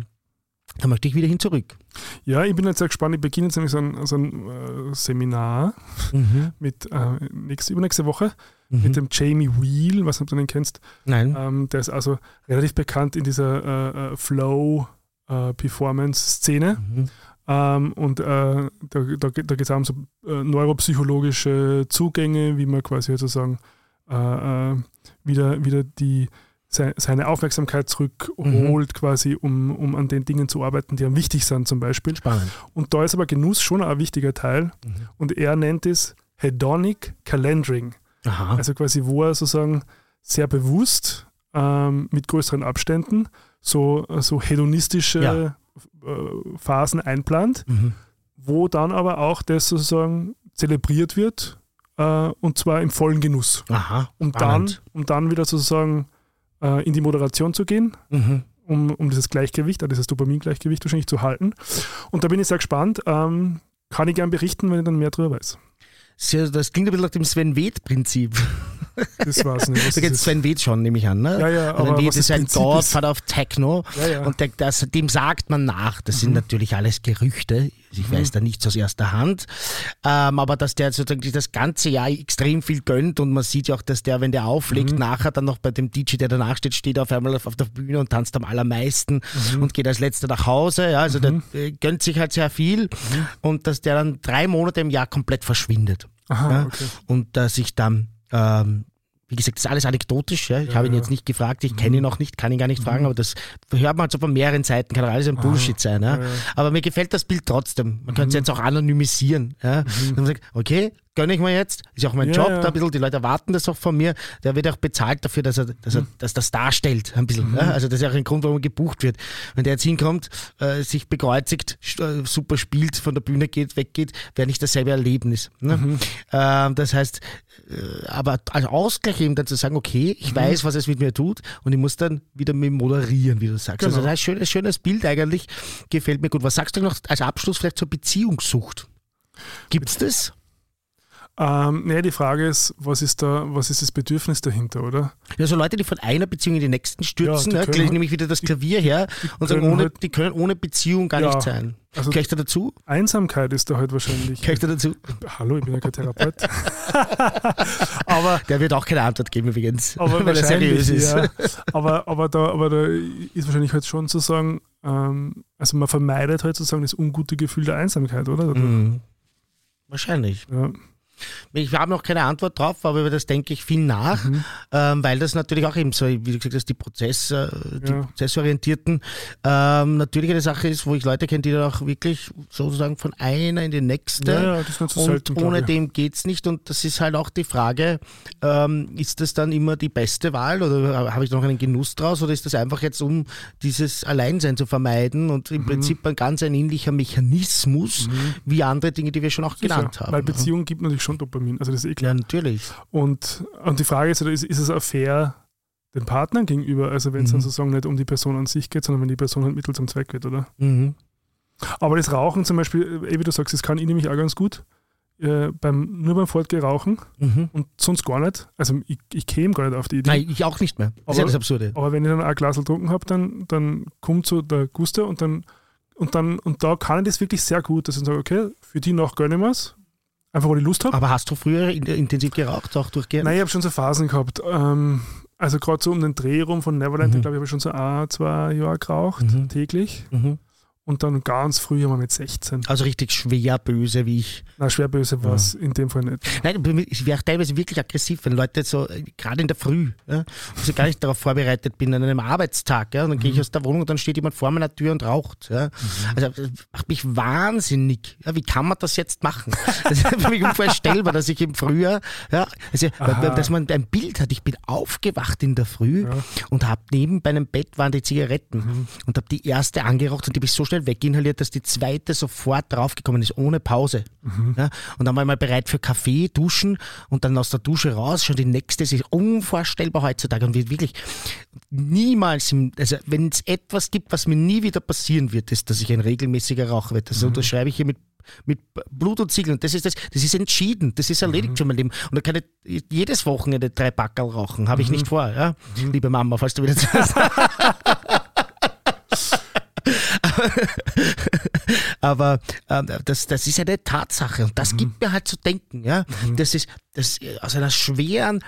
S2: da möchte ich wieder hin zurück.
S1: Ja, ich bin jetzt sehr gespannt. Ich beginne jetzt nämlich so ein, so ein äh, Seminar mhm. mit äh, nächste, übernächste Woche mhm. mit dem Jamie Wheel, was du den kennst.
S2: Nein.
S1: Ähm, der ist also relativ bekannt in dieser äh, äh Flow-Performance-Szene. Äh, mhm. Ähm, und äh, da, da, da geht es auch um so neuropsychologische Zugänge, wie man quasi sozusagen wieder, wieder die seine Aufmerksamkeit zurückholt, mhm. quasi, um, um an den Dingen zu arbeiten, die am wichtig sind, zum Beispiel.
S2: Spannend.
S1: Und da ist aber Genuss schon ein wichtiger Teil. Mhm. Und er nennt es Hedonic Calendring. Aha. Also quasi, wo er sozusagen sehr bewusst ähm, mit größeren Abständen so, so hedonistische ja. äh, Phasen einplant, mhm. wo dann aber auch das sozusagen zelebriert wird äh, und zwar im vollen Genuss.
S2: Aha,
S1: um, dann, um dann wieder sozusagen äh, in die Moderation zu gehen, mhm. um, um dieses Gleichgewicht, dieses Dopamingleichgewicht wahrscheinlich zu halten. Und da bin ich sehr gespannt. Ähm, kann ich gern berichten, wenn ich dann mehr darüber weiß.
S2: Das klingt ein bisschen nach dem Sven Weth-Prinzip.
S1: Das war's nicht.
S2: Was da geht Sven Weth schon, nehme ich an. Ne?
S1: Ja, ja,
S2: Sven Weth ist ein Godfather auf Techno ja, ja. und der, das, dem sagt man nach. Das mhm. sind natürlich alles Gerüchte. Ich mhm. weiß da nichts aus erster Hand. Ähm, aber dass der sozusagen das ganze Jahr extrem viel gönnt und man sieht ja auch, dass der, wenn der auflegt, mhm. nachher dann noch bei dem DJ, der danach steht, steht auf einmal auf, auf der Bühne und tanzt am allermeisten mhm. und geht als letzter nach Hause. Ja, also der äh, gönnt sich halt sehr viel mhm. und dass der dann drei Monate im Jahr komplett verschwindet. Aha, ja? okay. Und dass ich dann ähm, wie gesagt, das ist alles anekdotisch. Ja. Ich ja, habe ihn jetzt nicht gefragt, ich kenne ihn mhm. noch nicht, kann ihn gar nicht mhm. fragen, aber das hört man halt so von mehreren Seiten, kann alles ein Bullshit sein. Ja. Aber mir gefällt das Bild trotzdem. Man mhm. könnte es jetzt auch anonymisieren. Ja. Mhm. Dann man sagt, okay, gönne ich mir jetzt, ist ja auch mein ja, Job, ja. da ein bisschen, die Leute erwarten das auch von mir, der wird auch bezahlt dafür, dass er, dass er dass das darstellt, ein bisschen. Mhm. Ja? Also das ist ja auch ein Grund, warum er gebucht wird. Wenn der jetzt hinkommt, äh, sich bekreuzigt, äh, super spielt, von der Bühne geht, weggeht, wäre nicht dasselbe Erlebnis. Ne? Mhm. Ähm, das heißt, äh, aber als Ausgleich eben dann zu sagen, okay, ich mhm. weiß, was es mit mir tut und ich muss dann wieder mit moderieren, wie du sagst. Also genau. Also das ist ein schönes, schönes Bild eigentlich, gefällt mir gut. Was sagst du noch als Abschluss vielleicht zur Beziehungssucht? Gibt es das?
S1: Ähm, nee, die Frage ist, was ist da, was ist das Bedürfnis dahinter, oder?
S2: Ja, so Leute, die von einer Beziehung in die nächsten stürzen, ja, ne, nämlich wieder das Klavier her die, die und sagen, ohne, halt, die können ohne Beziehung gar ja, nicht sein. Also du dazu?
S1: Einsamkeit ist da halt wahrscheinlich.
S2: Gehst du dazu?
S1: Hallo, ich bin ja kein Therapeut.
S2: aber der wird auch keine Antwort geben übrigens,
S1: aber weil er seriös ist. Ja. Aber, aber, da, aber da ist wahrscheinlich halt schon zu sagen, ähm, also man vermeidet halt sozusagen das ungute Gefühl der Einsamkeit, oder?
S2: Mhm. Wahrscheinlich. Ja. Ich habe noch keine Antwort drauf, aber über das denke ich viel nach, mhm. ähm, weil das natürlich auch eben so, wie du gesagt hast, die, Prozess, äh, die ja. prozessorientierten ähm, natürlich eine Sache ist, wo ich Leute kenne, die dann auch wirklich sozusagen von einer in die nächste
S1: ja, ja, und
S2: selten, ohne dem geht es nicht und das ist halt auch die Frage, ähm, ist das dann immer die beste Wahl oder habe ich noch einen Genuss draus oder ist das einfach jetzt, um dieses Alleinsein zu vermeiden und im mhm. Prinzip ein ganz ein ähnlicher Mechanismus mhm. wie andere Dinge, die wir schon auch Sicher, genannt haben.
S1: Weil Beziehung gibt natürlich schon Dopamin. Also das ist eh klar.
S2: Ja, natürlich.
S1: Und, und die Frage ist, ist, ist es auch fair den Partnern gegenüber? Also wenn es mhm. dann sozusagen nicht um die Person an sich geht, sondern wenn die Person halt Mittel zum Zweck wird, oder? Mhm. Aber das Rauchen zum Beispiel, eh wie du sagst, das kann ich nämlich auch ganz gut. Äh, beim, nur beim Fortgehen rauchen mhm. und sonst gar nicht. Also ich, ich käme gar nicht auf die Idee.
S2: Nein, ich auch nicht mehr.
S1: Das aber, ist ja das Absurde. Aber wenn ich dann ein Glas getrunken habe, dann, dann kommt so der Guster und dann und dann und da kann ich das wirklich sehr gut, dass ich sage, okay, für die noch gönne ich was Einfach weil ich Lust habe.
S2: Aber hast du früher intensiv geraucht, auch durchgehend?
S1: Nein, ich habe schon so Phasen gehabt. Ähm, also gerade so um den Dreh rum von Neverland, mhm. glaube ich, habe ich schon so ein, zwei Jahre geraucht, mhm. täglich. Mhm. Und dann ganz früh mal mit 16.
S2: Also richtig schwer böse, wie ich.
S1: Na, schwer böse war es ja. in dem Fall nicht.
S2: Nein, ich wäre teilweise wirklich aggressiv, wenn Leute so, gerade in der Früh, ja, wo ich gar nicht darauf vorbereitet bin, an einem Arbeitstag, ja, und dann mhm. gehe ich aus der Wohnung und dann steht jemand vor meiner Tür und raucht. Ja. Mhm. Also das macht mich wahnsinnig. Ja, wie kann man das jetzt machen? Das ist für mich unvorstellbar, dass ich im Frühjahr, ja, also, dass man ein Bild hat. Ich bin aufgewacht in der Früh ja. und habe neben meinem Bett waren die Zigaretten mhm. und habe die erste angeraucht und die habe ich so schnell weginhaliert, dass die zweite sofort draufgekommen ist, ohne Pause. Mhm. Ja, und dann war ich mal bereit für Kaffee, Duschen und dann aus der Dusche raus, schon die nächste, das ist unvorstellbar heutzutage und wird wirklich niemals, im, also wenn es etwas gibt, was mir nie wieder passieren wird, ist, dass ich ein regelmäßiger Raucher werde. Das mhm. unterschreibe ich hier mit mit Blut und Ziegel. Und das ist das, das ist entschieden, das ist erledigt mhm. für mein Leben. Und da kann ich jedes Wochenende drei Backerl rauchen, habe ich mhm. nicht vor, ja? Mhm. Liebe Mama, falls du wieder zuhörst. Aber ähm, das, das ist eine Tatsache und das mhm. gibt mir halt zu denken. Ja? Mhm. Das ist das, aus einer schweren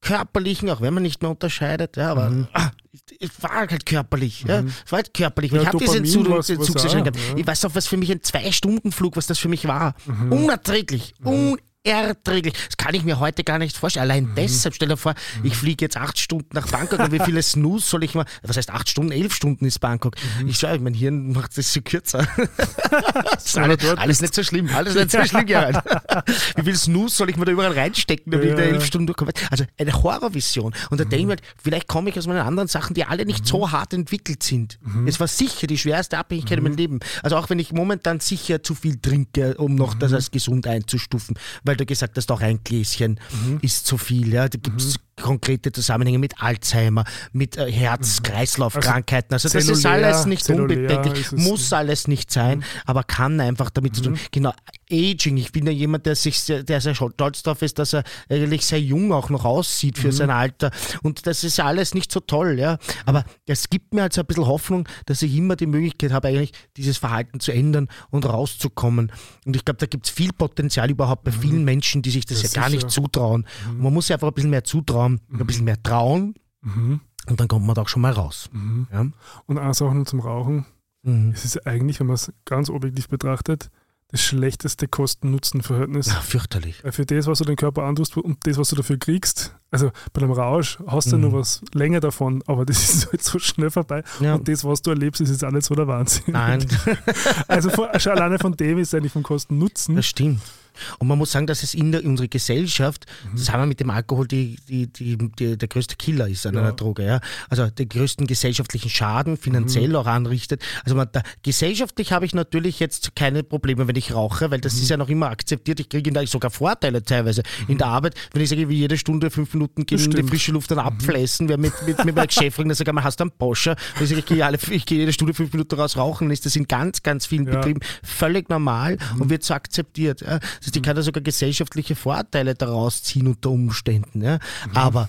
S2: körperlichen, auch wenn man nicht mehr unterscheidet, ja, aber mhm. ah, es war halt körperlich, ja, mhm. es war halt körperlich. Ja, ich habe diesen Zugserschein gehabt. Ja. Ich weiß auch, was für mich ein Zwei-Stunden-Flug, was das für mich war. Mhm. Unerträglich, mhm unerträglich. Das kann ich mir heute gar nicht vorstellen. Allein mhm. deshalb, stell dir vor, mhm. ich fliege jetzt acht Stunden nach Bangkok und wie viele Snooze soll ich mal, was heißt acht Stunden, elf Stunden ist Bangkok. Mhm. Ich schaue, mein Hirn macht das so kürzer. das alles, alles, nicht so schlimm, alles nicht so schlimm, Gerald. wie viel Snooze soll ich mir da überall reinstecken, damit ja, ich da elf Stunden durchkomme? Also eine Horrorvision. Und da mhm. denke ich mir, halt, vielleicht komme ich aus meinen anderen Sachen, die alle nicht so mhm. hart entwickelt sind. Mhm. Es war sicher die schwerste Abhängigkeit in meinem Leben. Also auch wenn ich momentan sicher zu viel trinke, um noch das als gesund einzustufen, weil weil du gesagt hast, auch ein Gläschen mhm. ist zu viel. Ja? Da gibt es mhm konkrete Zusammenhänge mit Alzheimer, mit äh, Herz-Kreislauf-Krankheiten. Also, also das ist alles nicht unbedenklich, muss alles nicht sein, mhm. aber kann einfach damit mhm. zu tun. Mhm. Genau, Aging. Ich bin ja jemand, der sich sehr, der sehr stolz darauf ist, dass er eigentlich sehr jung auch noch aussieht für mhm. sein Alter. Und das ist alles nicht so toll, ja. Aber es gibt mir also ein bisschen Hoffnung, dass ich immer die Möglichkeit habe, eigentlich dieses Verhalten zu ändern und rauszukommen. Und ich glaube, da gibt es viel Potenzial überhaupt bei mhm. vielen Menschen, die sich das, das ja gar nicht zutrauen. Mhm. Man muss sich einfach ein bisschen mehr zutrauen Raum mhm. ein bisschen mehr trauen mhm. und dann kommt man da auch schon mal raus.
S1: Mhm. Ja? Und eine Sache nur zum Rauchen. Mhm. Es ist eigentlich, wenn man es ganz objektiv betrachtet, das schlechteste Kosten-Nutzen-Verhältnis.
S2: Ja, fürchterlich.
S1: Weil für das, was du den Körper antust und das, was du dafür kriegst, also bei einem Rausch hast du mhm. nur was länger davon, aber das ist halt so schnell vorbei. Ja. Und das, was du erlebst, ist jetzt auch nicht so der Wahnsinn.
S2: Nein.
S1: also von, alleine von dem ist es eigentlich vom Kosten-Nutzen.
S2: Das stimmt. Und man muss sagen, dass es in, der, unserer Gesellschaft, mhm. zusammen mit dem Alkohol, die, die, die, die, der größte Killer ist an ja. einer Droge. Ja? Also den größten gesellschaftlichen Schaden finanziell mhm. auch anrichtet. Also man, da, gesellschaftlich habe ich natürlich jetzt keine Probleme, wenn ich rauche, weil das mhm. ist ja noch immer akzeptiert. Ich kriege da sogar Vorteile teilweise in mhm. der Arbeit. Wenn ich sage, wie jede Stunde fünf Minuten gehen in die frische Luft dann mhm. abflessen, wer mit, mit, mit meinem Chef dann sage ich, hast du einen Porsche? Ich sage, ich gehe, alle, ich gehe jede Stunde fünf Minuten raus rauchen, dann ist das in ganz, ganz vielen ja. Betrieben völlig normal und wird so akzeptiert. Ja? Das heißt, ich kann da sogar gesellschaftliche Vorteile daraus ziehen unter Umständen. Ja? Mhm. Aber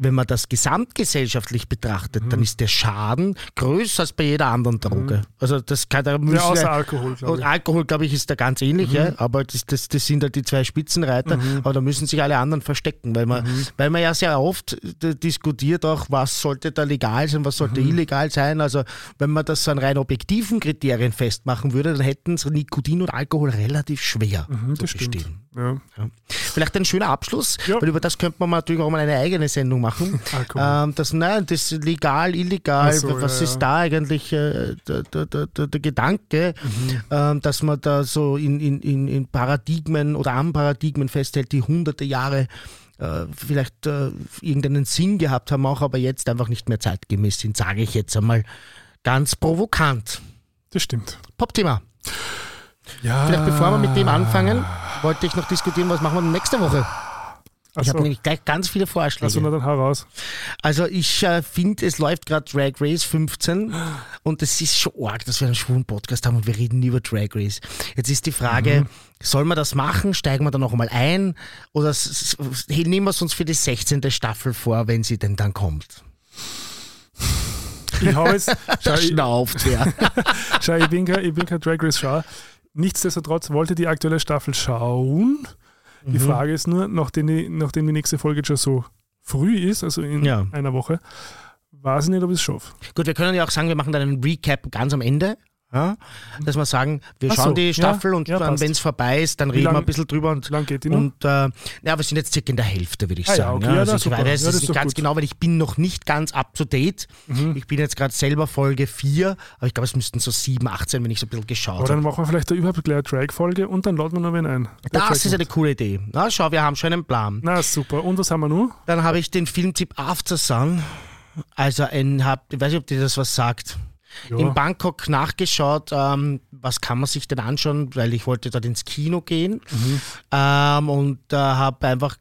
S2: wenn man das gesamtgesellschaftlich betrachtet, mhm. dann ist der Schaden größer als bei jeder anderen Droge. Mhm. Also das kann da
S1: müssen ja, außer Alkohol,
S2: glaube ich. Alkohol, glaube ich, ist da ganz ähnlich, mhm. ja, aber das, das, das sind halt die zwei Spitzenreiter, mhm. aber da müssen sich alle anderen verstecken, weil man, mhm. weil man ja sehr oft diskutiert auch, was sollte da legal sein, was sollte mhm. illegal sein. Also wenn man das an rein objektiven Kriterien festmachen würde, dann hätten es Nikotin und Alkohol relativ schwer
S1: zu bestehen. Ja.
S2: Vielleicht ein schöner Abschluss, weil über das könnte man natürlich auch mal eine eigene Sendung machen machen. Ah, ähm, das, nein, das legal, illegal, so, was ja, ist da eigentlich äh, der, der, der, der, Gedanke, mhm. ähm, dass man da so in, in, in Paradigmen oder am Paradigmen festhält, die hunderte Jahre äh, vielleicht äh, irgendeinen Sinn gehabt haben, auch aber jetzt einfach nicht mehr zeitgemäß sind, sage ich jetzt einmal ganz provokant.
S1: Das stimmt.
S2: Popthema. Ja. Vielleicht bevor wir mit dem anfangen, wollte ich noch diskutieren, was machen wir nächste Woche. Ich habe nämlich gleich ganz viele Vorschläge.
S1: Also, na dann heraus.
S2: Also ich äh, finde, es läuft gerade Drag Race 15 und es ist schon arg, dass wir einen schwulen Podcast haben und wir reden nie über Drag Race. Jetzt ist die Frage, mhm. soll man das machen? Steigen wir da noch einmal ein? Oder nehmen wir es uns für die 16. Staffel vor, wenn sie denn dann kommt?
S1: Ich habe es.
S2: Schau, schnauft wer.
S1: schau, ich bin kein, ich bin kein Drag Race Schauer. Nichtsdestotrotz wollte die aktuelle Staffel schauen die mhm. Frage ist nur, nachdem die, nachdem die nächste Folge schon so früh ist, also in ja. einer Woche, weiß ich nicht, ob ich es schaffe.
S2: Gut, wir können ja auch sagen, wir machen dann einen Recap ganz am Ende. Ja, dass wir sagen, wir Ach schauen so, die Staffel ja, und ja, wenn es vorbei ist, dann reden lang, wir ein bisschen drüber. Und,
S1: lang geht die noch?
S2: Und, äh, ja, wir sind jetzt circa in der Hälfte, würde ich ah, sagen.
S1: Okay, also
S2: ich weiß es nicht ganz gut. genau, weil ich bin noch nicht ganz up to date. Mhm. Ich bin jetzt gerade selber Folge 4, aber ich glaube, es müssten so 7, 8 sein, wenn ich so ein bisschen geschaut habe.
S1: dann machen wir vielleicht überhaupt gleich eine Drag-Folge und dann laden wir noch wen ein.
S2: Der das ist eine coole Idee. Na, schau, wir haben schon einen Plan.
S1: Na, super. Und was haben wir noch?
S2: Dann habe ich den Filmtipp After Sun. Also ein, hab, ich weiß nicht, ob dir das was sagt ja. in Bangkok nachgeschaut, ähm, was kann man sich denn anschauen, weil ich wollte dort ins Kino gehen mhm. ähm, und äh, habe einfach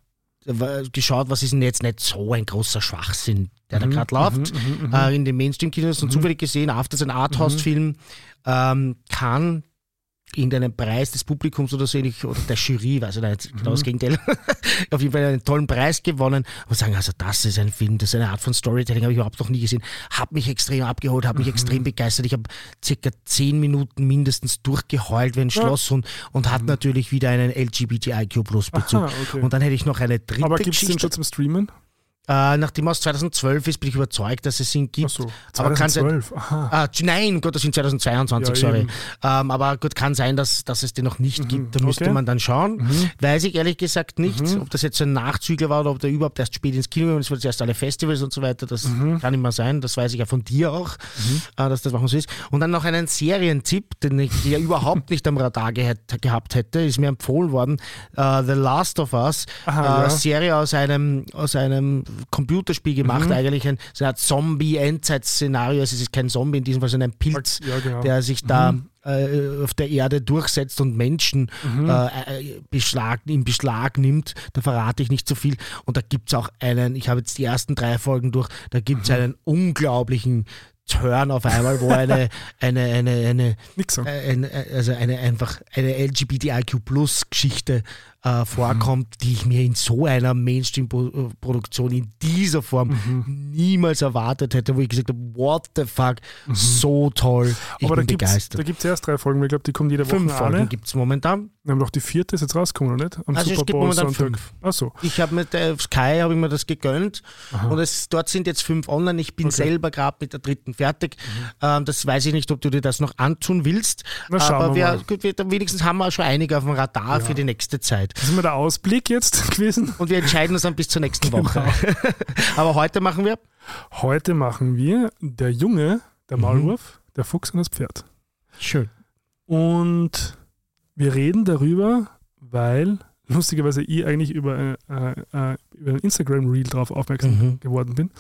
S2: geschaut, was ist denn jetzt nicht so ein großer Schwachsinn, der mhm. da gerade läuft mhm, mhm, äh, in den Mainstream-Kinos und mhm. zufällig gesehen, After ist ein Arthouse-Film, ähm, kann irgendeinen Preis des Publikums oder so ähnlich, oder der Jury, weiß ich nicht, genau das mhm. Gegenteil, auf jeden Fall einen tollen Preis gewonnen und sagen, also das ist ein Film, das ist eine Art von Storytelling, habe ich überhaupt noch nie gesehen, hat mich extrem abgeholt, hat mich mhm. extrem begeistert, ich habe circa zehn Minuten mindestens durchgeheult wie ein Schloss ja. und, und hat mhm. natürlich wieder einen LGBTIQ Plus Bezug. Aha, okay. Und dann hätte ich noch eine dritte
S1: Aber gibt es den schon zum Streamen?
S2: Äh, nachdem aus 2012 ist, bin ich überzeugt, dass es ihn gibt. Ach so,
S1: 2012?
S2: Aber kann sein, äh, nein, Gott, das sind 2022, ja, sorry. Ähm, aber gut, kann sein, dass, dass es den noch nicht mhm, gibt. Da müsste okay. man dann schauen. Mhm. Weiß ich ehrlich gesagt nicht, mhm. ob das jetzt ein Nachzügler war oder ob der überhaupt erst spät ins Kino und es wird erst alle Festivals und so weiter. Das mhm. kann immer sein. Das weiß ich ja von dir auch, mhm. äh, dass das machen so ist. Und dann noch einen Serientipp, den ich ja überhaupt nicht am Radar ge gehabt hätte, ist mir empfohlen worden. Uh, The Last of Us, Aha, ja. Serie aus einem, aus einem Computerspiel gemacht, mhm. eigentlich ein, so eine Art Zombie-Endzeit-Szenario. Also es ist kein Zombie, in diesem Fall, sondern ein Pilz, ja, genau. der sich da mhm. äh, auf der Erde durchsetzt und Menschen mhm. äh, äh beschlag, in Beschlag nimmt. Da verrate ich nicht so viel. Und da gibt es auch einen, ich habe jetzt die ersten drei Folgen durch, da gibt es mhm. einen unglaublichen Turn auf einmal, wo eine, eine, eine, eine, äh, eine, also eine einfach eine LGBTIQ Plus Geschichte äh, vorkommt, mhm. die ich mir in so einer Mainstream-Produktion in dieser Form mhm. niemals erwartet hätte, wo ich gesagt habe, what the fuck, mhm. so toll. Ich
S1: Aber
S2: bin
S1: da
S2: begeistert.
S1: da gibt es erst drei Folgen, ich glaube, die kommen jede Woche
S2: Fünf Folgen gibt es momentan.
S1: Wir haben doch die vierte ist jetzt rausgekommen, oder nicht?
S2: Am also Super es gibt Bowl momentan Sonntag. fünf.
S1: Ach so.
S2: Ich habe mit äh, Sky habe ich mir das gegönnt Aha. und es, dort sind jetzt fünf online. Ich bin okay. selber gerade mit der dritten fertig. Mhm. Ähm, das weiß ich nicht, ob du dir das noch antun willst.
S1: Na, Aber wir,
S2: wir, wenigstens haben wir schon einige auf dem Radar ja. für die nächste Zeit.
S1: Das ist immer der Ausblick jetzt gewesen.
S2: Und wir entscheiden uns dann bis zur nächsten genau. Woche. Aber heute machen wir?
S1: Heute machen wir der Junge, der mhm. Maulwurf, mhm. der Fuchs und das Pferd.
S2: Schön.
S1: Und wir reden darüber, weil lustigerweise ich eigentlich über, äh, äh, über ein Instagram-Reel darauf aufmerksam mhm. geworden bin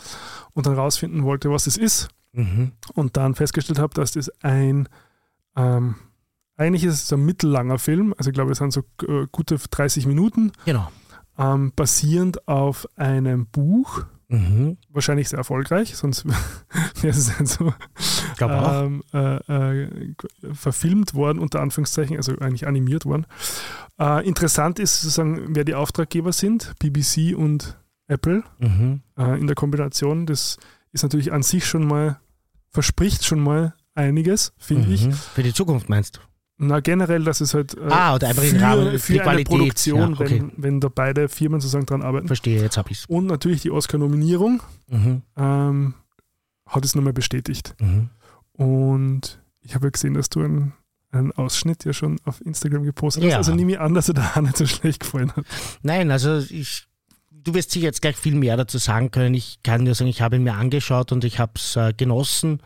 S1: und dann rausfinden wollte, was das ist. Mhm. Und dann festgestellt habe, dass das ein ähm, eigentlich ist es ein mittellanger Film, also ich glaube, es sind so äh, gute 30 Minuten.
S2: Genau.
S1: Ähm, basierend auf einem Buch. Mhm. Wahrscheinlich sehr erfolgreich, sonst wäre es halt so ähm, äh, äh, verfilmt worden, unter Anführungszeichen, also eigentlich animiert worden. Äh, interessant ist sozusagen, wer die Auftraggeber sind, BBC und Apple mhm. äh, in der Kombination. Das ist natürlich an sich schon mal, verspricht schon mal einiges, finde mhm. ich.
S2: Für die Zukunft meinst du?
S1: Na, generell, dass es halt
S2: äh, ah, oder einfach
S1: für,
S2: Rahmen,
S1: für eine Produktion, ja, okay. wenn, wenn da beide Firmen sozusagen dran arbeiten.
S2: Verstehe, jetzt habe ich es.
S1: Und natürlich die Oscar-Nominierung mhm. ähm, hat es nochmal bestätigt. Mhm. Und ich habe ja gesehen, dass du einen, einen Ausschnitt ja schon auf Instagram gepostet ja. hast. Also nehme ich an, dass er da nicht so schlecht gefallen hat.
S2: Nein, also ich du wirst sicher jetzt gleich viel mehr dazu sagen können. Ich kann nur sagen, ich habe ihn mir angeschaut und ich habe es äh, genossen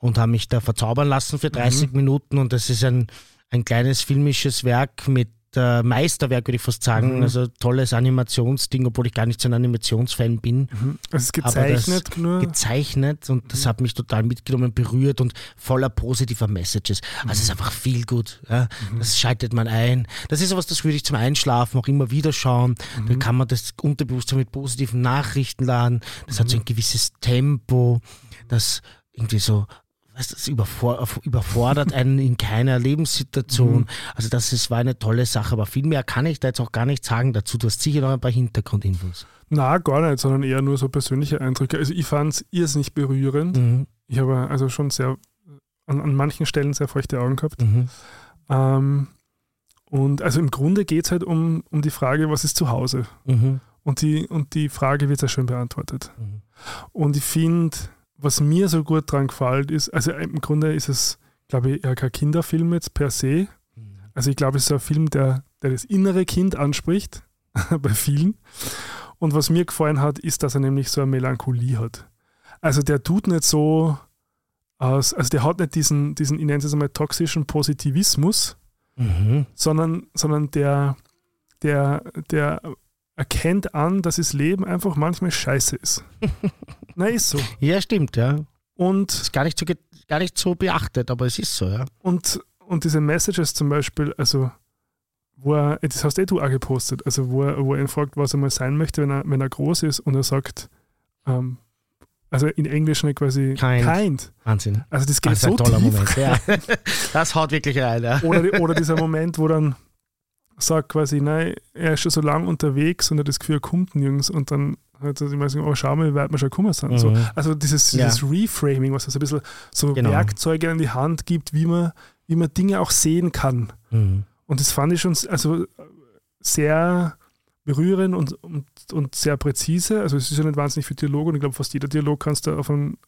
S2: und habe mich da verzaubern lassen für 30 mhm. Minuten. Und das ist ein, ein kleines filmisches Werk mit äh, Meisterwerk, würde ich fast sagen. Mhm. Also tolles Animationsding, obwohl ich gar nicht so ein Animationsfan bin.
S1: Mhm. Es ist gezeichnet,
S2: nur. Gezeichnet und mhm. das hat mich total mitgenommen, berührt und voller positiver Messages. Also es ist mhm. einfach viel gut. Ja? Mhm. Das schaltet man ein. Das ist sowas, das würde ich zum Einschlafen auch immer wieder schauen. Da kann man das Unterbewusstsein mit positiven Nachrichten laden. Das hat so ein gewisses Tempo, das irgendwie so das überfor überfordert einen in keiner Lebenssituation. Mhm. Also das ist, war eine tolle Sache, aber viel mehr kann ich da jetzt auch gar nicht sagen dazu. Du hast sicher noch ein paar Hintergrundinfos.
S1: Na, gar nicht, sondern eher nur so persönliche Eindrücke. Also ich fand es irrsinnig berührend. Mhm. Ich habe also schon sehr, an, an, manchen Stellen sehr feuchte Augen gehabt. Mhm. Ähm, und also im Grunde geht es halt um, um die Frage, was ist zu Hause? Mhm. Und, die, und die Frage wird sehr schön beantwortet. Mhm. Und ich finde, was mir so gut dran gefällt, ist, also im Grunde ist es, glaube ich, eher kein Kinderfilm jetzt per se. Mhm. Also ich glaube, es ist ein Film, der, der das innere Kind anspricht, bei vielen. Und was mir gefallen hat, ist, dass er nämlich so eine Melancholie hat. Also der tut nicht so aus, also der hat nicht diesen, diesen ich nenne es einmal toxischen Positivismus, mhm. sondern, sondern der, der, der erkennt an, dass das Leben einfach manchmal scheiße ist. Na, ist so.
S2: Ja, stimmt, ja.
S1: Und
S2: ist gar nicht so, gar nicht so beachtet, aber es ist so, ja.
S1: Und, und diese Messages zum Beispiel, also wo er, das hast eh du auch gepostet, also wo er, wo er ihn fragt, was er mal sein möchte, wenn er, wenn er groß ist und er sagt, ähm, also in Englisch nicht quasi
S2: kind. kind.
S1: Wahnsinn. Also das geht
S2: das
S1: ist so
S2: ein toller Moment. Ja. Das haut wirklich rein. Ja.
S1: Oder, oder dieser Moment, wo dann sagt quasi, nein, er ist schon so lange unterwegs und hat das Gefühl, er kommt nirgends und dann hat er immer so, oh, schau mal, wie weit wir schon gekommen sind. Mhm. So, also dieses, ja. dieses Reframing, was so ein bisschen so genau. Werkzeuge an die Hand gibt, wie man, wie man Dinge auch sehen kann. Mhm. Und das fand ich schon also sehr berührend und, und, und sehr präzise. Also es ist ja nicht wahnsinnig viel Dialog und ich glaube, fast jeder Dialog kannst du auf einen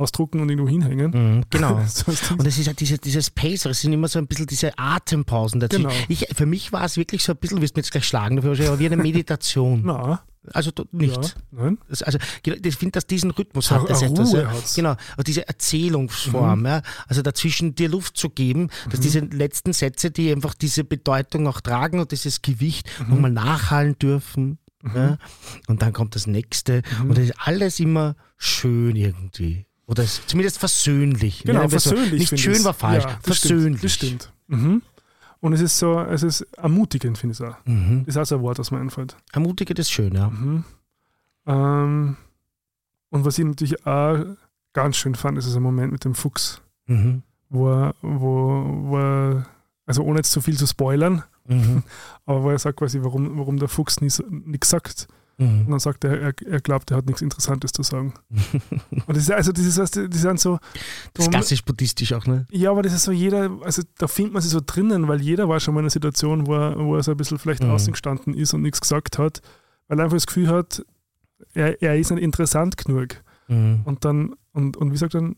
S1: ausdrucken und irgendwo hinhängen.
S2: Mhm, genau. und es ist halt diese, dieses Pace, es sind immer so ein bisschen diese Atempausen dazu. Genau. Ich, für mich war es wirklich so ein bisschen, wirst du mir jetzt gleich schlagen dafür, aber wie eine Meditation.
S1: Na.
S2: Also nicht. Ja, nein. Also ich finde, dass diesen Rhythmus hat das etwas. Ja. Genau, also diese Erzählungsform, mhm. ja, also dazwischen dir Luft zu geben, dass mhm. diese letzten Sätze, die einfach diese Bedeutung auch tragen und dieses Gewicht mhm. nochmal nachhallen dürfen. Mhm. Ja, und dann kommt das nächste mhm. und das ist alles immer schön irgendwie. Oder zumindest versöhnlich.
S1: Genau, versöhnlich.
S2: So. Nicht schön war falsch, ja, das versöhnlich.
S1: Stimmt, das stimmt. Mhm. Und es ist so, es ist ermutigend, finde ich auch. Mhm. Das ist auch so ein Wort, das mir einfällt.
S2: Ermutigend ist schön, ja.
S1: Mhm. Ähm, und was ich natürlich auch ganz schön fand, ist ein Moment mit dem Fuchs, mhm. wo, er, wo, wo er, also ohne jetzt zu viel zu spoilern, mhm. aber wo er sagt quasi, warum, warum der Fuchs nichts sagt. Mhm. Und dann sagt er, er, er glaubt, er hat nichts Interessantes zu sagen. und das ist also, das ist, die sind so.
S2: Das ist klassisch buddhistisch auch, ne?
S1: Ja, aber das ist so jeder, also da findet man sich so drinnen, weil jeder war schon mal in einer Situation, wo er, wo er so ein bisschen vielleicht mhm. außen gestanden ist und nichts gesagt hat, weil er einfach das Gefühl hat, er, er ist nicht interessant genug. Mhm. Und dann, und, und wie sagt dann,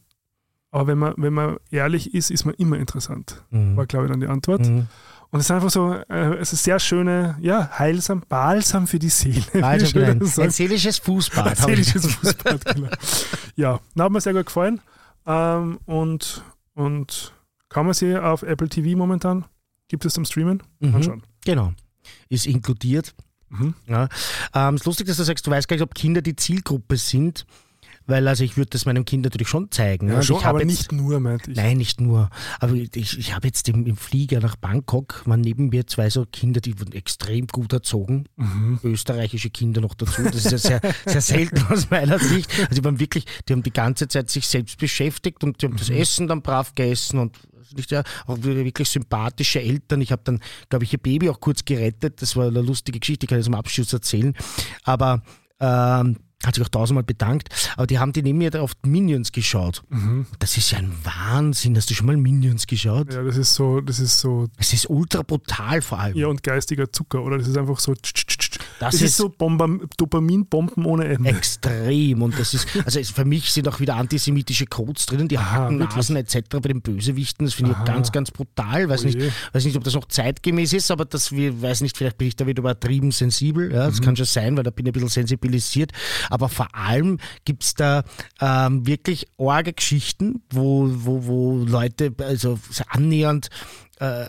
S1: aber wenn man, wenn man ehrlich ist, ist man immer interessant. Mhm. War, glaube ich, dann die Antwort. Und es ist einfach so, äh, es ist sehr schöne, ja, heilsam, balsam für die Seele.
S2: Balsam, ein seelisches Fußbad. Ein
S1: seelisches Fußbad, genau. Ja, da hat mir sehr gut gefallen. Ähm, und, und kann man sie auf Apple TV momentan, gibt es zum Streamen?
S2: Mhm, Anschauen. Genau. Ist inkludiert. Mhm. Ja. Ähm, es ist lustig, dass du sagst, du weißt gar nicht, ob Kinder die Zielgruppe sind. Weil also ich würde das meinem Kind natürlich schon zeigen.
S1: Ja, schon, aber
S2: jetzt,
S1: nicht nur, meinte ich.
S2: Nein, nicht nur. Aber ich, ich habe jetzt im, im, Flieger nach Bangkok, waren neben mir zwei so Kinder, die wurden extrem gut erzogen. Mhm. Österreichische Kinder noch dazu. Das ist ja sehr, sehr selten aus meiner Sicht. Also die waren wirklich, die haben die ganze Zeit sich selbst beschäftigt und die haben mhm. das Essen dann brav gegessen und nicht ja, auch wirklich sympathische Eltern. Ich habe dann, glaube ich, ihr Baby auch kurz gerettet. Das war eine lustige Geschichte, ich kann ich zum Abschluss erzählen. Aber ähm, hat sich auch tausendmal bedankt, aber die haben die neben mir oft Minions geschaut. Mhm. Das ist ja ein Wahnsinn. Hast du schon mal Minions geschaut?
S1: Ja, das ist so, das ist so.
S2: Es ist ultra brutal vor allem.
S1: Ja, und geistiger Zucker, oder? Das ist einfach so. Tsch, tsch, tsch. Das, das ist, ist, so Dopaminbomben ohne Ende.
S2: Extrem. Und das ist, also für mich sind auch wieder antisemitische Codes drinnen, die Haken, Nasen etc. bei den Bösewichten. Das finde ich ganz, ganz brutal. Weiß nicht, weiß nicht, ob das noch zeitgemäß ist, aber das, weiß nicht, vielleicht bin ich da wieder übertrieben sensibel. Ja, das mhm. kann schon sein, weil da bin ich ein bisschen sensibilisiert aber vor allem gibt es da ähm, wirklich arge Geschichten, wo, wo, wo Leute also annähernd, äh,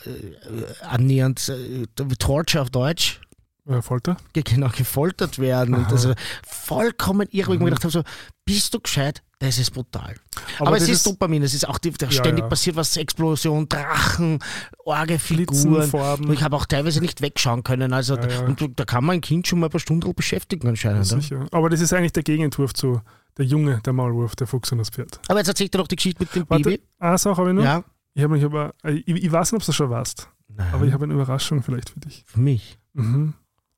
S2: annähernd äh, Torture auf Deutsch,
S1: äh, Folter?
S2: Genau, gefoltert werden. Aha. Und also vollkommen irre, wo ich mir gedacht habe, so, bist du gescheit? Das ist brutal. Aber, Aber es ist Dopamin, es ist auch die, ja, ständig ja. passiert was, Explosion, Drachen, arge Figuren. Und ich habe auch teilweise nicht wegschauen können. Also ja, und da kann man ein Kind schon mal ein paar Stunden beschäftigen anscheinend.
S1: sicher. Aber das ist eigentlich der Gegenentwurf zu der Junge, der Maulwurf, der Fuchs und das Pferd.
S2: Aber jetzt erzählt er doch die Geschichte mit dem Warte, Baby.
S1: Eine Sache habe ich noch. Ja. Ich, mich aber, ich, ich weiß nicht, ob du das schon weißt. Nein. Aber ich habe eine Überraschung vielleicht für dich.
S2: Für mich?
S1: Mhm.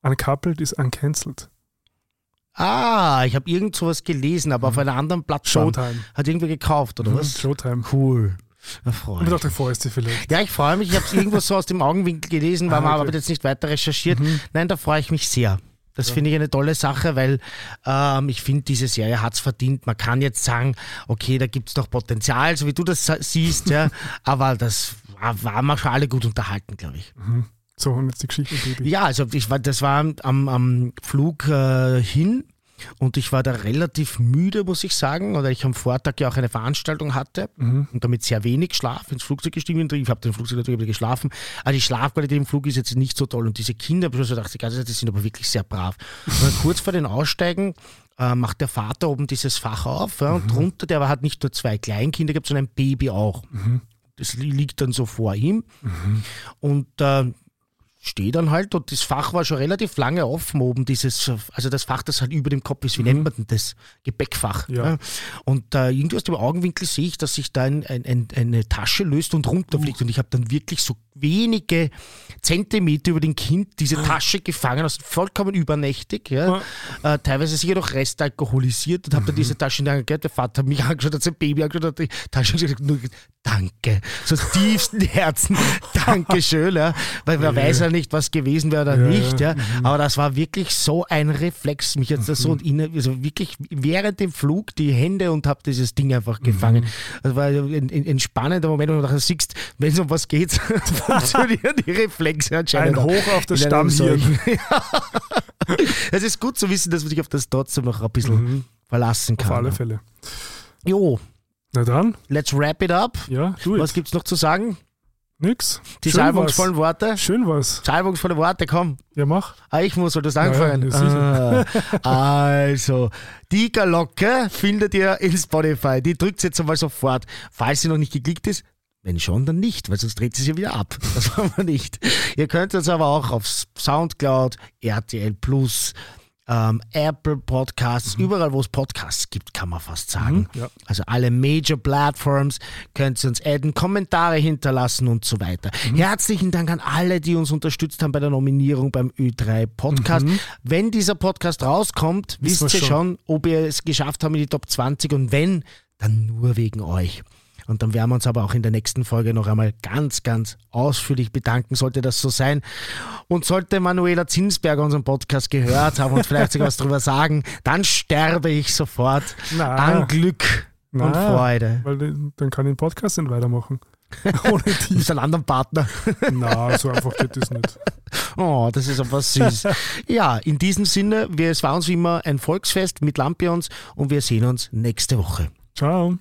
S1: Uncoupled ist uncancelled.
S2: Ah, ich habe irgend sowas gelesen, aber mhm. auf einer anderen Plattform.
S1: Showtime.
S2: Hat irgendwer gekauft, oder mhm, was?
S1: Showtime.
S2: Cool.
S1: Da freue ich. dachte, freust dich vielleicht.
S2: Ja, ich freue mich. Ich habe es irgendwo so aus dem Augenwinkel gelesen, weil ah, okay. man aber jetzt nicht weiter recherchiert. Mhm. Nein, da freue ich mich sehr. Das ja. finde ich eine tolle Sache, weil ähm, ich finde, diese Serie hat es verdient. Man kann jetzt sagen, okay, da gibt es noch Potenzial, so wie du das siehst, ja, aber das war, war man schon alle gut unterhalten, glaube ich.
S1: Mhm. So, und jetzt die Geschichte, Baby.
S2: Ja, also ich war, das war am, am Flug äh, hin und ich war da relativ müde, muss ich sagen, weil ich am Vortag ja auch eine Veranstaltung hatte mhm. und damit sehr wenig Schlaf ins Flugzeug gestiegen bin. Ich habe den Flugzeug natürlich geschlafen. Aber die Schlafqualität im Flug ist jetzt nicht so toll. Und diese Kinder, ich so gedacht, die sind aber wirklich sehr brav. Und kurz vor den Aussteigen äh, macht der Vater oben dieses Fach auf ja, und mhm. drunter, der hat nicht nur zwei Kleinkinder gehabt, sondern ein Baby auch. Mhm. Das liegt dann so vor ihm. Mhm. Und äh, stehe dann halt und das Fach war schon relativ lange offen oben, dieses, also das Fach, das halt über dem Kopf ist, wie mhm. nennt man denn das? Gepäckfach. Ja. ja. Und äh, irgendwie aus dem Augenwinkel sehe ich, dass sich da ein, ein, ein, eine Tasche löst und runterfliegt uh. und ich habe dann wirklich so wenige Zentimeter über den Kind diese Tasche gefangen, also vollkommen übernächtig, ja. Äh, teilweise sicher noch restalkoholisiert und habe dann mhm. diese Tasche in der Hand Der Vater hat mich angeschaut, hat sein Baby angeschaut, hat die Tasche gesagt, nur Danke, so aus tiefsten Herzen, Dankeschön, ja. weil man weiß ja nicht, was gewesen wäre oder ja, nicht, ja. Mhm. aber das war wirklich so ein Reflex, mich jetzt so und innen, also wirklich während dem Flug die Hände und habe dieses Ding einfach gefangen. Mhm. Das war ein, ein, ein spannender Moment, wo du dachte, siehst, wenn es um was geht, funktionieren die Reflexe anscheinend.
S1: Ein Hoch auf das Stammhirn.
S2: es ist gut zu wissen, dass man sich auf das trotzdem noch ein bisschen mhm. verlassen kann.
S1: Auf alle Fälle.
S2: Jo.
S1: Na dann.
S2: Let's wrap it up.
S1: Ja,
S2: do it. Was gibt's noch zu sagen?
S1: Nix.
S2: Die Schön salbungsvollen was. Worte.
S1: Schön was.
S2: Salbungsvolle Worte, komm.
S1: Ja, mach.
S2: Ah, ich muss, soll das anfangen? Ja, ah, also, die Galocke findet ihr in Spotify. Die drückt jetzt einmal sofort. Falls sie noch nicht geklickt ist, wenn schon, dann nicht, weil sonst dreht sie sich wieder ab. Das wollen wir nicht. Ihr könnt uns aber auch auf Soundcloud, RTL Plus, ähm, Apple Podcasts, mhm. überall wo es Podcasts gibt, kann man fast sagen. Mhm, ja. Also alle Major Platforms könnt ihr uns adden, Kommentare hinterlassen und so weiter. Mhm. Herzlichen Dank an alle, die uns unterstützt haben bei der Nominierung beim Ö3 Podcast. Mhm. Wenn dieser Podcast rauskommt, wisst ihr schon. schon, ob ihr es geschafft habt in die Top 20 und wenn, dann nur wegen euch. Und dann werden wir uns aber auch in der nächsten Folge noch einmal ganz, ganz ausführlich bedanken, sollte das so sein. Und sollte Manuela Zinsberger unseren Podcast gehört haben und vielleicht sogar was darüber sagen, dann sterbe ich sofort Na. an Glück Na, und Freude.
S1: Weil dann kann ich den Podcast nicht weitermachen.
S2: Ohne die. Du bist ein anderen Partner.
S1: Na, so einfach geht das nicht.
S2: Oh, das ist aber süß. ja, in diesem Sinne, wir, es war uns wie immer ein Volksfest mit Lampions und wir sehen uns nächste Woche.
S1: Ciao.